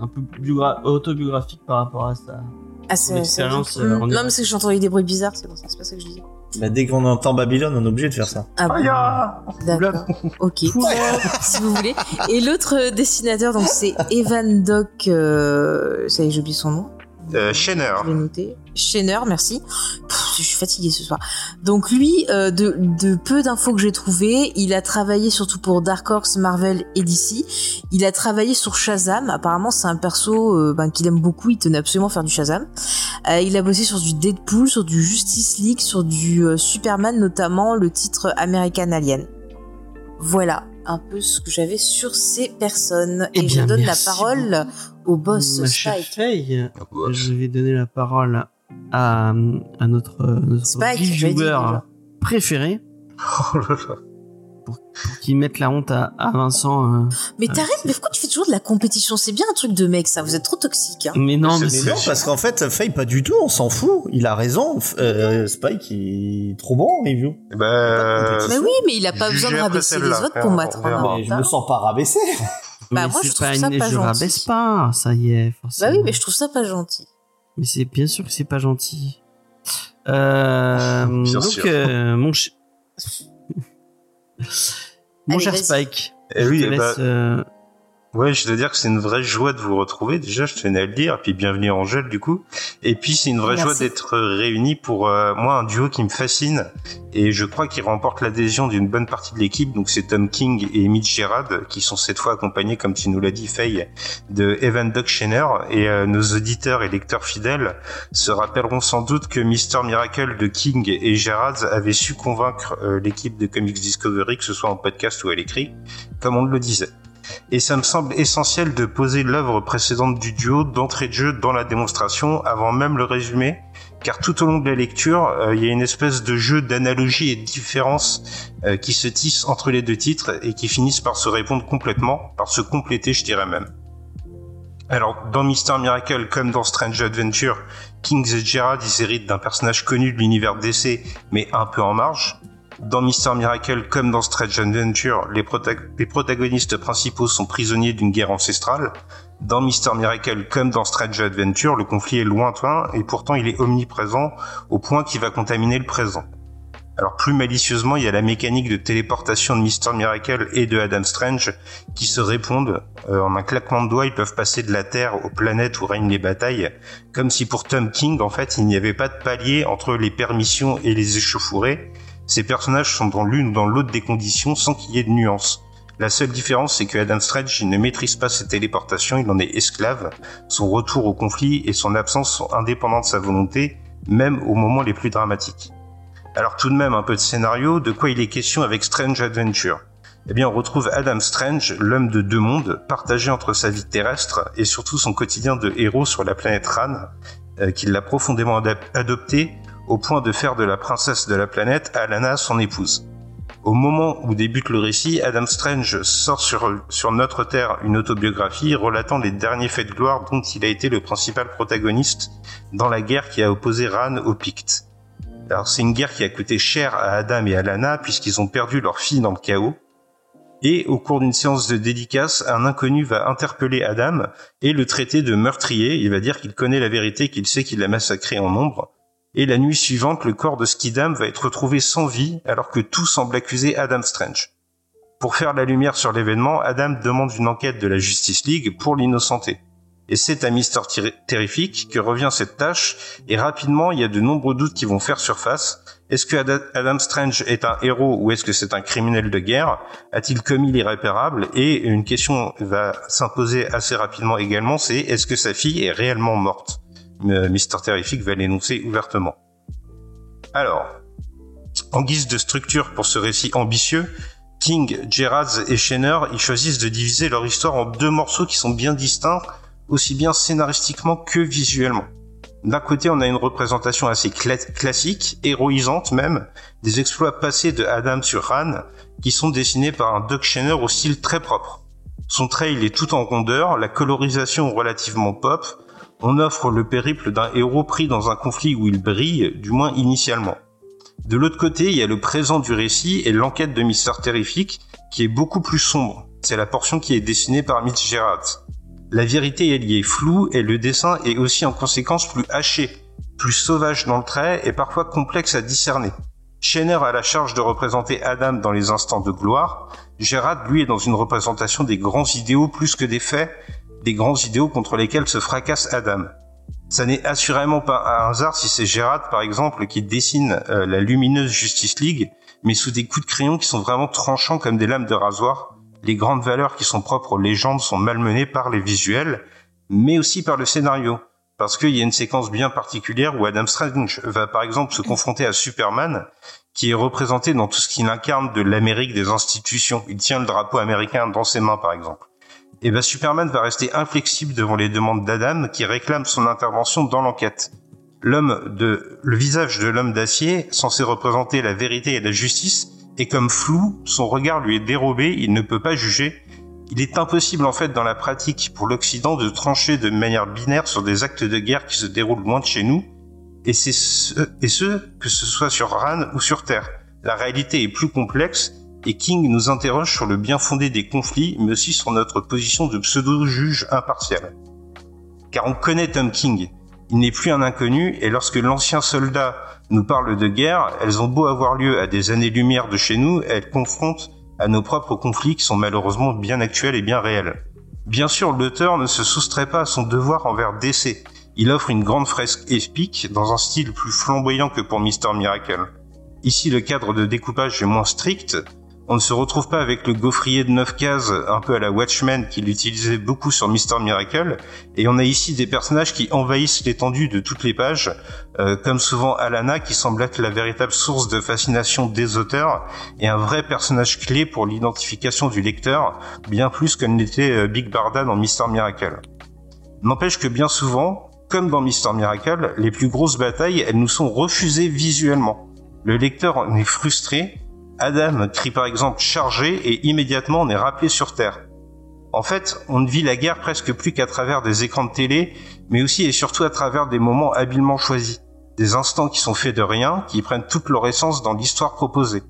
un peu biogra- autobiographique par rapport à ça. Ah, c'est expérience, euh, en Non, mais c'est que j'ai entendu des bruits bizarres, c'est ça, c'est pas ça que je disais. Bah, dès qu'on entend Babylone, on est obligé de faire ça. Ah bon D'accord. Ok. si vous voulez. Et l'autre euh, dessinateur, donc c'est Evan Doc. Euh... Ça y est, j'oublie son nom. Euh, Shanner. Je vais noter. Schenner, merci. Pff, je suis fatiguée ce soir. Donc lui, euh, de, de peu d'infos que j'ai trouvées, il a travaillé surtout pour Dark Horse, Marvel et DC. Il a travaillé sur Shazam. Apparemment, c'est un perso euh, ben, qu'il aime beaucoup. Il tenait absolument à faire du Shazam. Euh, il a bossé sur du Deadpool, sur du Justice League, sur du euh, Superman, notamment le titre American Alien. Voilà un peu ce que j'avais sur ces personnes. Eh et bien, je donne la parole au boss Ma Spike. Faye, je vais donner la parole à, à notre, euh, notre Spike, viewer préféré Oh là là. Pour qu'il mette la honte à, à Vincent. euh. Mais Ah, t'arrêtes, mais pourquoi tu fais toujours de la compétition? C'est bien un truc de mec, ça. Vous êtes trop toxique. Hein. Mais non, C'est- mais Mais c'est non, parce qu'en fait, Faye, pas du tout, on s'en fout. Il a raison. Euh, Spike, il est trop bon en review. Bah, Mais oui, mais il a pas besoin de rabaisser les autres pour mettre je me sens pas rabaissé. Bah, mais moi, je trouve pas ça pas je gentil. rabaisse pas, ça y est, Bah forcément. oui, mais je trouve ça pas gentil. Mais c'est bien sûr que c'est pas gentil. Euh, Bien donc, sûr. euh, mon, ch- mon Allez, cher. Spike, Eh je oui, te eh laisse, bah, euh, Ouais, je dois dire que c'est une vraie joie de vous retrouver. Déjà, je tenais à le dire. Puis bienvenue Angèle, du coup. Et puis, c'est une vraie Merci. joie d'être réunis pour euh, moi un duo qui me fascine. Et je crois qu'il remporte l'adhésion d'une bonne partie de l'équipe. Donc, c'est Tom King et Mitch Gerard qui sont cette fois accompagnés, comme tu nous l'as dit, Faye, de Evan Doc Schenner. Et euh, nos auditeurs et lecteurs fidèles se rappelleront sans doute que Mister Miracle de King et Gerard avaient su convaincre euh, l'équipe de Comics Discovery, que ce soit en podcast ou à l'écrit, comme on le disait. Et ça me semble essentiel de poser l'œuvre précédente du duo d'entrée de jeu dans la démonstration avant même le résumé, car tout au long de la lecture, euh, il y a une espèce de jeu d'analogie et de différence euh, qui se tisse entre les deux titres et qui finissent par se répondre complètement, par se compléter, je dirais même. Alors, dans Mister Miracle comme dans Strange Adventure, Kings et Gerard, ils héritent d'un personnage connu de l'univers DC, mais un peu en marge. Dans Mister Miracle, comme dans Strange Adventure, les, protag- les protagonistes principaux sont prisonniers d'une guerre ancestrale. Dans Mister Miracle, comme dans Strange Adventure, le conflit est lointain et pourtant il est omniprésent au point qu'il va contaminer le présent. Alors plus malicieusement, il y a la mécanique de téléportation de Mister Miracle et de Adam Strange qui se répondent. Euh, en un claquement de doigts, ils peuvent passer de la Terre aux planètes où règnent les batailles, comme si pour Tom King, en fait, il n'y avait pas de palier entre les permissions et les échauffourées, ces personnages sont dans l'une ou dans l'autre des conditions sans qu'il y ait de nuance. La seule différence, c'est que Adam Strange ne maîtrise pas ses téléportations, il en est esclave. Son retour au conflit et son absence sont indépendants de sa volonté, même aux moments les plus dramatiques. Alors tout de même un peu de scénario, de quoi il est question avec Strange Adventure? Eh bien on retrouve Adam Strange, l'homme de deux mondes, partagé entre sa vie terrestre et surtout son quotidien de héros sur la planète Ran, euh, qui l'a profondément adopté au point de faire de la princesse de la planète Alana son épouse. Au moment où débute le récit, Adam Strange sort sur, notre Terre une autobiographie relatant les derniers faits de gloire dont il a été le principal protagoniste dans la guerre qui a opposé Ran aux Pictes. Alors c'est une guerre qui a coûté cher à Adam et Alana puisqu'ils ont perdu leur fille dans le chaos. Et au cours d'une séance de dédicace, un inconnu va interpeller Adam et le traiter de meurtrier. Il va dire qu'il connaît la vérité, qu'il sait qu'il l'a massacré en nombre. Et la nuit suivante, le corps de Skidam va être retrouvé sans vie alors que tout semble accuser Adam Strange. Pour faire la lumière sur l'événement, Adam demande une enquête de la Justice League pour l'innocenter. Et c'est à Mister Terri- Terrific que revient cette tâche, et rapidement il y a de nombreux doutes qui vont faire surface. Est-ce que Ada- Adam Strange est un héros ou est-ce que c'est un criminel de guerre? A-t-il commis l'irréparable? Et une question va s'imposer assez rapidement également, c'est est-ce que sa fille est réellement morte? Mister Terrific va l'énoncer ouvertement. Alors, en guise de structure pour ce récit ambitieux, King, Gerards et Schenner, ils choisissent de diviser leur histoire en deux morceaux qui sont bien distincts, aussi bien scénaristiquement que visuellement. D'un côté, on a une représentation assez cla- classique, héroïsante même, des exploits passés de Adam sur Ran, qui sont dessinés par un Doug Schenner au style très propre. Son trait, il est tout en rondeur, la colorisation relativement pop, on offre le périple d'un héros pris dans un conflit où il brille, du moins initialement. De l'autre côté, il y a le présent du récit et l'enquête de Mister Terrific, qui est beaucoup plus sombre. C'est la portion qui est dessinée par Mitch Gerard. La vérité, elle y est floue et le dessin est aussi en conséquence plus haché, plus sauvage dans le trait et parfois complexe à discerner. Schenner a la charge de représenter Adam dans les instants de gloire. Gerard, lui, est dans une représentation des grands idéaux plus que des faits, des grands idéaux contre lesquels se fracasse Adam. Ça n'est assurément pas un hasard si c'est Gérard, par exemple, qui dessine euh, la lumineuse Justice League, mais sous des coups de crayon qui sont vraiment tranchants comme des lames de rasoir. Les grandes valeurs qui sont propres aux légendes sont malmenées par les visuels, mais aussi par le scénario. Parce qu'il y a une séquence bien particulière où Adam Strange va par exemple se confronter à Superman, qui est représenté dans tout ce qu'il incarne de l'Amérique des institutions. Il tient le drapeau américain dans ses mains par exemple eh ben Superman va rester inflexible devant les demandes d'Adam qui réclame son intervention dans l'enquête. L'homme de, le visage de l'homme d'acier, censé représenter la vérité et la justice, est comme flou, son regard lui est dérobé, il ne peut pas juger. Il est impossible en fait dans la pratique pour l'Occident de trancher de manière binaire sur des actes de guerre qui se déroulent loin de chez nous, et c'est ce, et ce, que ce soit sur Ran ou sur Terre. La réalité est plus complexe, et King nous interroge sur le bien fondé des conflits, mais aussi sur notre position de pseudo-juge impartial. Car on connaît Tom King, il n'est plus un inconnu, et lorsque l'ancien soldat nous parle de guerre, elles ont beau avoir lieu à des années-lumière de chez nous, elles confrontent à nos propres conflits qui sont malheureusement bien actuels et bien réels. Bien sûr, l'auteur ne se soustrait pas à son devoir envers DC. Il offre une grande fresque épique dans un style plus flamboyant que pour Mister Miracle. Ici, le cadre de découpage est moins strict, on ne se retrouve pas avec le gaufrier de 9 cases, un peu à la Watchmen qu'il utilisait beaucoup sur Mister Miracle, et on a ici des personnages qui envahissent l'étendue de toutes les pages, euh, comme souvent Alana qui semble être la véritable source de fascination des auteurs, et un vrai personnage clé pour l'identification du lecteur, bien plus que n'était euh, Big Barda dans Mister Miracle. N'empêche que bien souvent, comme dans Mister Miracle, les plus grosses batailles, elles nous sont refusées visuellement. Le lecteur en est frustré, Adam crie par exemple chargé et immédiatement on est rappelé sur Terre. En fait, on ne vit la guerre presque plus qu'à travers des écrans de télé, mais aussi et surtout à travers des moments habilement choisis. Des instants qui sont faits de rien, qui prennent toute leur essence dans l'histoire proposée.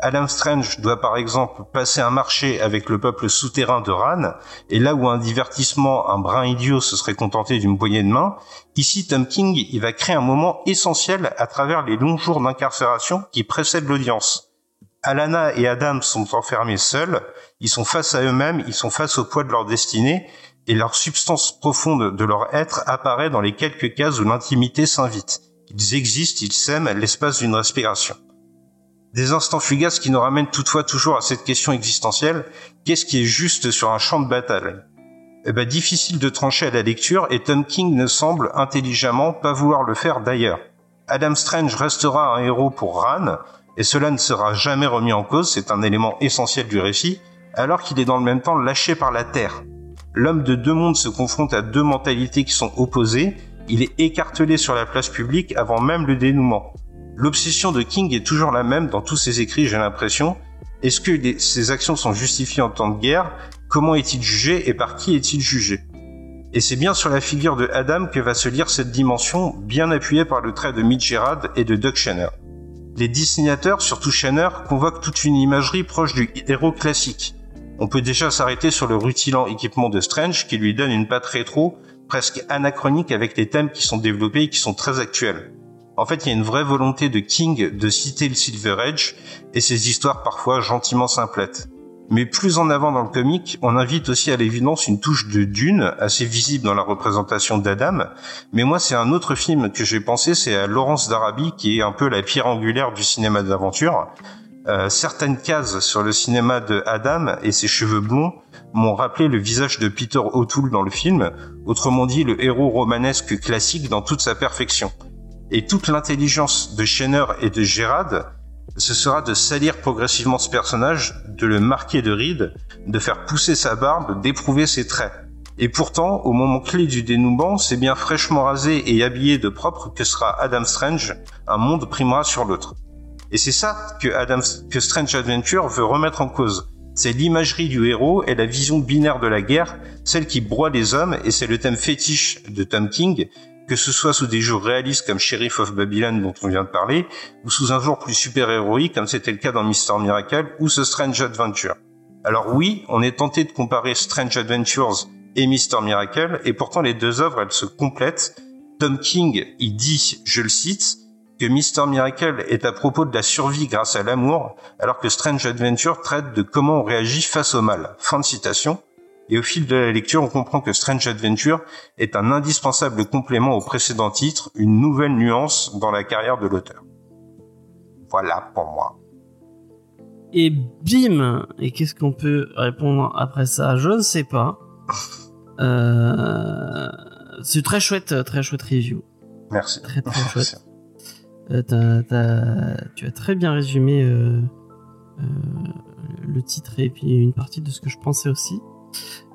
Adam Strange doit par exemple passer un marché avec le peuple souterrain de Ran, et là où un divertissement, un brin idiot se serait contenté d'une poignée de main, ici Tom King il va créer un moment essentiel à travers les longs jours d'incarcération qui précèdent l'audience. Alana et Adam sont enfermés seuls, ils sont face à eux-mêmes, ils sont face au poids de leur destinée, et leur substance profonde de leur être apparaît dans les quelques cases où l'intimité s'invite. Ils existent, ils s'aiment à l'espace d'une respiration. Des instants fugaces qui nous ramènent toutefois toujours à cette question existentielle, qu'est-ce qui est juste sur un champ de bataille? Eh ben, difficile de trancher à la lecture, et Tom King ne semble intelligemment pas vouloir le faire d'ailleurs. Adam Strange restera un héros pour Ran, et cela ne sera jamais remis en cause, c'est un élément essentiel du récit, alors qu'il est dans le même temps lâché par la Terre. L'homme de deux mondes se confronte à deux mentalités qui sont opposées, il est écartelé sur la place publique avant même le dénouement. L'obsession de King est toujours la même dans tous ses écrits, j'ai l'impression. Est-ce que ses actions sont justifiées en temps de guerre? Comment est-il jugé et par qui est-il jugé? Et c'est bien sur la figure de Adam que va se lire cette dimension, bien appuyée par le trait de Mitch Gerard et de Doug Schenner les dessinateurs, surtout Shanner, convoquent toute une imagerie proche du héros classique. On peut déjà s'arrêter sur le rutilant équipement de Strange qui lui donne une patte rétro, presque anachronique avec les thèmes qui sont développés et qui sont très actuels. En fait, il y a une vraie volonté de King de citer le Silver Age et ses histoires parfois gentiment simplettes. Mais plus en avant dans le comic, on invite aussi à l'évidence une touche de Dune, assez visible dans la représentation d'Adam. Mais moi, c'est un autre film que j'ai pensé, c'est à Laurence d'Arabie, qui est un peu la pierre angulaire du cinéma d'aventure. Euh, certaines cases sur le cinéma de Adam et ses cheveux blonds m'ont rappelé le visage de Peter O'Toole dans le film, autrement dit le héros romanesque classique dans toute sa perfection. Et toute l'intelligence de Schenner et de Gérard ce sera de salir progressivement ce personnage, de le marquer de rides, de faire pousser sa barbe, d'éprouver ses traits. Et pourtant, au moment clé du dénouement, c'est bien fraîchement rasé et habillé de propre que sera Adam Strange, un monde primera sur l'autre. Et c'est ça que, Adam, que Strange Adventure veut remettre en cause. C'est l'imagerie du héros et la vision binaire de la guerre, celle qui broie les hommes, et c'est le thème fétiche de Tom King, que ce soit sous des jours réalistes comme Sheriff of Babylon dont on vient de parler, ou sous un jour plus super-héroïque comme c'était le cas dans Mister Miracle ou ce Strange Adventure. Alors oui, on est tenté de comparer Strange Adventures et Mister Miracle, et pourtant les deux œuvres, elles se complètent. Tom King, il dit, je le cite, que Mister Miracle est à propos de la survie grâce à l'amour, alors que Strange Adventure traite de comment on réagit face au mal. Fin de citation. Et au fil de la lecture, on comprend que Strange Adventure est un indispensable complément au précédent titre, une nouvelle nuance dans la carrière de l'auteur. Voilà pour moi. Et bim Et qu'est-ce qu'on peut répondre après ça? Je ne sais pas. Euh... C'est très chouette, très chouette review. Merci. Très très chouette. Euh, t'as- tu as très bien résumé euh, euh, le titre et puis une partie de ce que je pensais aussi.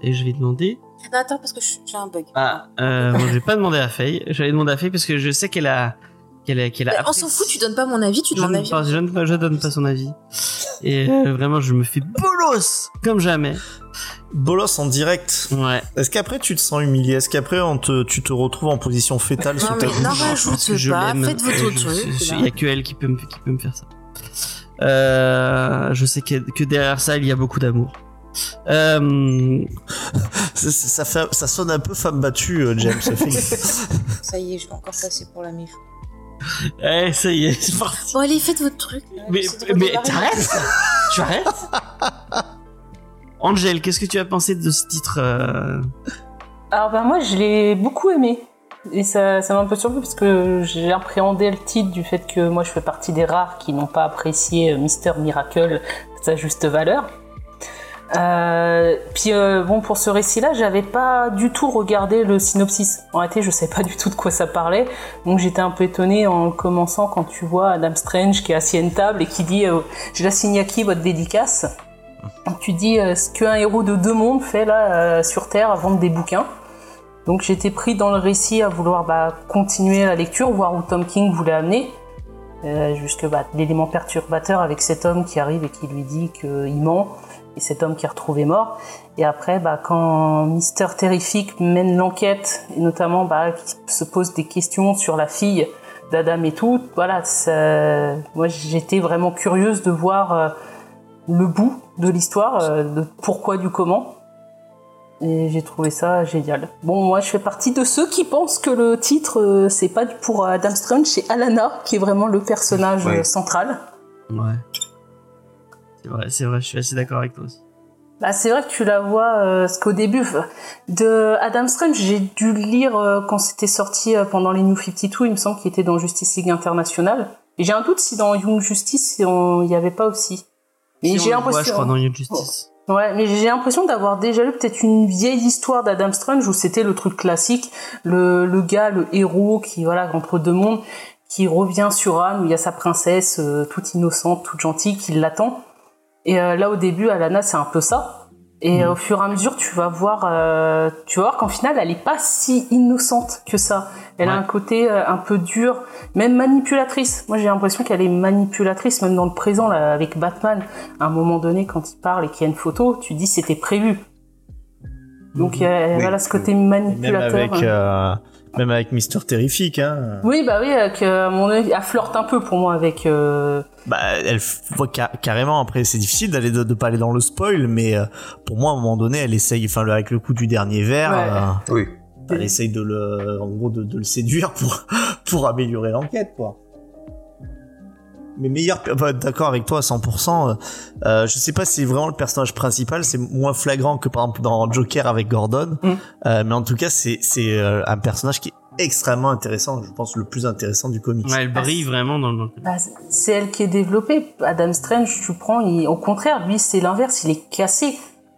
Et je vais demander. Non, attends, parce que je- j'ai un bug. Ah, euh, bon, je vais pas demander à Faye. J'allais demander à Faye parce que je sais qu'elle a, qu'elle a, qu'elle a. Mais on s'en fout, tu donnes pas mon avis, tu je demandes ne, l'avis. pas- je, ne, pas- je donne pas son avis. Et euh, vraiment, je me fais bolos comme jamais. Bolos en direct. Ouais. Est-ce qu'après tu te sens humilié? Est-ce qu'après on te, tu te retrouves en position fétale Non, ta mais non, bouche rajoute je pas, l'aime. faites votre je- truc. je-. Il y a que elle qui peut me, qui peut me faire ça. Euh, je sais que, que derrière ça, il y a beaucoup d'amour. Euh, ça, ça fait, ça sonne un peu femme battue, euh, James. ça y est, je vais encore passer pour la mif. eh, ça y est, c'est parti. Bon, allez, faites votre truc. Mais, mais t'arrêtes Tu arrêtes Angel, qu'est-ce que tu as pensé de ce titre euh, Alors bah moi je l'ai beaucoup aimé. Et ça ça m'a un peu surpris parce que j'ai appréhendé le titre du fait que moi je fais partie des rares qui n'ont pas apprécié Mister Miracle sa juste valeur. Euh, puis euh, bon pour ce récit-là, j'avais pas du tout regardé le synopsis. En réalité, je sais pas du tout de quoi ça parlait, donc j'étais un peu étonné en commençant quand tu vois Adam Strange qui est assis à une table et qui dit euh, "Je la signe à qui votre dédicace? Tu dis euh, ce qu'un héros de deux mondes fait là sur Terre à vendre des bouquins. Donc j'étais pris dans le récit à vouloir bah, continuer la lecture, voir où Tom King voulait amener. Jusque bah, l'élément perturbateur avec cet homme qui arrive et qui lui dit qu'il ment, cet homme qui est retrouvé mort. Et après, bah, quand Mister Terrific mène l'enquête, et notamment bah, qui se pose des questions sur la fille d'Adam et tout, voilà, ça- moi j'étais vraiment curieuse de voir euh, le bout de l'histoire, euh, de pourquoi du comment. Et j'ai trouvé ça génial. Bon, moi, je fais partie de ceux qui pensent que le titre, euh, c'est pas pour Adam Strange, c'est Alana, qui est vraiment le personnage Ouais. central. Ouais. C'est vrai, c'est vrai, je suis assez d'accord avec toi aussi. Bah, c'est vrai que tu la vois, euh, parce qu'au début enfin, de Adam Strange, j'ai dû le lire euh, quand c'était sorti euh, pendant les New 52, il me semble qu'il était dans Justice League International. Et j'ai un doute si dans Young Justice, il n'y avait pas aussi. Et Si, j'ai on le voit, je l'impression. crois, dans Young Justice. Ouais, mais j'ai l'impression d'avoir déjà lu peut-être une vieille histoire d'Adam Strange où c'était le truc classique, le, le gars, le héros qui, voilà, entre deux mondes, qui revient sur Anne où il y a sa princesse, euh, toute innocente, toute gentille, qui l'attend. Et euh, là, au début, Alana, c'est un peu ça. Et euh, au fur et à mesure, tu vas voir, euh, tu vas voir qu'en final, elle est pas si innocente que ça. Elle a un côté euh, un peu dur, même manipulatrice. Moi, j'ai l'impression qu'elle est manipulatrice, même dans le présent, là, avec Batman. À un moment donné, quand il parle et qu'il y a une photo, tu dis c'était prévu. Donc, euh, Oui. voilà ce côté Et même manipulateur. avec, euh, même avec Mister Terrific, hein. Oui, bah oui, avec, euh, à mon avis, elle flirte un peu pour moi avec. euh, Bah, elle voit carrément. Après, c'est difficile d'aller de, de pas aller dans le spoil, mais euh, pour moi, à un moment donné, elle essaye, enfin, avec le coup du dernier verre, Ouais. euh, Oui. elle essaye de le, en gros, de, de le séduire pour pour améliorer l'enquête, quoi. Mais meilleur, bah, d'accord avec toi à 100%. euh, euh, je sais pas si c'est vraiment le personnage principal, c'est moins flagrant que par exemple dans Joker avec Gordon, Mm. Euh, mais en tout cas c'est c'est euh, un personnage qui est extrêmement intéressant, je pense le plus intéressant du comics. Ouais, elle brille vraiment dans le. Bah, c'est elle qui est développée. Adam Strange, tu prends, il- au contraire, lui, c'est l'inverse, il est cassé.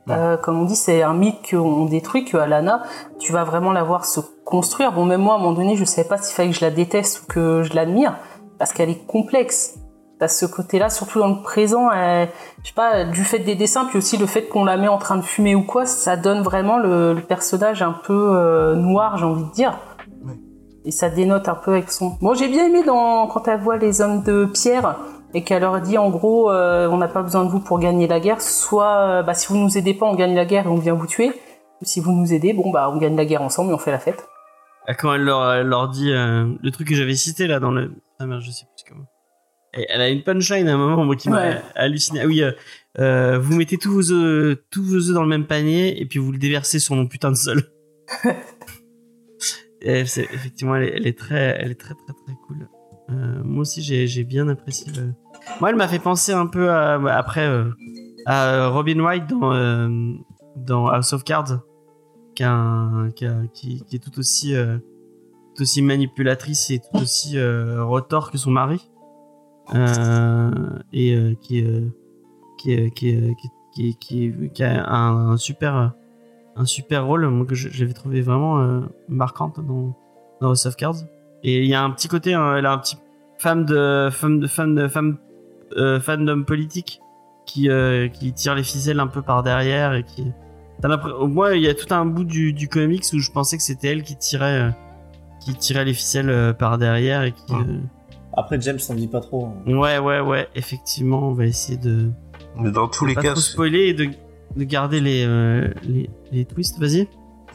Euh, comme on dit, c'est un mythe qu'on détruit, que Alana, tu vas vraiment la voir se construire. Bon, même moi, à un moment donné, je savais pas s'il fallait que je la déteste ou que je l'admire, parce qu'elle est complexe. T'as ce côté-là, surtout dans le présent, elle- je sais pas, du fait des dessins, puis aussi le fait qu'on la met en train de fumer ou quoi, ça donne vraiment le, le personnage un peu euh, noir, j'ai envie de dire. Et ça dénote un peu avec son. Bon, j'ai bien aimé dans quand elle voit les hommes de pierre et qu'elle leur dit en gros, euh, on n'a pas besoin de vous pour gagner la guerre. Soit, euh, bah, si vous nous aidez pas, on gagne la guerre et on vient vous tuer. Ou si vous nous aidez, bon bah, on gagne la guerre ensemble et on fait la fête. Ah, Quand elle leur, elle leur dit euh, le truc que j'avais cité là dans le. Ah merde, je sais plus elle a une punchline à un moment moi, qui m'a Ouais. halluciné. Ah oui, euh, euh, vous mettez tous vos œufs, tous vos œufs dans le même panier et puis vous le déversez sur mon putain de sol. Effectivement, elle est, elle est très, elle est très très très cool. Euh, moi aussi, j'ai bien apprécié. Le... Moi, elle m'a fait penser un peu à, après euh, à Robin Wright dans dans House of Cards, qui, a un- qui, a- qui- qui est tout aussi, tout aussi manipulatrice et tout aussi retors que son mari. Euh, et euh, qui, euh, qui, qui, qui, qui, a un, un super, un super rôle moi, que j'avais trouvé vraiment marquante dans, dans House of Cards. Et il y a un petit côté, hein, elle a un petit femme de femme de femme de femme euh, fandom politique qui euh, qui tire les ficelles un peu par derrière et qui moins il y a tout un bout du, du comics où je pensais que c'était elle qui tirait euh, qui tirait les ficelles par derrière et qui. Après, James s'en dit pas trop. euh, ouais ouais ouais effectivement on va essayer de Mais dans tous de les pas cas, trop spoiler et de de garder les euh, les, les twists vas-y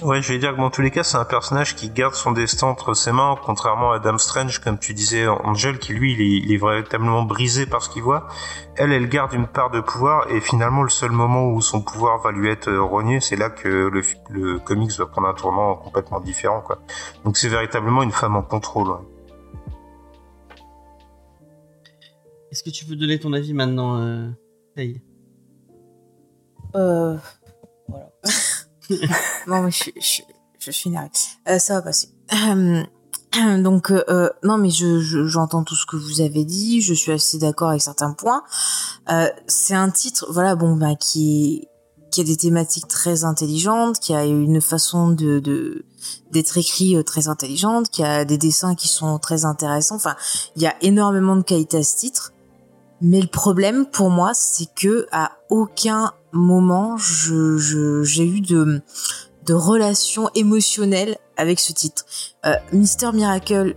Ouais, je vais dire que dans tous les cas, c'est un personnage qui garde son destin entre ses mains, contrairement à Dame Strange, comme tu disais, Angel, qui lui, il est, il est véritablement brisé par ce qu'il voit. Elle, elle garde une part de pouvoir, et finalement, le seul moment où son pouvoir va lui être euh, rogné, c'est là que le, le comics va prendre un tournant complètement différent, quoi. Donc c'est véritablement une femme en contrôle. ouais. Est-ce que tu peux donner ton avis maintenant euh, Euh, voilà. non, mais je, je, je suis énervée. Euh, ça va passer. Donc, euh, euh, non, mais je, je- j'entends tout ce que vous avez dit. Je suis assez d'accord avec certains points. Euh, c'est un titre, voilà, bon, bah, qui qui a des thématiques très intelligentes, qui a une façon de de- d'être écrit euh, très intelligente, qui a des dessins qui sont très intéressants. Enfin, il y a énormément de qualité à ce titre. Mais le problème pour moi, c'est que à aucun moment j'ai eu de de relation émotionnelle avec ce titre. Euh, Mister Miracle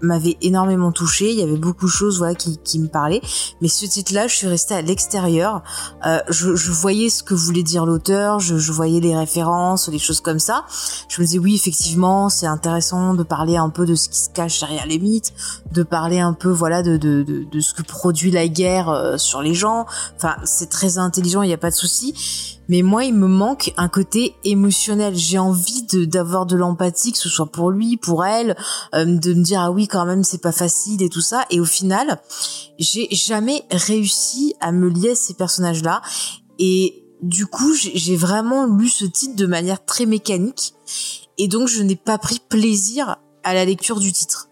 m'avait énormément touché. Il y avait beaucoup de choses voilà qui, qui me parlaient. Mais ce titre-là, je suis restée à l'extérieur. Euh, je, je voyais ce que voulait dire l'auteur. Je, je voyais les références, les choses comme ça. Je me disais oui, effectivement, c'est intéressant de parler un peu de ce qui se cache derrière les mythes, de parler un peu voilà de de, de, de ce que produit la guerre euh, sur les gens. Enfin, c'est très intelligent, il n'y a pas de souci. Mais moi, il me manque un côté émotionnel. J'ai envie d'avoir de l'empathie, que ce soit pour lui, pour elle, euh, de me dire ah oui quand même c'est pas facile et tout ça. Et au final, j'ai jamais réussi à me lier à ces personnages-là. Et du coup, j'ai vraiment lu ce titre de manière très mécanique. Et donc, je n'ai pas pris plaisir à la lecture du titre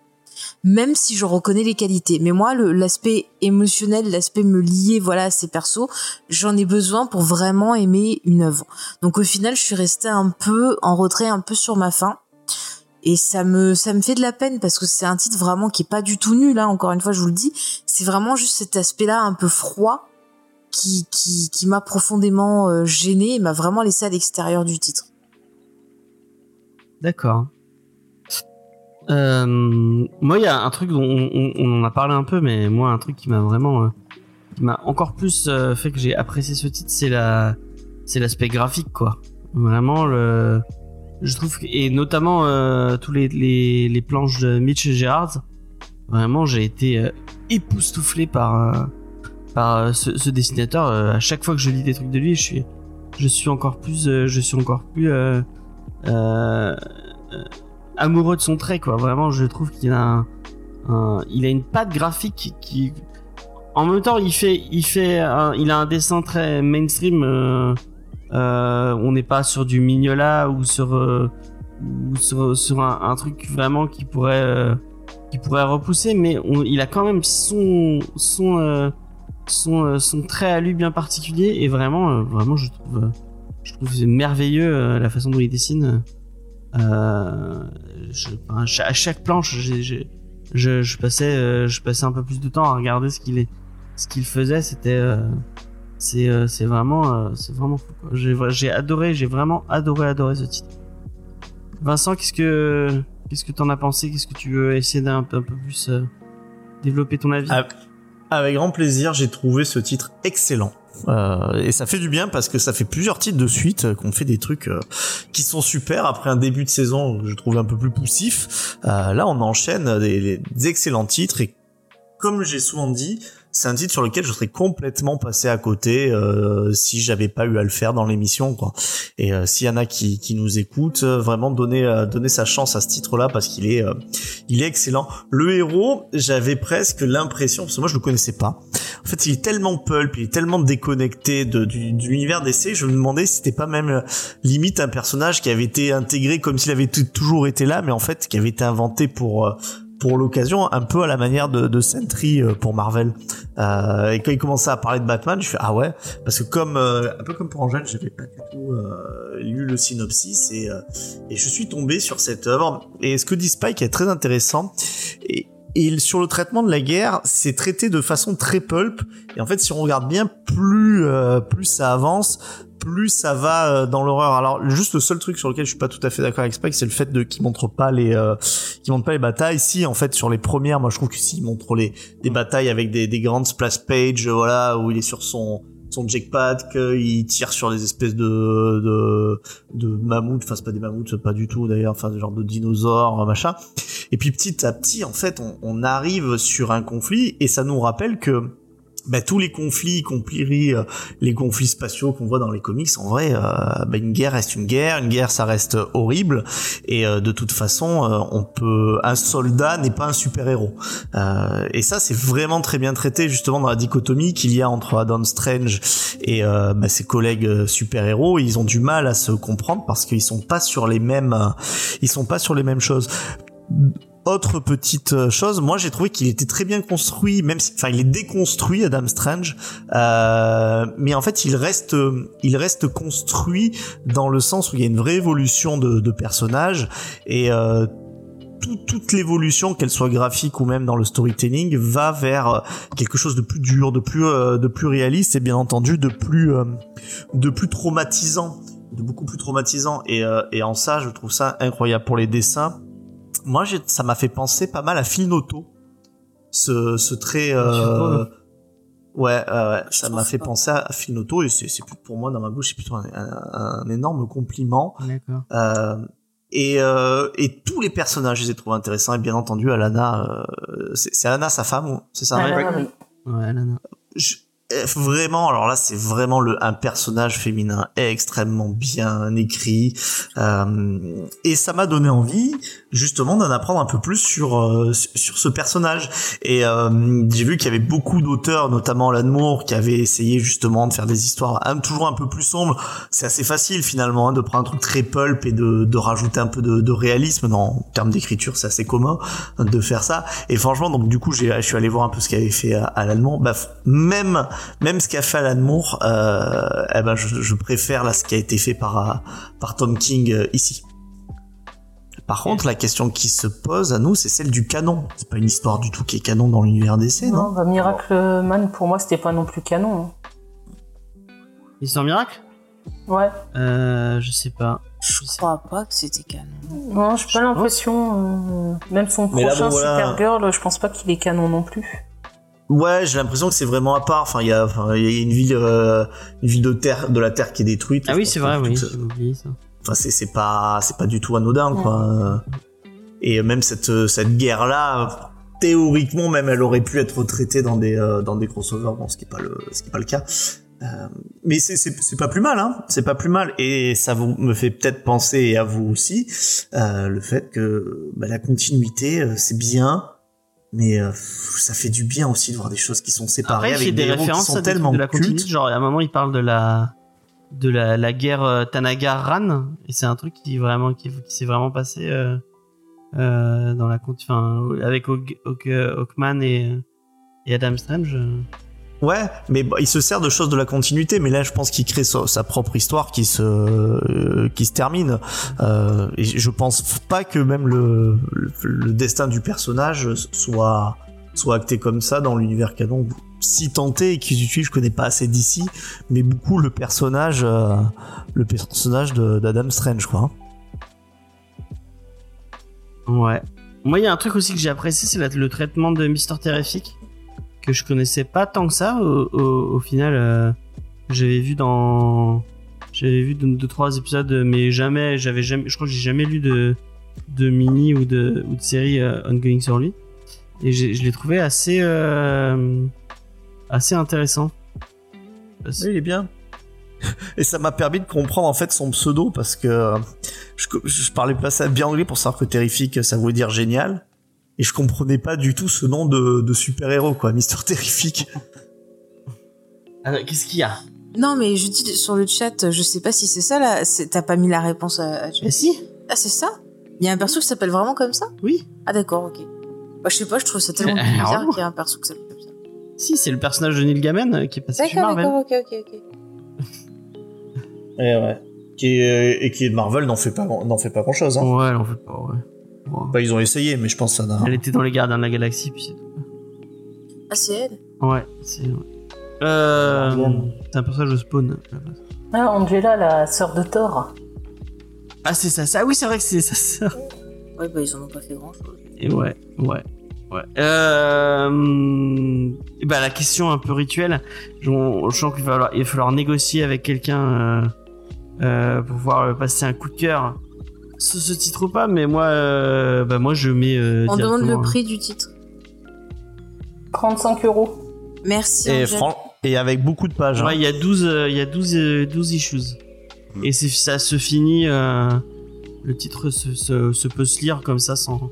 même si je reconnais les qualités. Mais moi, l'aspect émotionnel, l'aspect me lier, voilà, à ces persos, j'en ai besoin pour vraiment aimer une œuvre. Donc au final, je suis restée un peu en retrait, un peu sur ma faim. Et ça me, ça me fait de la peine parce que c'est un titre vraiment qui est pas du tout nul, hein, encore une fois, je vous le dis. C'est vraiment juste cet aspect-là un peu froid qui, qui, qui m'a profondément euh, gêné et m'a vraiment laissé à l'extérieur du titre. D'accord. Euh, moi, il y a un truc dont on, on- on en a parlé un peu, mais moi, un truc qui m'a vraiment, euh, qui m'a encore plus euh, fait que j'ai apprécié ce titre, c'est la, c'est l'aspect graphique, quoi. Vraiment le, je trouve et notamment euh, tous les, les les planches de Mitch Gerrard. Vraiment, j'ai été euh, époustouflé par par ce, ce dessinateur. À chaque fois que je lis des trucs de lui, je suis je suis encore plus je suis encore plus amoureux de son trait quoi. Vraiment je trouve qu'il a une patte graphique qui en même temps il fait il fait il a un dessin très mainstream euh, euh, on n'est pas sur du Mignola ou sur euh, un, truc vraiment qui pourrait repousser mais il a quand même son son son, son trait à lui bien particulier et vraiment vraiment je trouve je trouve merveilleux la façon dont il dessine je, enfin, à chaque- planche je, je passais euh, je passais un peu plus de temps à regarder ce qu'il est faisait. C'était euh, c'est euh, c'est vraiment euh, c'est vraiment fou j'ai adoré j'ai vraiment adoré adoré ce titre. Vincent qu'est-ce que qu'est-ce que t'en as pensé? Qu'est-ce que tu veux essayer d'un peu, un peu plus euh, développer ton avis? Ah, Avec grand plaisir, j'ai trouvé ce titre excellent. Euh, et ça fait du bien parce que ça fait plusieurs titres de suite euh, qu'on fait des trucs euh, qui sont super après un début de saison que je trouve un peu plus poussif. Euh, là, on enchaîne des, des excellents titres et comme j'ai souvent dit, c'est un titre sur lequel je serais complètement passé à côté euh, si j'avais pas eu à le faire dans l'émission quoi. Et euh, s'il y en a qui, qui nous écoutent, euh, vraiment donner euh, donner sa chance à ce titre-là parce qu'il est euh, il est excellent. Le héros, j'avais presque l'impression parce que moi je le connaissais pas. en fait, il est tellement pulp, il est tellement déconnecté de, du, de l'univers d'essai. Je me demandais si c'était pas même euh, limite un personnage qui avait été intégré comme s'il avait toujours été là, mais en fait qui avait été inventé pour pour l'occasion, un peu à la manière de, de Sentry euh, pour Marvel. Euh, et quand il commençait à parler de Batman, je fais ah ouais, parce que comme un peu comme pour Angèle, j'avais pas du tout lu le synopsis et et je suis tombé sur cette œuvre. Et ce que dit Spike est très intéressant. Et et sur le traitement de la guerre, c'est traité de façon très pulp. Et en fait, si on regarde bien, plus euh, plus ça avance, plus ça va euh, dans l'horreur. Alors juste le seul truc sur lequel je suis pas tout à fait d'accord avec Spike, c'est le fait de qu'il montre pas les euh, qu'il montre pas les batailles. Si en fait sur les premières, moi je trouve que si montre les des batailles avec des, des grandes splash pages, voilà où il est sur son son jackpad, qu'il tire sur des espèces de de, de mammouths, enfin c'est pas des mammouths, pas du tout d'ailleurs, enfin des genre de dinosaures, machin. Et puis petit à petit, en fait, on, on arrive sur un conflit et ça nous rappelle que bah, tous les conflits, y compris euh, les conflits spatiaux qu'on voit dans les comics, en vrai, euh, bah, une guerre reste une guerre, une guerre ça reste horrible, et euh, de toute façon, on peut, un soldat n'est pas un super héros. et ça, c'est vraiment très bien traité justement dans la dichotomie qu'il y a entre Adam Strange et bah, ses collègues super héros. Ils ont du mal à se comprendre parce qu'ils sont pas sur les mêmes, ils sont pas sur les mêmes choses autre petite euh, chose, moi j'ai trouvé qu'il était très bien construit, même si, enfin il est déconstruit Adam Strange, euh, mais en fait il reste, il reste construit dans le sens où il y a une vraie évolution de, de personnage et euh, toute l'évolution, qu'elle soit graphique ou même dans le storytelling, va vers euh, quelque chose de plus dur, de plus, euh, de plus réaliste et bien entendu de plus, de plus traumatisant, de beaucoup plus traumatisant. Et, et en ça, je trouve ça incroyable pour les dessins moi, ça m'a fait penser pas mal à Phil Noto. Ce, ce trait. Euh... Ouais, ouais, ça m'a fait penser à Phil Noto et c'est plus pour moi dans ma bouche, c'est plutôt un, un, énorme compliment. D'accord. Euh, et, euh, et tous les personnages, je les ai trouvés intéressants. Et bien entendu, Alana, euh, c'est Alana sa femme, c'est ça Alana, oui. Ouais, Alana. Je, euh, vraiment alors là c'est vraiment le un personnage féminin extrêmement bien écrit euh, et ça m'a donné envie justement d'en apprendre un peu plus sur euh, sur ce personnage. Et euh, j'ai vu qu'il y avait beaucoup d'auteurs notamment Alan qui avaient essayé justement de faire des histoires un, toujours un peu plus sombres. C'est assez facile finalement hein, de prendre un truc très pulp et de, de rajouter un peu de, de réalisme. Dans en termes d'écriture c'est assez commun de faire ça. Et franchement donc du coup j'ai je suis allé voir un peu ce qu'avait fait Alan Moore. Bah, même même ce qu'a fait Alan Moore, euh, eh ben je, je, préfère là ce qui a été fait par euh, par Tom King euh, ici. Par contre, la question qui se pose à nous, c'est celle du canon. C'est pas une histoire du tout qui est canon dans l'univers d'essai, non, non bah, Miracle Man, pour moi, c'était pas non plus canon. Hein. Histoire miracle? Ouais. Euh, je sais pas. Je, crois pas que c'était canon. Non, j'ai pas l'impression. Euh, même son prochain Supergirl, je pense pas qu'il est canon non plus. Ouais, j'ai l'impression que c'est vraiment à part. Enfin, il y a, enfin, il y a une ville, euh, une ville de terre, de la terre qui est détruite. Ah oui, c'est vrai, oui. oublié ça. Enfin, c'est, c'est pas, c'est pas du tout anodin, quoi. Et même cette, cette guerre-là, théoriquement, même, elle aurait pu être traitée dans des, euh, dans des crossovers, bon, ce qui est pas le, ce qui est pas le cas. Euh, mais c'est, c'est, c'est pas plus mal, hein. C'est pas plus mal. Et ça vous me fait peut-être penser, et à vous aussi, euh, le fait que bah, la continuité, euh, c'est bien mais euh, ça fait du bien aussi de voir des choses qui sont séparées avec des, références qui sont tellement de la cultes. Genre, à un moment, il parle de la de la, la guerre euh, Tanagar-Ran, et c'est un truc qui vraiment qui, qui s'est vraiment passé euh, euh, dans la enfin avec Hawkman et, et Adam Strange. Ouais, mais il se sert de choses de la continuité, mais là je pense qu'il crée sa, propre histoire qui se euh, qui se termine. Euh, et je pense pas que même le, le, destin du personnage soit soit acté comme ça dans l'univers canon. Si tenté et qu'ils utilisent, je connais pas assez d'ici, mais beaucoup le personnage euh, le personnage d'Adam Strange quoi. Ouais. Moi, il y a un truc aussi que j'ai apprécié, c'est le traitement de Mister Terrific que je connaissais pas tant que ça. Au, au, final, euh, j'avais vu dans, j'avais vu deux, trois épisodes, mais jamais, j'avais jamais, je crois que j'ai jamais lu de de mini ou de ou de série euh, ongoing sur lui. Et je l'ai trouvé assez euh, assez intéressant. Oui, il est bien. Et ça m'a permis de comprendre en fait son pseudo parce que je, je parlais pas ça bien anglais pour savoir que terrifique ça voulait dire génial et je comprenais pas du tout ce nom de, de super-héros, quoi, Mister Terrifique. Alors, qu'est-ce qu'il y a? Non, mais je dis sur le chat, je sais pas si c'est ça là. T'as pas mis la réponse à. à- Eh si Ah, c'est ça? Il y a un perso qui s'appelle vraiment comme ça? Oui. Ah, d'accord, ok. Bah, je sais pas, je trouve ça tellement Euh, bizarre qu'il y ait un perso qui s'appelle comme ça. Si, c'est le personnage de Neil Gaiman euh, qui est passé chez Marvel. d'accord, ok, ok, ok. Et, ouais. qui est, et qui est de Marvel n'en fait pas, n'en fait pas grand chose. Hein. Ouais, elle en fait pas, ouais. Bah, ils ont essayé, mais je pense que ça n'a. Elle était dans les Gardiens de la Galaxie, puis c'est tout. Ah, c'est elle? Ouais, c'est. ouais. Euh. C'est un personnage de Spawn. Ah, Angela, la sœur de Thor. Ah, c'est ça, ça. Ah oui, c'est vrai que c'est sa sœur. Ouais, bah, ils en ont pas fait grand chose. Et ouais, ouais, ouais. Euh, et bah, la question un peu rituelle, je, je sens qu'il va falloir, il va falloir négocier avec quelqu'un euh, euh, pour pouvoir passer un coup de cœur. Ce, ce titre ou pas, mais moi, euh, bah, moi je mets. euh, On demande le directement, prix du titre. 35 euros. Merci, Et, et avec beaucoup de pages. hein. Ouais, il y a 12, euh, il y a 12, euh, 12 issues. Et ça se finit. euh, le titre se, se, se peut se lire comme ça sans,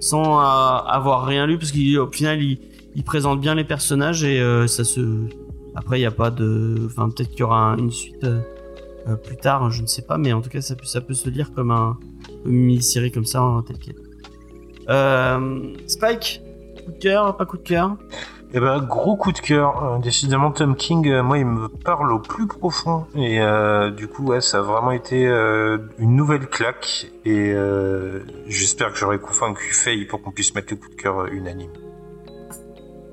sans euh, avoir rien lu, parce qu'au final, il, il présente bien les personnages et euh, ça se. Après, il n'y a pas de. Enfin, peut-être qu'il y aura un- une suite euh, plus tard, je ne sais pas, mais en tout cas, ça peut, ça peut se lire comme un comme une mini-série comme ça, hein, tel quel. Euh, Spike, coup de cœur, pas coup de cœur? Eh ben, gros coup de cœur. Euh, décidément, Tom King, euh, moi, il me parle au plus profond. Et euh, du coup, ouais, ça a vraiment été euh, une nouvelle claque. Et euh, j'espère que j'aurai convaincu Faye pour qu'on puisse mettre le coup de cœur unanime.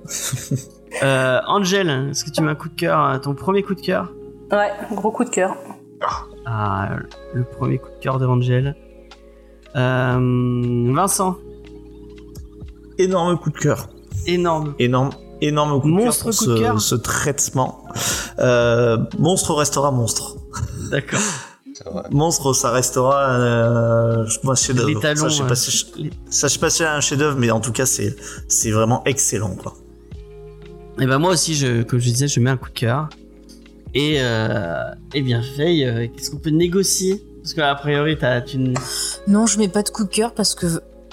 euh, Angel, est-ce que tu mets un coup de cœur, ton premier coup de cœur? Ouais, gros coup de cœur. Ah, le premier coup de cœur de Angel. Euh, Vincent, Énorme coup de cœur. énorme. Énorme, énorme coup de cœur pour coup de ce, cœur. ce traitement. Euh, monstre restera monstre. D'accord. Monstre, ça restera euh, talons. Ça, je sais pas si les- c'est un chef d'œuvre, mais en tout cas, c'est c'est vraiment excellent, quoi. Et ben moi aussi, je, comme je disais, je mets un coup de cœur. Et, euh, et bien, Faye, euh, qu'est-ce qu'on peut négocier? Parce qu'a priori, t'as une. Non, je mets pas de coup de cœur parce que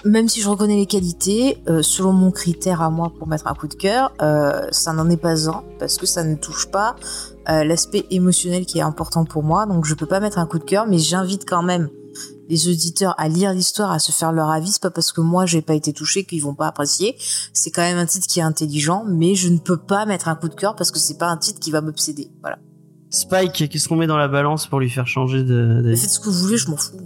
même si je reconnais les qualités, euh, selon mon critère à moi pour mettre un coup de cœur, euh, ça n'en est pas un parce que ça ne touche pas l'aspect émotionnel qui est important pour moi. Donc je peux pas mettre un coup de cœur, mais j'invite quand même les auditeurs à lire l'histoire, à se faire leur avis. C'est pas parce que moi j'ai pas été touché qu'ils vont pas apprécier. C'est quand même un titre qui est intelligent, mais je ne peux pas mettre un coup de cœur parce que c'est pas un titre qui va m'obséder. Voilà. Spike, qu'est-ce qu'on met dans la balance pour lui faire changer de. d'avis Faites ce que vous voulez, je m'en fous.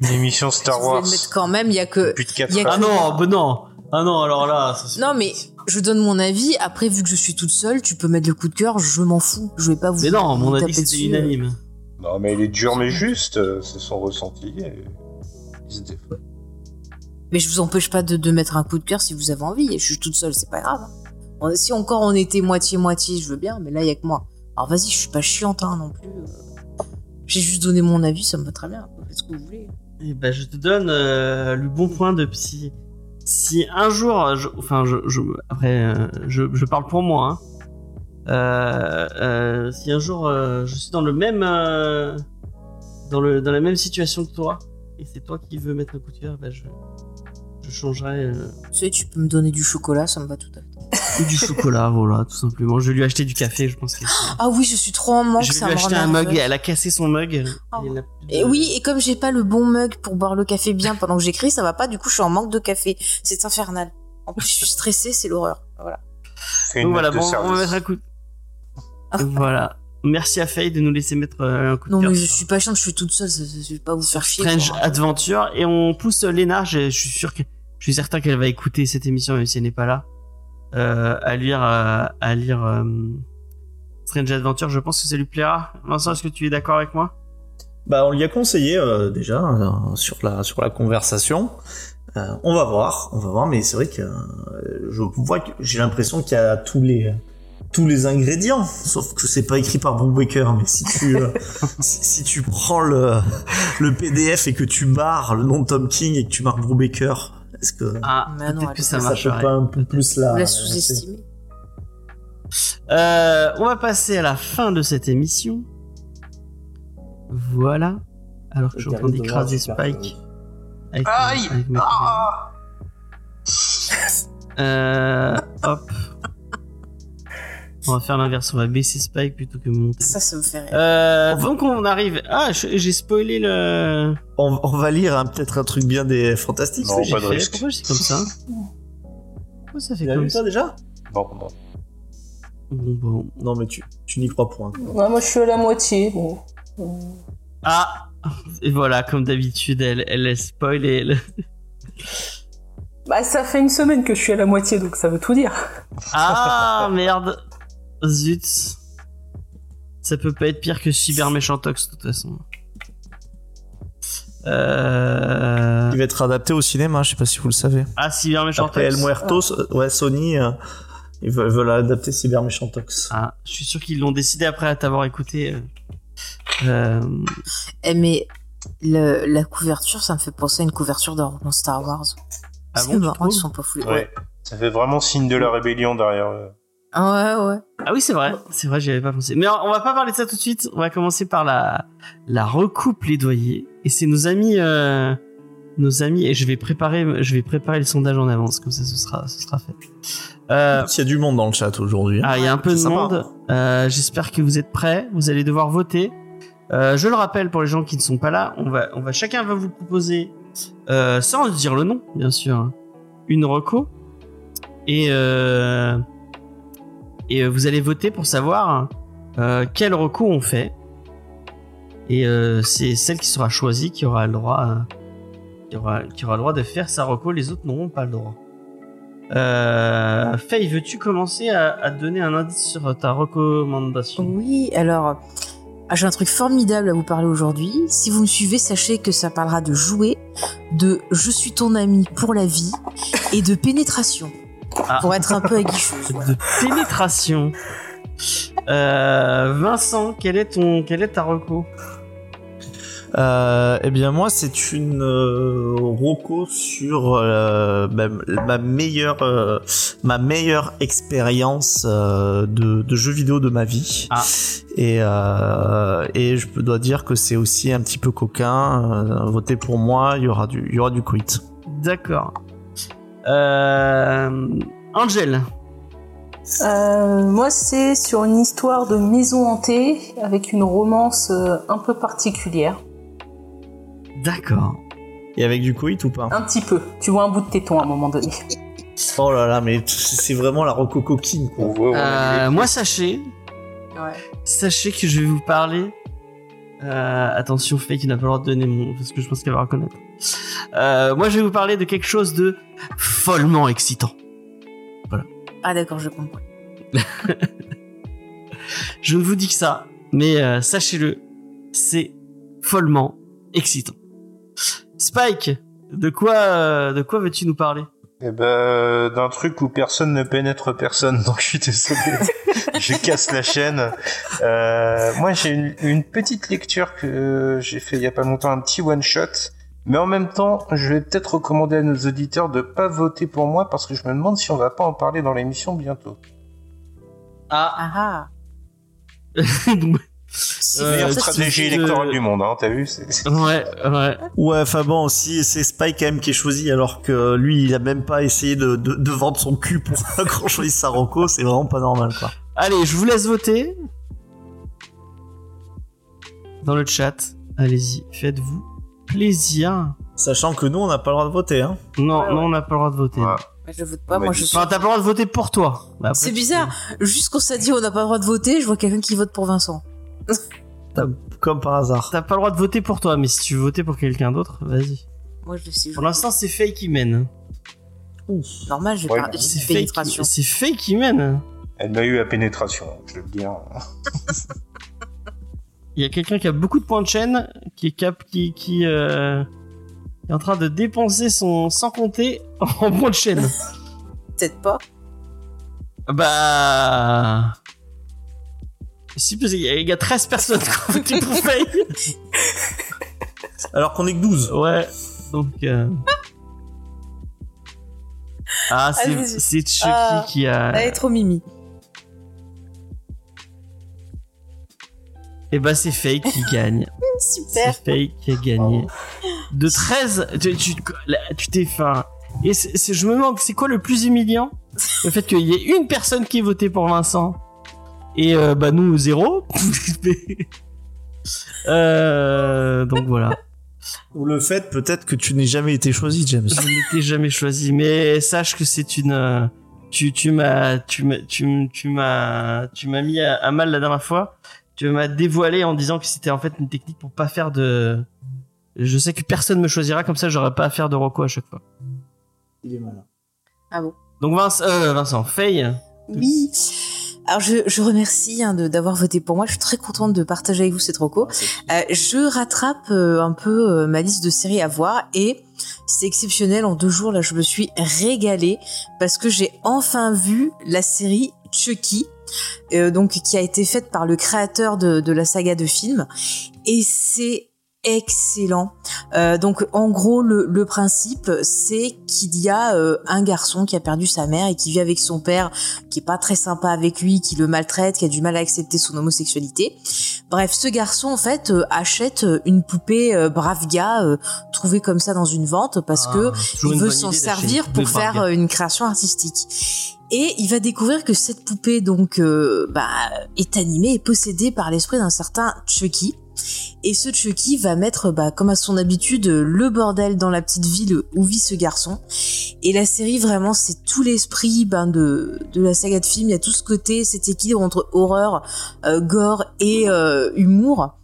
L'émission Si Star Wars. le mettre quand même, il y a que Plus de 4 il y a Ah non, bah non Ah non, alors là. ça, c'est Non mais je donne mon avis. Après, vu que je suis toute seule, tu peux mettre le coup de cœur. Je m'en fous. Je vais pas vous. Mais non, mon avis c'était dessus. unanime. Non, mais il est dur, mais juste. euh, C'est son ressenti. et il se défend. Mais je vous empêche pas de, de mettre un coup de cœur si vous avez envie. Je suis toute seule, c'est pas grave. On- Si encore on était moitié moitié, je veux bien. Mais là, il y a que moi. Alors vas-y, je suis pas chiante hein, non plus. euh. J'ai juste donné mon avis, ça me va très bien. Faites ce que vous voulez. Et ben, je te donne euh, le bon point de psy. Si un jour, je- enfin, je, je- après, euh, je, je parle pour moi. Hein. Euh, euh, si un jour euh, je suis dans le même, euh, dans le, dans la même situation que toi, et c'est toi qui veux mettre un coup de cœur, ben je, je changerai euh, Tu sais, tu peux me donner du chocolat, ça me va tout à fait. du chocolat, voilà, tout simplement. Je vais lui acheter du café, je pense. que Ah oui, je suis trop en manque. je vais ça lui acheter rend un mug. Elle a cassé son mug. Ah. et oui, et comme j'ai pas le bon mug pour boire le café bien pendant que j'écris, ça va pas. Du coup, je suis en manque de café. C'est infernal. En plus, je suis stressée, c'est l'horreur. Voilà. Donc une voilà, bon, on va mettre un coup. voilà. Merci à Faye de nous laisser mettre euh, un coup de Non, cœur mais je sur- suis pas chiante, je suis toute seule. ça- ça- Je vais pas vous faire chier. Strange quoi. Adventure et on pousse Léna. Je, je suis sûr que je suis certain qu'elle va écouter cette émission même si elle n'est pas là. euh, à lire euh, à lire euh, Strange Adventure. Je pense que ça lui plaira. Vincent, est-ce que tu es d'accord avec moi? Bah, on lui a conseillé euh, déjà euh, sur la sur la conversation. Euh, on va voir, on va voir, mais c'est vrai que euh, je vois que j'ai l'impression qu'il y a tous les tous les ingrédients, sauf que c'est pas écrit par Brubaker, mais si tu euh, si, si tu prends le le PDF et que tu barres le nom de Tom King et que tu marques Brubaker, est-ce que Ah, Mais non, que ça ça marcherait. peut pas un peu plus là la sous-estimez. Euh, on va passer à la fin de cette émission. Voilà. Alors que je suis en train d'écraser Spike. Avec, Aïe Ah Euh, hop. On va faire l'inverse, on va baisser Spike plutôt que monter. Ça, ça me fait rire. Euh, donc on arrive. Ah, je- j'ai spoilé le. On, on va lire hein, peut-être un truc bien des fantastiques. Non, que pas j'ai de fait risque. Pourquoi j'ai comme ça Pourquoi ça fait comme ça ça déjà Bon, bon. Bon, bon. Non, mais tu, tu n'y crois point. Ouais, moi, je suis à la moitié. Bon. Ah Et voilà, comme d'habitude, elle, elle laisse spoil et elle... Bah, ça fait une semaine que je suis à la moitié, donc ça veut tout dire. Ah merde Zut Ça peut pas être pire que Cyber Méchantox de toute façon. Euh... Il va être adapté au cinéma, je sais pas si vous le savez. Ah, Cyber Après Méchantox. El Muertos, euh, ouais, Sony, euh, ils veulent, veulent adapter Cyber Méchantox. Ah, je suis sûr qu'ils l'ont décidé après t'avoir écouté. euh. Euh, Eh, mais le- la couverture, ça me fait penser à une couverture d'un roman Star Wars. Ah bon, marrant, ils sont pas fous. Ouais. Ça fait vraiment signe de la rébellion derrière. Ah ouais, ouais. Ah oui, c'est vrai, c'est vrai, j'y avais pas pensé. Mais on va pas parler de ça tout de suite. On va commencer par la la recoupe plaidoyer. Et c'est nos amis, euh, nos amis. Et je vais préparer, je vais préparer le sondage en avance, comme ça, ce sera, ce sera fait. Euh, Il y a du monde dans le chat aujourd'hui. ah, il y a un peu de sympa. monde. Euh, J'espère que vous êtes prêts. Vous allez devoir voter. Euh, je le rappelle pour les gens qui ne sont pas là, on va, on va chacun va vous proposer, euh, sans dire le nom, bien sûr, une reco. Et euh, et euh, vous allez voter pour savoir euh, quel reco on fait. Et euh, c'est celle qui sera choisie qui aura le droit, qui aura, le droit de faire sa reco. Les autres n'auront pas le droit. Euh, Faye, veux-tu commencer à, à donner un indice sur ta recommandation? Oui, alors, ah, j'ai un truc formidable à vous parler aujourd'hui. Si vous me suivez, sachez que ça parlera de jouer, de je suis ton ami pour la vie et de pénétration. Ah. Pour être un peu aguicheuse. voilà. de pénétration. Euh, Vincent, quel est ton, quelle est ta reco? Euh, eh bien moi c'est une euh, roco sur euh, ma, ma meilleure euh, ma meilleure expérience euh, de, de jeu vidéo de ma vie Ah. et euh, et je dois dire que c'est aussi un petit peu coquin euh, votez pour moi il y aura du il y aura du quit D'accord. Euh, Angel. Euh, moi, c'est sur une histoire de maison hantée avec une romance euh, un peu particulière. D'accord. et avec du quit ou pas Un petit peu. Tu vois un bout de téton à un moment donné. oh là là mais c'est vraiment la roco coquine quoi On voit, on a Euh, moi, sachez, Ouais. sachez que je vais vous parler. Euh, attention, Faye qui n'a pas le droit de donner mon, parce que je pense qu'elle va reconnaître. Euh, moi, je vais vous parler de quelque chose de follement excitant. Ah d'accord, je comprends. Je ne vous dis que ça, mais euh, sachez-le, c'est follement excitant. Spike, de quoi, euh, de quoi veux-tu nous parler? Eh ben, d'un truc où personne ne pénètre personne, donc je suis désolé. je casse la chaîne. Euh, moi, j'ai une, une petite lecture que j'ai fait il y a pas longtemps, un petit one shot. Mais en même temps, je vais peut-être recommander à nos auditeurs de pas voter pour moi parce que je me demande si on va pas en parler dans l'émission bientôt. Ah, Ah Euh, ah. Meilleure tu- stratégie tu- électorale du monde, hein, t'as vu c'est- ouais, ouais. Ouais, enfin bon, si c'est Spike quand même qui est choisi alors que lui il a même pas essayé de, de, de vendre son cul pour qu'on choisisse sa Rocco, c'est vraiment pas normal quoi. Allez, je vous laisse voter. Dans le chat, allez-y, faites-vous plaisir. Sachant que nous on n'a pas le droit de voter hein. Non, Ouais, ouais. non, on n'a pas le droit de voter. Ouais. Je vote pas, On moi je suis... Enfin, t'as pas le droit de voter pour toi. Après, C'est tu- bizarre. Juste qu'on s'est dit on n'a pas le droit de voter, je vois quelqu'un qui vote pour Vincent. Comme par hasard. T'as pas le droit de voter pour toi, mais si tu veux voter pour quelqu'un d'autre, vas-y. Moi je sais. Pour l'instant, c'est Faye qui mène. Normal, je vais Ouais, parler C'est de Faye pénétration. qui, c'est Faye qui mène. Elle m'a eu à pénétration, je vais le dire. Il y a quelqu'un qui a beaucoup de points de chaîne, qui est cap, qui, qui, euh, qui est en train de dépenser son sans compter en points de chaîne. Peut-être pas. Bah. Si, parce qu'il y a- il y a 13 personnes qui ont voté pour Faye. Alors qu'on est que 12. Ouais, donc. euh, Ah, c'est Allez-y. c'est Chucky Ah, qui a. Elle est trop mimi. Et bah, c'est Faye qui gagne. Super. C'est Faye qui a gagné. De 13. Tu tu- là, tu t'es fait. Et c'est- c'est- je me demande, c'est quoi le plus humiliant? Le fait qu'il y ait une personne qui ait voté pour Vincent Et euh, bah nous zéro. euh, donc voilà. Ou le fait peut-être que tu n'aies jamais été choisi, James. Je n'étais jamais choisi, mais sache que c'est une. euh, Tu tu m'as tu m'as tu m- tu m'as tu m'as mis à, à mal la dernière fois. Tu m'as dévoilé en disant que c'était en fait une technique pour pas faire de. Je sais que personne me choisira comme ça, j'aurais pas à faire de Rocco à chaque fois. Il est malin. Ah bon? Donc Vincent, euh, Vincent, Faye. Oui. Alors je, je remercie hein, de- d'avoir voté pour moi. Je suis très contente de partager avec vous cette reco. Euh, je rattrape euh, un peu euh, ma liste de séries à voir et c'est exceptionnel. En deux jours, là, je me suis régalée parce que j'ai enfin vu la série Chucky, euh, donc qui a été faite par le créateur de, de la saga de films et c'est excellent. Euh, donc en gros le, le principe c'est qu'il y a euh, un garçon qui a perdu sa mère et qui vit avec son père qui est pas très sympa avec lui, qui le maltraite, qui a du mal à accepter son homosexualité. Bref, ce garçon en fait euh, achète euh, une poupée euh, brave gars euh, trouvée comme ça dans une vente parce Ah, que il veut s'en servir pour faire une création artistique. Et il va découvrir que cette poupée donc euh, bah, est animée et possédée par l'esprit d'un certain Chucky. Et ce Chucky va mettre, bah, comme à son habitude, le bordel dans la petite ville où vit ce garçon. Et la série, vraiment, c'est tout l'esprit ben, de, la saga de film. Il y a tout ce côté, cet équilibre entre horreur, euh, gore et euh, humour.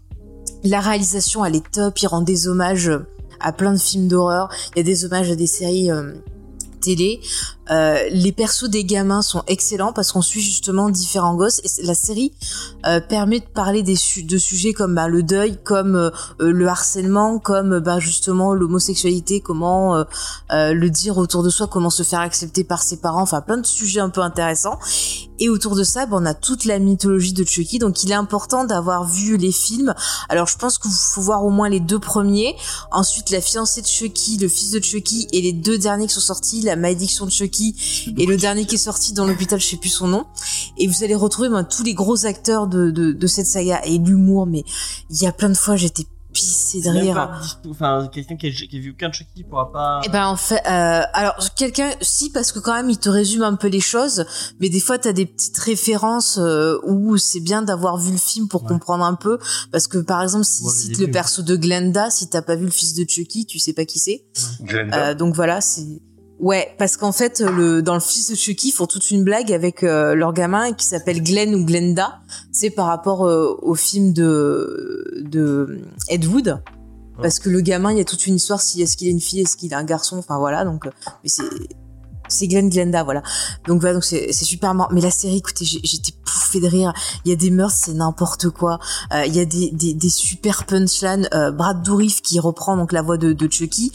La réalisation, elle est top. Il rend des hommages à plein de films d'horreur. Il y a des hommages à des séries télé. Euh, les persos des gamins sont excellents parce qu'on suit justement différents gosses. Et la série euh, permet de parler des su- de sujets comme bah, le deuil, comme euh, euh, le harcèlement, comme bah, justement l'homosexualité, comment euh, le dire autour de soi, comment se faire accepter par ses parents, enfin plein de sujets un peu intéressants. Et autour de ça, bah, on a toute la mythologie de Chucky, donc il est important d'avoir vu les films. Alors je pense qu'il faut voir au moins les deux premiers, ensuite la fiancée de Chucky, le fils de Chucky, et les deux derniers qui sont sortis, la malédiction de Chucky, et le dernier qui est sorti dans l'hôpital, je sais plus son nom. Et vous allez retrouver ben, tous les gros acteurs de, de, de cette saga et l'humour, mais il y a plein de fois j'étais pissée de rire. Enfin, quelqu'un qui, a- qui a vu aucun Chucky pourra pas. Eh ben en fait, euh, alors quelqu'un, si parce que quand même il te résume un peu les choses, mais des fois t'as des petites références euh, où c'est bien d'avoir vu le film pour Ouais. comprendre un peu, parce que par exemple s'il cite le perso de Glenda, si t'as pas vu le fils de Chucky, tu sais pas qui c'est. Glenda. Euh, donc voilà, c'est ouais, parce qu'en fait le dans le fils de Chucky, ils font toute une blague avec euh, leur gamin qui s'appelle Glenn ou Glenda, c'est par rapport euh, au film de de Ed Wood. Parce que le gamin, il y a toute une histoire si est-ce qu'il est une fille, est-ce qu'il est un garçon, enfin voilà, donc euh, mais c'est c'est Glenn Glenda, voilà. Donc voilà, donc c'est super marrant. Mais la série, écoutez, j'étais pouffée de rire. Il y a des meurtres, c'est n'importe quoi. Euh, Il y a des, des, des super punchlines. Euh, Brad Dourif qui reprend donc la voix de, de Chucky,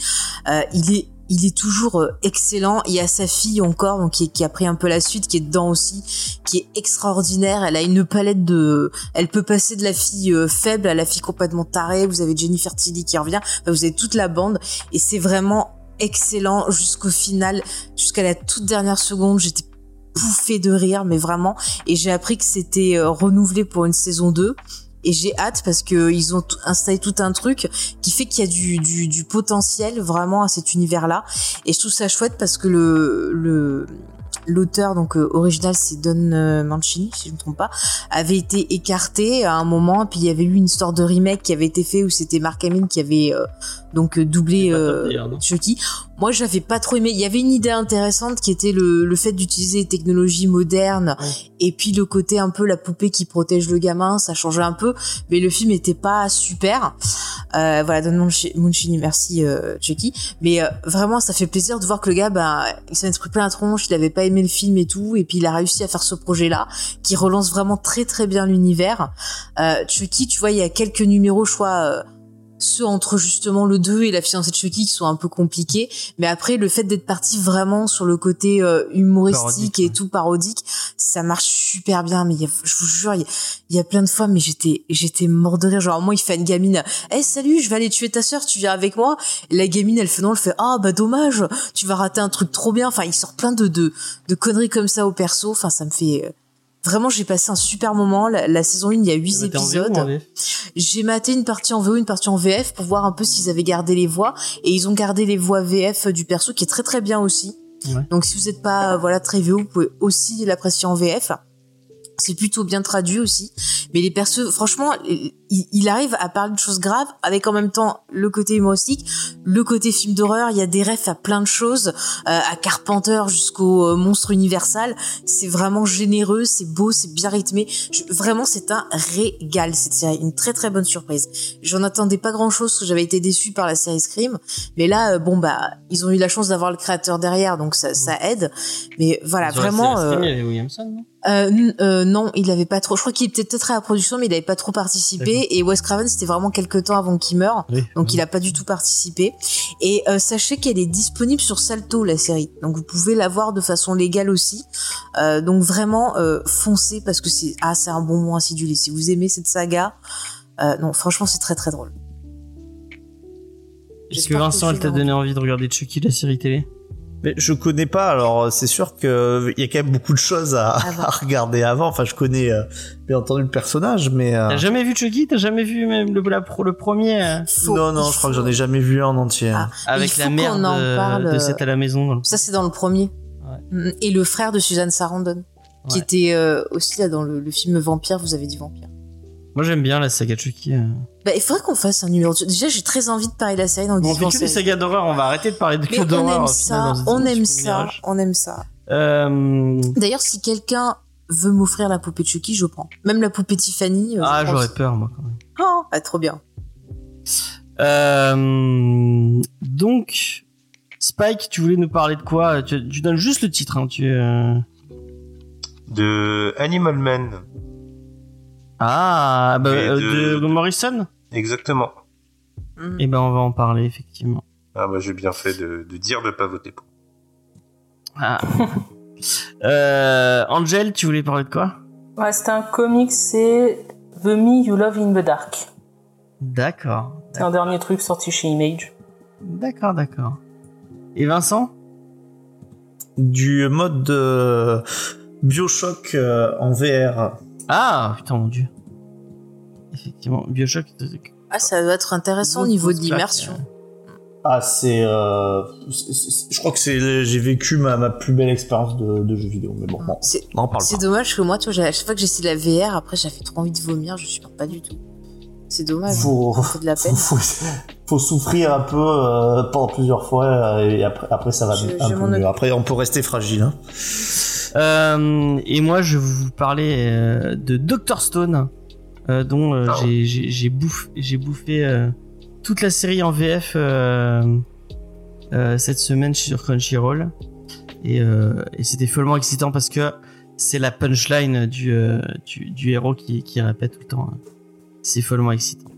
euh, il est il est toujours euh, excellent. Il y a sa fille encore, donc qui, a pris un peu la suite, qui est dedans aussi, qui est extraordinaire. Elle a une palette de, elle peut passer de la fille euh, faible à la fille complètement tarée. Vous avez Jennifer Tilly qui revient. Enfin, vous avez toute la bande et c'est vraiment excellent jusqu'au final, jusqu'à la toute dernière seconde. J'étais pouffée de rire, mais vraiment. Et j'ai appris que c'était euh, renouvelé pour une saison 2. Et j'ai hâte parce que ils ont installé tout un truc qui fait qu'il y a du, du, du potentiel vraiment à cet univers-là. Et je trouve ça chouette parce que le, le, l'auteur donc euh, original c'est Don euh, Mancini si je ne me trompe pas avait été écarté à un moment puis il y avait eu une histoire de remake qui avait été fait où c'était Mark Hamill qui avait euh, donc euh, doublé euh, non Chucky. Moi j'avais pas trop aimé. Il y avait une idée intéressante qui était le, le fait d'utiliser les technologies modernes Ouais. et puis le côté un peu la poupée qui protège le gamin ça changeait un peu. Mais le film était pas super. Euh, voilà Don Munchi- Mancini merci euh, Chucky. Mais euh, vraiment, ça fait plaisir de voir que le gars, ben, il s'en est pris plein la tronche, il avait pas aimé le film et tout, et puis il a réussi à faire ce projet-là, qui relance vraiment très très bien l'univers. Euh, Chucky, tu vois, il y a quelques numéros, je crois, euh, ceux entre justement le 2 et la fiancée de Chucky qui sont un peu compliqués, mais après, le fait d'être parti vraiment sur le côté euh, humoristique Parodique, et ouais. tout parodique, ça marche super bien, mais il y a- je vous jure, il y a, il y a plein de fois, mais j'étais, j'étais mort de rire. Genre, moi, il fait une gamine, Eh salut, je vais aller tuer ta sœur, tu viens avec moi? Et la gamine, elle fait non, elle fait, ah, bah, dommage, tu vas rater un truc trop bien. Enfin, il sort plein de, de, de conneries comme ça au perso. Enfin, ça me fait, euh, vraiment, j'ai passé un super moment. La, la saison 1, il y a 8 T'es en VO ou en épisodes. J'ai maté une partie en VO, une partie en VF pour voir un peu s'ils avaient gardé les voix. Et ils ont gardé les voix VF du perso qui est très très bien aussi. Ouais. Donc si vous n'êtes pas euh, voilà très VO, vous pouvez aussi l'apprécier en VF. C'est plutôt bien traduit aussi. Mais les persos, franchement, il, il arrive à parler de choses graves avec en même temps le côté humoristique, le côté film d'horreur. Il y a des refs à plein de choses, euh, à Carpenter jusqu'au euh, monstre universal. C'est vraiment généreux, c'est beau, c'est bien rythmé. Je- vraiment, c'est un régal cette série, une très très bonne surprise. J'en attendais pas grand chose, parce que j'avais été déçue par la série Scream, mais là, euh, bon bah, ils ont eu la chance d'avoir le créateur derrière, donc ça, ça aide. Mais voilà, vraiment. série Scream, euh, il y avait Williamson, non? Euh, euh, non, il avait pas trop. Je crois qu'il était peut-être à la production, mais il avait pas trop participé. Et Wes Craven, c'était vraiment quelques temps avant qu'il meure, Oui. donc il a pas du tout participé. Et euh, sachez qu'elle est disponible sur Salto la série, donc vous pouvez la voir de façon légale aussi. Euh, donc vraiment euh, foncez parce que c'est ah c'est un bon moment acidulé. Si vous aimez cette saga, euh, non franchement c'est très très drôle. Est-ce que Vincent, elle t'a donné envie de regarder Chucky, la série télé? Mais je connais pas, alors c'est sûr que il y a quand même beaucoup de choses à, à regarder avant. Enfin, je connais euh, bien entendu le personnage, mais euh, T'as jamais vu Chucky? T'as jamais vu même le, la pro- le premier euh, Faut- non, non, je crois que j'en ai jamais vu un en entier. Ah. avec la mère de, parle, de euh, cette à la maison Ça c'est dans le premier. Mm, Et le frère de Suzanne Sarandon, qui Ouais. était euh, aussi là dans le, le film Vampire. Vous avez dit Vampire. Moi j'aime bien la saga Chucky. euh. Bah, il faudrait qu'on fasse un numéro. de- Déjà, j'ai très envie de parler de la série dans Bon, on fait que des sagas d'horreur, on va arrêter de parler de Mais que on d'horreur. aime au final, ça, on aime ça, on aime ça. Euh, D'ailleurs, si quelqu'un veut m'offrir la poupée de Chucky, je prends. Même la poupée Tiffany. euh, Ah, j'aurais peur moi quand même. Oh, ah, trop bien. Euh, donc, Spike, tu voulais nous parler de quoi? Tu, tu donnes juste le titre. Hein, tu, euh, De Animal Man. Ah, bah, Et euh, de- de... Morrison Exactement. Mm. Eh ben, on va en parler effectivement. Ah bah j'ai bien fait de, de dire de pas voter pour. Ah. euh, Angel, tu voulais parler de quoi? Ouais, c'est un comic, c'est The Me You Love in the Dark. D'accord. C'est un dernier truc sorti chez Image. D'accord, d'accord. Et Vincent? Du mode de Bioshock euh, en VR. Ah, putain, mon dieu. Effectivement, Bioshock. Ah, ça doit être intéressant au niveau de l'immersion. Ah, c'est, euh, c'est- je crois que c'est, j'ai vécu ma, ma plus belle expérience de, de jeu vidéo. Mais bon, on en parle c'est dommage que moi, tu vois, à chaque fois que j'essaie de la VR, après, j'ai fait trop envie de vomir, je supporte pas du tout. C'est dommage. Faut, fait de la peine. faut, faut, faut souffrir un peu euh, pendant plusieurs fois euh, et après, après ça va Je- un je peu m'en mieux. occupe. Après, on peut rester fragile. Hein. Euh, et moi, je vais vous parler euh, de Doctor Stone, euh, dont Ah. j'ai- j'ai j'ai bouffé, j'ai bouffé toute la série en VF cette semaine sur Crunchyroll. Et, et c'était follement excitant parce que c'est la punchline du, du, du héros qui, qui répète tout le temps. hein. C'est follement excitant.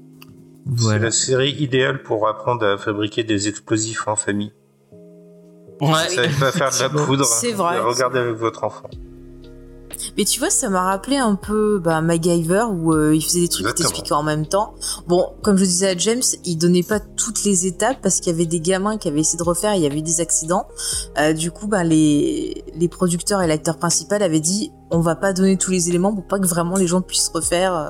C'est la série idéale pour apprendre à fabriquer des explosifs en famille. Ouais. Vous savez pas faire de la poudre. C'est vrai. Regardez avec votre enfant. Mais tu vois, ça m'a rappelé un peu bah, MacGyver où euh, il faisait des trucs qui t'expliquaient en même temps. Bon, comme je disais à James, il donnait pas toutes les étapes parce qu'il y avait des gamins qui avaient essayé de refaire et il y avait eu des accidents. Euh, du coup, bah, les, les producteurs et l'acteur principal avaient dit on va pas donner tous les éléments pour pas que vraiment les gens puissent refaire. euh.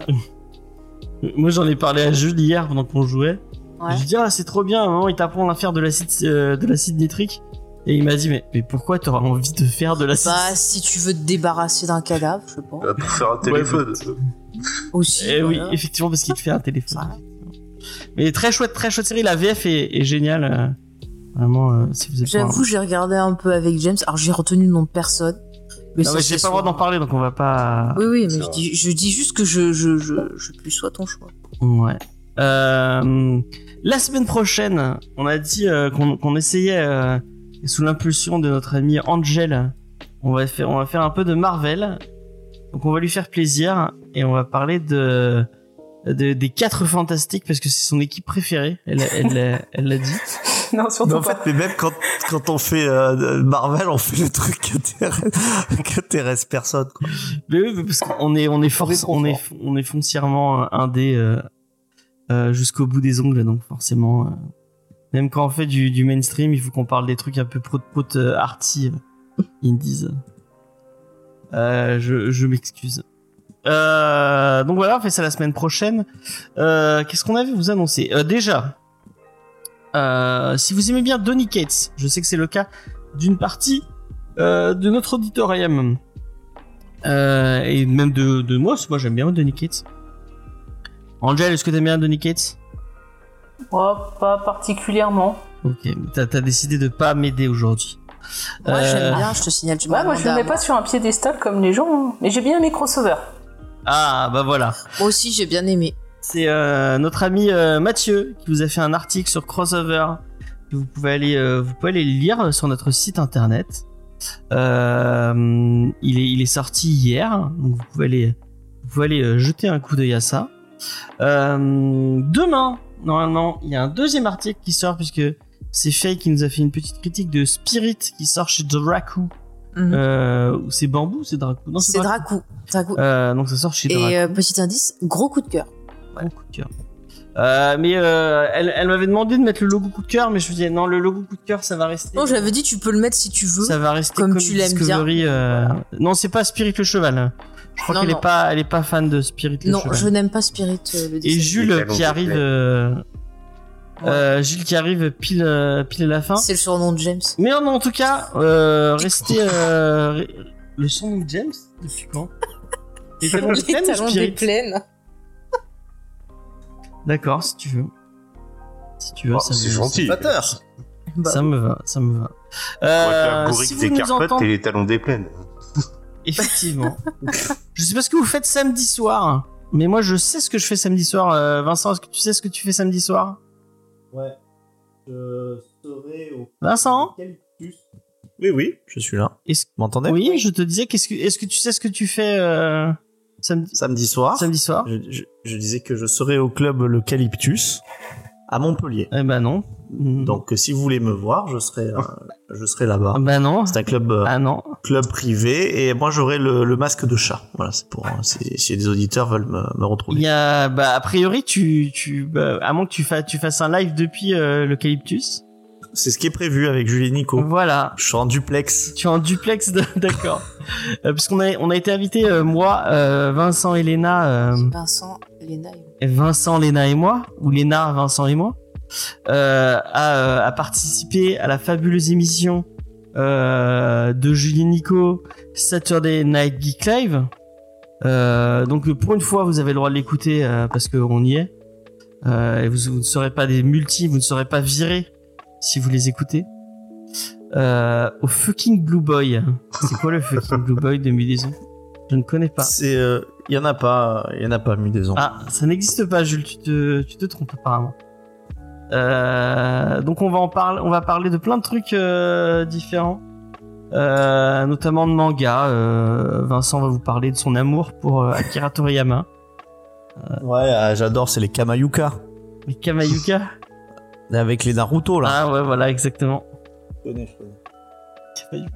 Moi, j'en ai parlé à Jules hier pendant qu'on jouait. Ouais. Je dis ah c'est trop bien, à un moment il t'apprend à faire de l'acide euh, de l'acide nitrique et il m'a dit mais mais pourquoi t'auras envie de faire de l'acide Bah, si tu veux te débarrasser d'un cadavre, je sais pas. Euh, Pour faire un téléphone. Aussi. Eh oui voilà. effectivement parce qu'il te fait un téléphone. Mais très chouette très chouette série la VF est, est géniale euh, vraiment euh, si vous êtes pas- J'avoue, j'ai regardé un peu avec James. Alors, j'ai retenu le nom de personne. Mais Non, mais j'ai pas le droit d'en parler donc on va pas. Oui, oui, mais je dis, je dis juste que je, je, je, je plus soit ton choix. Ouais. Euh, la semaine prochaine, on a dit euh, qu'on qu'on essayait, euh, sous l'impulsion de notre ami Angel, on va, faire, on va faire un peu de Marvel. Donc on va lui faire plaisir et on va parler de, de- des quatre fantastiques parce que c'est son équipe préférée. Elle elle l'a elle l'a dit. non, Mais surtout en pas. fait, mais même quand, quand on fait euh, Marvel, on fait le truc qui intéresse, qui intéresse personne. Quoi. Mais oui, mais parce qu'on est on est force, on est on est foncièrement indé euh, euh, jusqu'au bout des ongles donc forcément euh, même quand on fait du, mainstream il faut qu'on parle des trucs un peu prout prout euh, arty. Indies euh, je m'excuse. Euh, donc voilà on fait ça la semaine prochaine. Euh, qu'est-ce qu'on avait vous annoncer déjà si vous aimez bien Donny Cates je sais que c'est le cas d'une partie de notre auditorium. Et même de, de moi, moi j'aime bien Donny Cates. Angel, est-ce que t'aimes bien Donny Cates? Oh, pas particulièrement. Ok, t'as as décidé de pas m'aider aujourd'hui. Moi, Euh, j'aime bien, je te signale. Tu Ouais, moi je à mets pas sur un piédestal comme les gens, hein. mais j'ai bien aimé crossover. Ah, bah voilà. Moi aussi, j'ai bien aimé. C'est euh, notre ami euh, Mathieu qui vous a fait un article sur Crossover. que Vous pouvez aller, euh, vous pouvez aller le lire sur notre site internet. Euh, il, est, il est sorti hier, donc vous pouvez aller, vous pouvez aller euh, jeter un coup d'œil à ça. Euh, demain, normalement, il y a un deuxième article qui sort puisque c'est Faye qui nous a fait une petite critique de Spirit qui sort chez Dracu. Mhm. Euh, c'est Bambou, ou c'est Dracu. Non, C'est Dracou. Dracou. Euh, donc ça sort chez Dracu. Et euh, petit indice, gros coup de cœur. Gros coup de cœur. Euh, mais elle, elle m'avait demandé de mettre le logo coup de cœur, mais je me disais non, le logo coup de cœur, ça va rester. Non, j'avais dit, tu peux le mettre si tu veux. ça va rester comme tu l'aimes bien. Non, c'est pas Spirit le cheval. Je crois qu'elle est pas, elle est pas fan de Spirit le Non, cheval. je n'aime pas Spirit, euh, le Et. Jules qui arrive, euh, Ouais. euh, Jules qui arrive pile, pile à la fin. C'est le surnom de James. Mais non, en tout cas, euh, restez. Euh, re- le son de James depuis quand Les talons Les des plaines. D'accord, si tu veux. Si tu veux, Oh, ça c'est me- gentil. Flatteur. Bah, Ça me va, ça me va. On va faire Euh, bourrique si des carpotes et les talons des plaines. Effectivement. je sais pas ce que vous faites samedi soir, mais moi je sais ce que je fais samedi soir. Euh, Vincent, est-ce que tu sais ce que tu fais samedi soir? Ouais. Je serai au. Vincent? Oui, oui, je suis là. Est-ce- Vous m'entendez? Oui, je te disais, qu'est-ce que, est-ce que tu sais ce que tu fais euh, samedi, Samedi soir? samedi soir Je, je- je disais que je serai au club l'Eucalyptus à Montpellier. Eh ben non. Mm. Donc si vous voulez me voir, je serai, euh, je serai là-bas. Ah ben non. C'est un club, euh, Ah non. club privé et moi j'aurai le, le masque de chat. Voilà, c'est pour euh, si, si des auditeurs veulent me, me Il retrouver. y a, bah, a priori, tu, tu, bah, à moins que tu fasses, tu fasses un live depuis euh, l'eucalyptus. C'est ce qui est prévu avec Julie et Nico. Voilà. Je suis en duplex. Tu es en duplex, d'accord. Euh, parce qu'on a, on a été invité, euh, moi, euh, Vincent euh, Vincent, Léna et et Vincent, Léna et moi, ou Léna, Vincent et moi, euh, à, euh, à participer à la fabuleuse émission euh, de Julien Nico, Saturday Night Geek Live. Euh, donc pour une fois, vous avez le droit de l'écouter euh, parce qu'on y est. Euh, et vous, vous ne serez pas des multi, vous ne serez pas virés si vous les écoutez. Euh, au fucking Blue Boy. C'est quoi le fucking Blue Boy de Mudaison? Je ne connais pas. C'est, euh, il y en a pas, il y en a pas, Mudaison. Ah, ça n'existe pas, Jules. Tu te, tu te trompes apparemment. Euh, donc on va en parler, on va parler de plein de trucs euh, différents, Euh, notamment de manga. Euh, Vincent va vous parler de son amour pour euh, Akira Toriyama, Ouais, ah, j'adore, c'est les Kamayuka les Kamayuka. avec les Naruto là. Ah ouais, voilà, exactement. Je connais, je connais. Kamayuka.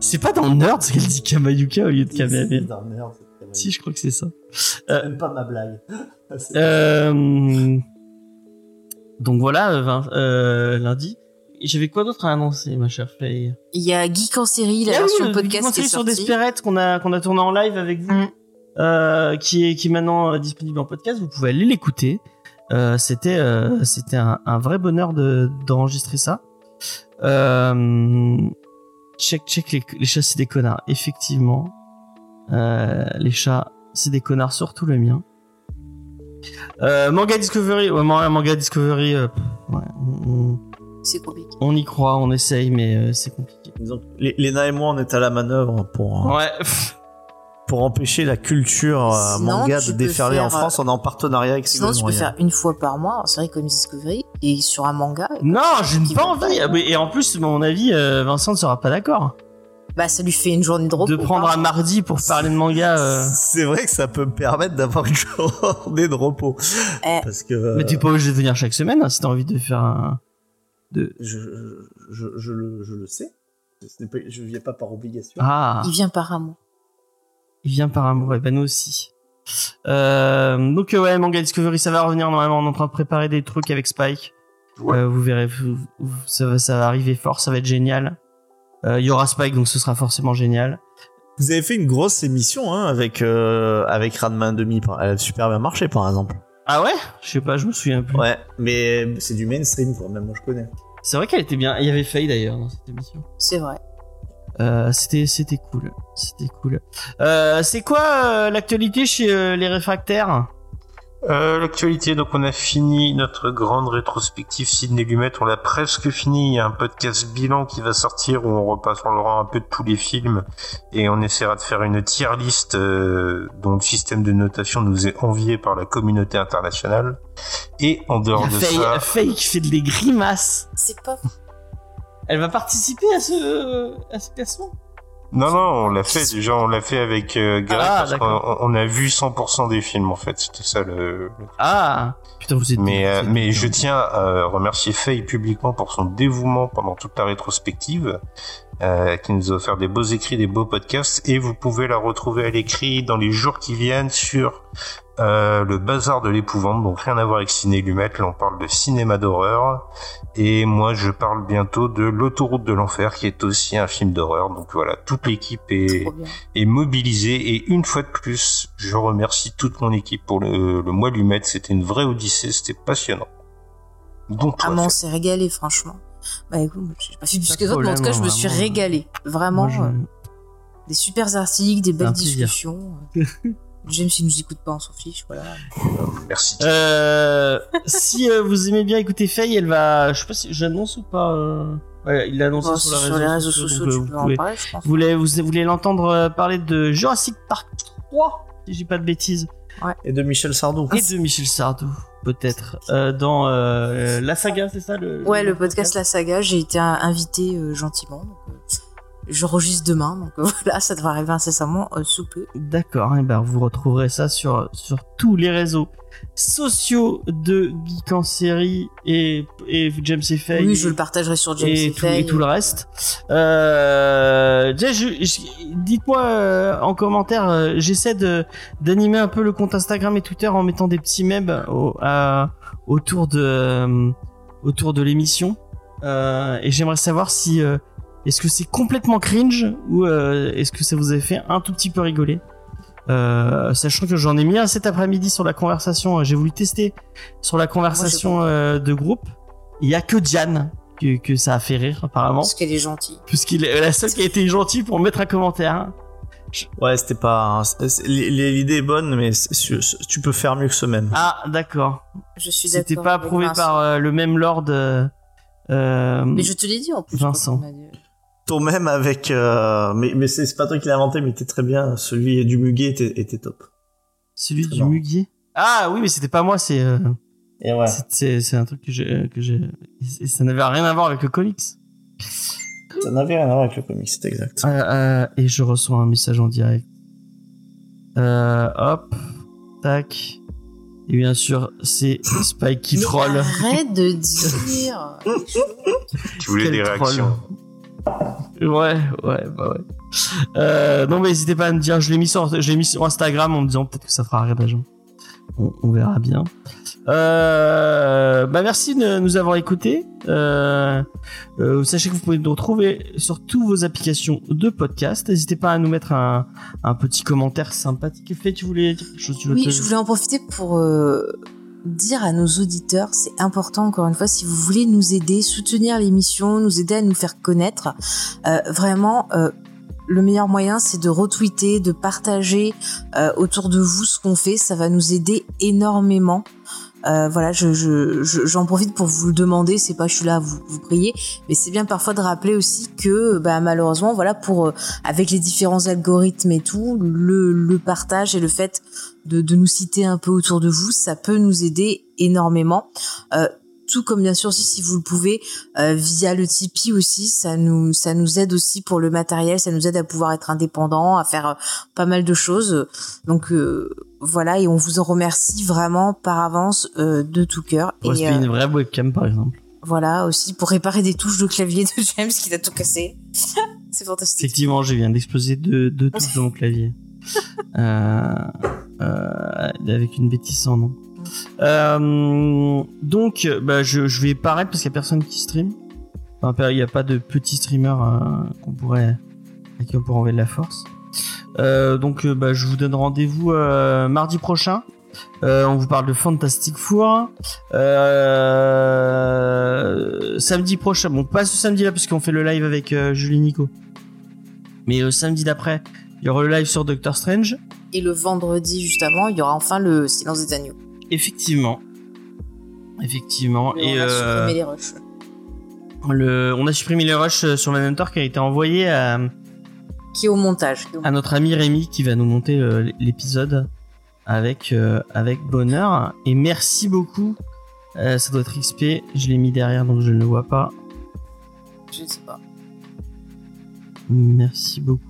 C'est pas dans Nerd qu'elle dit Kamayuka au lieu de C'est Kamehameha. dans Nerd, c'est Kamayuka. Si, je crois que c'est ça. C'est même pas ma blague. C'est- Euh, donc voilà, euh, euh, lundi. J'avais quoi d'autre à annoncer, ma chère Faye Il y a Geek en série, la Ah oui, version le podcast qui est documentaire sur sortie. Desperate qu'on a qu'on a tourné en live avec vous, Mm. euh, qui est qui est maintenant euh, disponible en podcast. Vous pouvez aller l'écouter. Euh, c'était euh, c'était un, un vrai bonheur de d'enregistrer ça. Euh, check check les, les chats c'est des connards. Effectivement, euh, les chats c'est des connards, surtout le mien. Euh, manga Discovery, ouais, manga Manga Discovery, euh, ouais, on, on- C'est compliqué. on y croit, on essaye, mais euh, c'est compliqué. Disons Léna et moi, on est à la manœuvre pour, euh, Ouais. pour empêcher la culture euh, Sinon, manga de déferler en France. On est en partenariat avec Sinon, tu peux faire une fois par mois en série comme Discovery et sur un manga. Non, j'ai Qui pas envie. pas. Ah, Et en plus, à mon avis, euh, Vincent ne sera pas d'accord Bah, ça lui fait une journée de repos. de prendre pardon. un mardi pour parler de manga. euh. C'est vrai que ça peut me permettre d'avoir une journée de repos. Eh. Parce que euh, Mais t'es pas obligé de venir chaque semaine hein, si t'as envie de faire un. De... je, je, je, le, je le sais. Ce n'est pas- je viens pas par obligation. Ah, Il vient par amour. il vient par amour, et ben nous aussi. Euh, donc euh, ouais, Manga Discovery, ça va revenir normalement. On est en train de préparer des trucs avec Spike. Ouais. Euh, vous verrez, vous- vous- ça, va, ça va arriver fort, ça va être génial. Euh, Il y aura Spike, donc ce sera forcément génial. Vous avez fait une grosse émission hein, avec, euh, avec Ranma demi. Elle a super bien marché, par exemple. Ah ouais? Je sais pas, je me souviens plus. Ouais, mais c'est du mainstream, quoi. Même moi, je connais. C'est vrai qu'elle était bien. Il y avait Faye d'ailleurs dans cette émission. C'est vrai. Euh, c'était c'était cool, c'était cool. Euh, c'est quoi euh, l'actualité chez euh, les réfractaires? Euh, L'actualité, donc on a fini notre grande rétrospective Sidney Lumet, on l'a presque fini. Il y a un podcast bilan qui va sortir où on repassera un peu de tous les films et on essaiera de faire une tier list euh, dont le système de notation nous est envié par la communauté internationale. Et en Il y dehors a de Faye, ça, Faye qui fait des grimaces. C'est pas Elle va participer à ce à ce classement non non, on l'a fait déjà, on l'a fait avec euh, Greg Ah, parce qu'on on a vu 100% des films en fait. C'était ça le, le Ah putain vous êtes. Mais, euh, vous êtes mais bien. je tiens à remercier Faye publiquement pour son dévouement pendant toute la rétrospective, euh, qui nous a offert des beaux écrits, des beaux podcasts, et vous pouvez la retrouver à l'écrit dans les jours qui viennent sur euh, le bazar de l'épouvante, donc rien à voir avec Ciné Lumet, là on parle de cinéma d'horreur, et moi je parle bientôt de l'autoroute de l'enfer, qui est aussi un film d'horreur, donc voilà, toute l'équipe est, mobilisée, et une fois de plus, je remercie toute mon équipe pour le, le mois Lumet, c'était une vraie odyssée, c'était passionnant. Donc Ah, on s'est régalé, franchement. Bah écoute, moi, j'ai pas fait plus Pas que de d'autres, mais en tout cas, je me problème, suis vraiment. régalé. Vraiment, Moi, je- euh, des super articles, des belles discussions. James, il nous écoute pas, on s'en fiche, voilà. Merci. Euh, si euh, vous aimez bien écouter Faye, elle va. Je sais pas si j'annonce ou pas. euh, Ouais, il l'a annoncé Bon, sur, sur les réseaux sociaux, donc, tu vous peux en pouvez- parler, je pense. Vous voulez, vous, voulez l'entendre parler de Jurassic Park 3, si je dis pas de bêtises, Et de Michel Sardou. et de Michel Sardou, peut-être, euh, dans euh, la saga, c'est ça le, Ouais, le podcast La Saga, j'ai été invité euh, gentiment. Donc, je registre demain, donc euh, voilà, ça devrait arriver incessamment euh, sous peu. D'accord, et ben vous retrouverez ça sur, sur tous les réseaux sociaux de Geek en série et, et James et Faye. Oui, je le partagerai sur James et, et, tout, et tout le reste. Euh, dites-moi en commentaire, j'essaie d'animer un peu le compte Instagram et Twitter en mettant des petits mèmes au- à- autour de autour de l'émission. Euh, et j'aimerais savoir si euh, est-ce que c'est complètement cringe ou euh, est-ce que ça vous a fait un tout petit peu rigoler? Euh, sachant que j'en ai mis un cet après-midi sur la conversation, euh, j'ai voulu tester sur la conversation euh, de groupe. Il y a que Diane que, que ça a fait rire apparemment, Parce qu'elle est gentille. puisqu'il est la seule qui a été gentille pour mettre un commentaire. hein. Ouais, c'était pas. L'idée est bonne, mais tu peux faire mieux que ce même. Ah d'accord, Je suis d'accord. c'était pas approuvé par euh, le même lord. euh, Mais je te l'ai dit en plus. Vincent. dit. Ton même avec. euh, Mais, mais c'est pas toi qui l'as inventé, mais était très bien. Celui du muguet était, était top. Celui Très du marrant. muguet. Ah oui, mais c'était pas moi, c'est euh, Et ouais. c'est- un truc que j'ai que j'ai. et Ça n'avait rien à voir avec le comics. Ça n'avait rien à voir avec le comic, c'est exact. Euh, euh, et je reçois un message en direct. Euh, hop, tac. Et bien sûr, c'est Spike qui troll. Arrête de dire. Tu voulais Quel des troll. Ouais, ouais, bah ouais. Euh, non, mais n'hésitez pas à me dire. Je l'ai mis sur, je mis sur Instagram en me disant peut-être que ça fera rire des gens. On, on verra bien. Euh, bah merci de nous avoir écoutés. Euh, euh, sachez que vous pouvez nous retrouver sur toutes vos applications de podcast. N'hésitez pas à nous mettre un, un petit commentaire sympathique. Fait, tu voulais dire quelque chose tu Oui, te- je voulais en profiter pour dire à nos auditeurs, c'est important encore une fois, si vous voulez nous aider, soutenir l'émission, nous aider à nous faire connaître, euh, vraiment, euh, le meilleur moyen, c'est de retweeter, de partager euh, autour de vous ce qu'on fait. Ça va nous aider énormément. Euh, voilà, je, je, je- j'en profite pour vous le demander. C'est pas je suis là vous, vous prier, mais c'est bien parfois de rappeler aussi que, bah, malheureusement, voilà, pour euh, avec les différents algorithmes et tout, le, le partage et le fait de, de nous citer un peu autour de vous, ça peut nous aider énormément. Euh, tout comme bien sûr aussi si vous le pouvez euh, via le Tipeee aussi, ça nous ça nous aide aussi pour le matériel, ça nous aide à pouvoir être indépendant, à faire euh, pas mal de choses. Donc euh, voilà et on vous en remercie vraiment par avance euh, de tout cœur. Pour Et euh, une vraie webcam, par exemple. voilà aussi pour réparer des touches de clavier de James qui a tout cassé. C'est fantastique. Effectivement, je viens d'exploser deux, deux touches de mon clavier. Euh, euh, avec une bêtise sans nom. Euh, donc, bah, je, je vais arrêter parce qu'il y a personne qui stream. Enfin, il n'y a pas de petits streamers qu'on pourrait, à qui on pourrait envoyer de la force. Donc, bah, je vous donne rendez-vous mardi prochain. On vous parle de Fantastic Four. Samedi prochain, bon pas ce samedi là puisqu'on fait le live avec Julie Nico. Mais samedi d'après, il y aura le live sur Doctor Strange. Et le vendredi, juste avant, il y aura enfin le Silence des Agneaux. Effectivement. Effectivement. Et, Et, on a euh, supprimé les rushs. le, on a supprimé les rushs euh, sur Manhunter qui a été envoyé à, Qui est au montage. qui est au à notre ami Rémi qui va nous monter euh, l'épisode avec, euh, avec bonheur. Et merci beaucoup. Euh, ça doit être XP. Je l'ai mis derrière donc je ne le vois pas. Je ne sais pas. Merci beaucoup.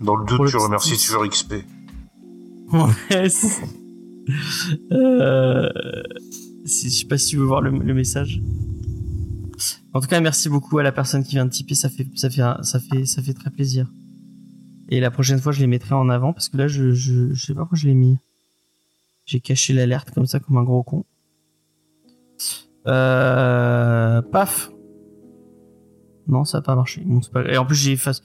Dans le doute, le tu remercies toujours XP. Ouais, Euh, Je sais pas si tu veux voir le, le message. En tout cas, merci beaucoup à la personne qui vient de tiper. Ça fait, ça fait, ça fait, ça fait très plaisir. Et la prochaine fois, je les mettrai en avant parce que là, je, je, je sais pas pourquoi je l'ai mis. J'ai caché l'alerte comme ça, comme un gros con. Euh, paf. Non, ça a pas marché. Bon, c'est pas... Et en plus, j'ai fait,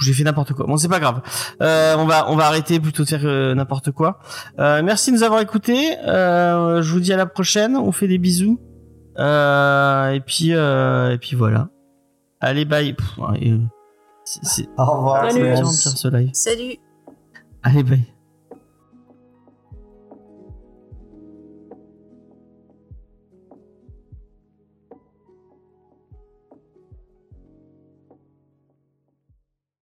j'ai fait n'importe quoi. Bon, c'est pas grave. Euh, on va on va arrêter plutôt de faire euh, n'importe quoi. Euh, merci de nous avoir écoutés. Euh, je vous dis à la prochaine. On fait des bisous. Euh, et puis euh, et puis voilà. Allez bye. Pff, c'est Au revoir. Salut. Salut Allez bye.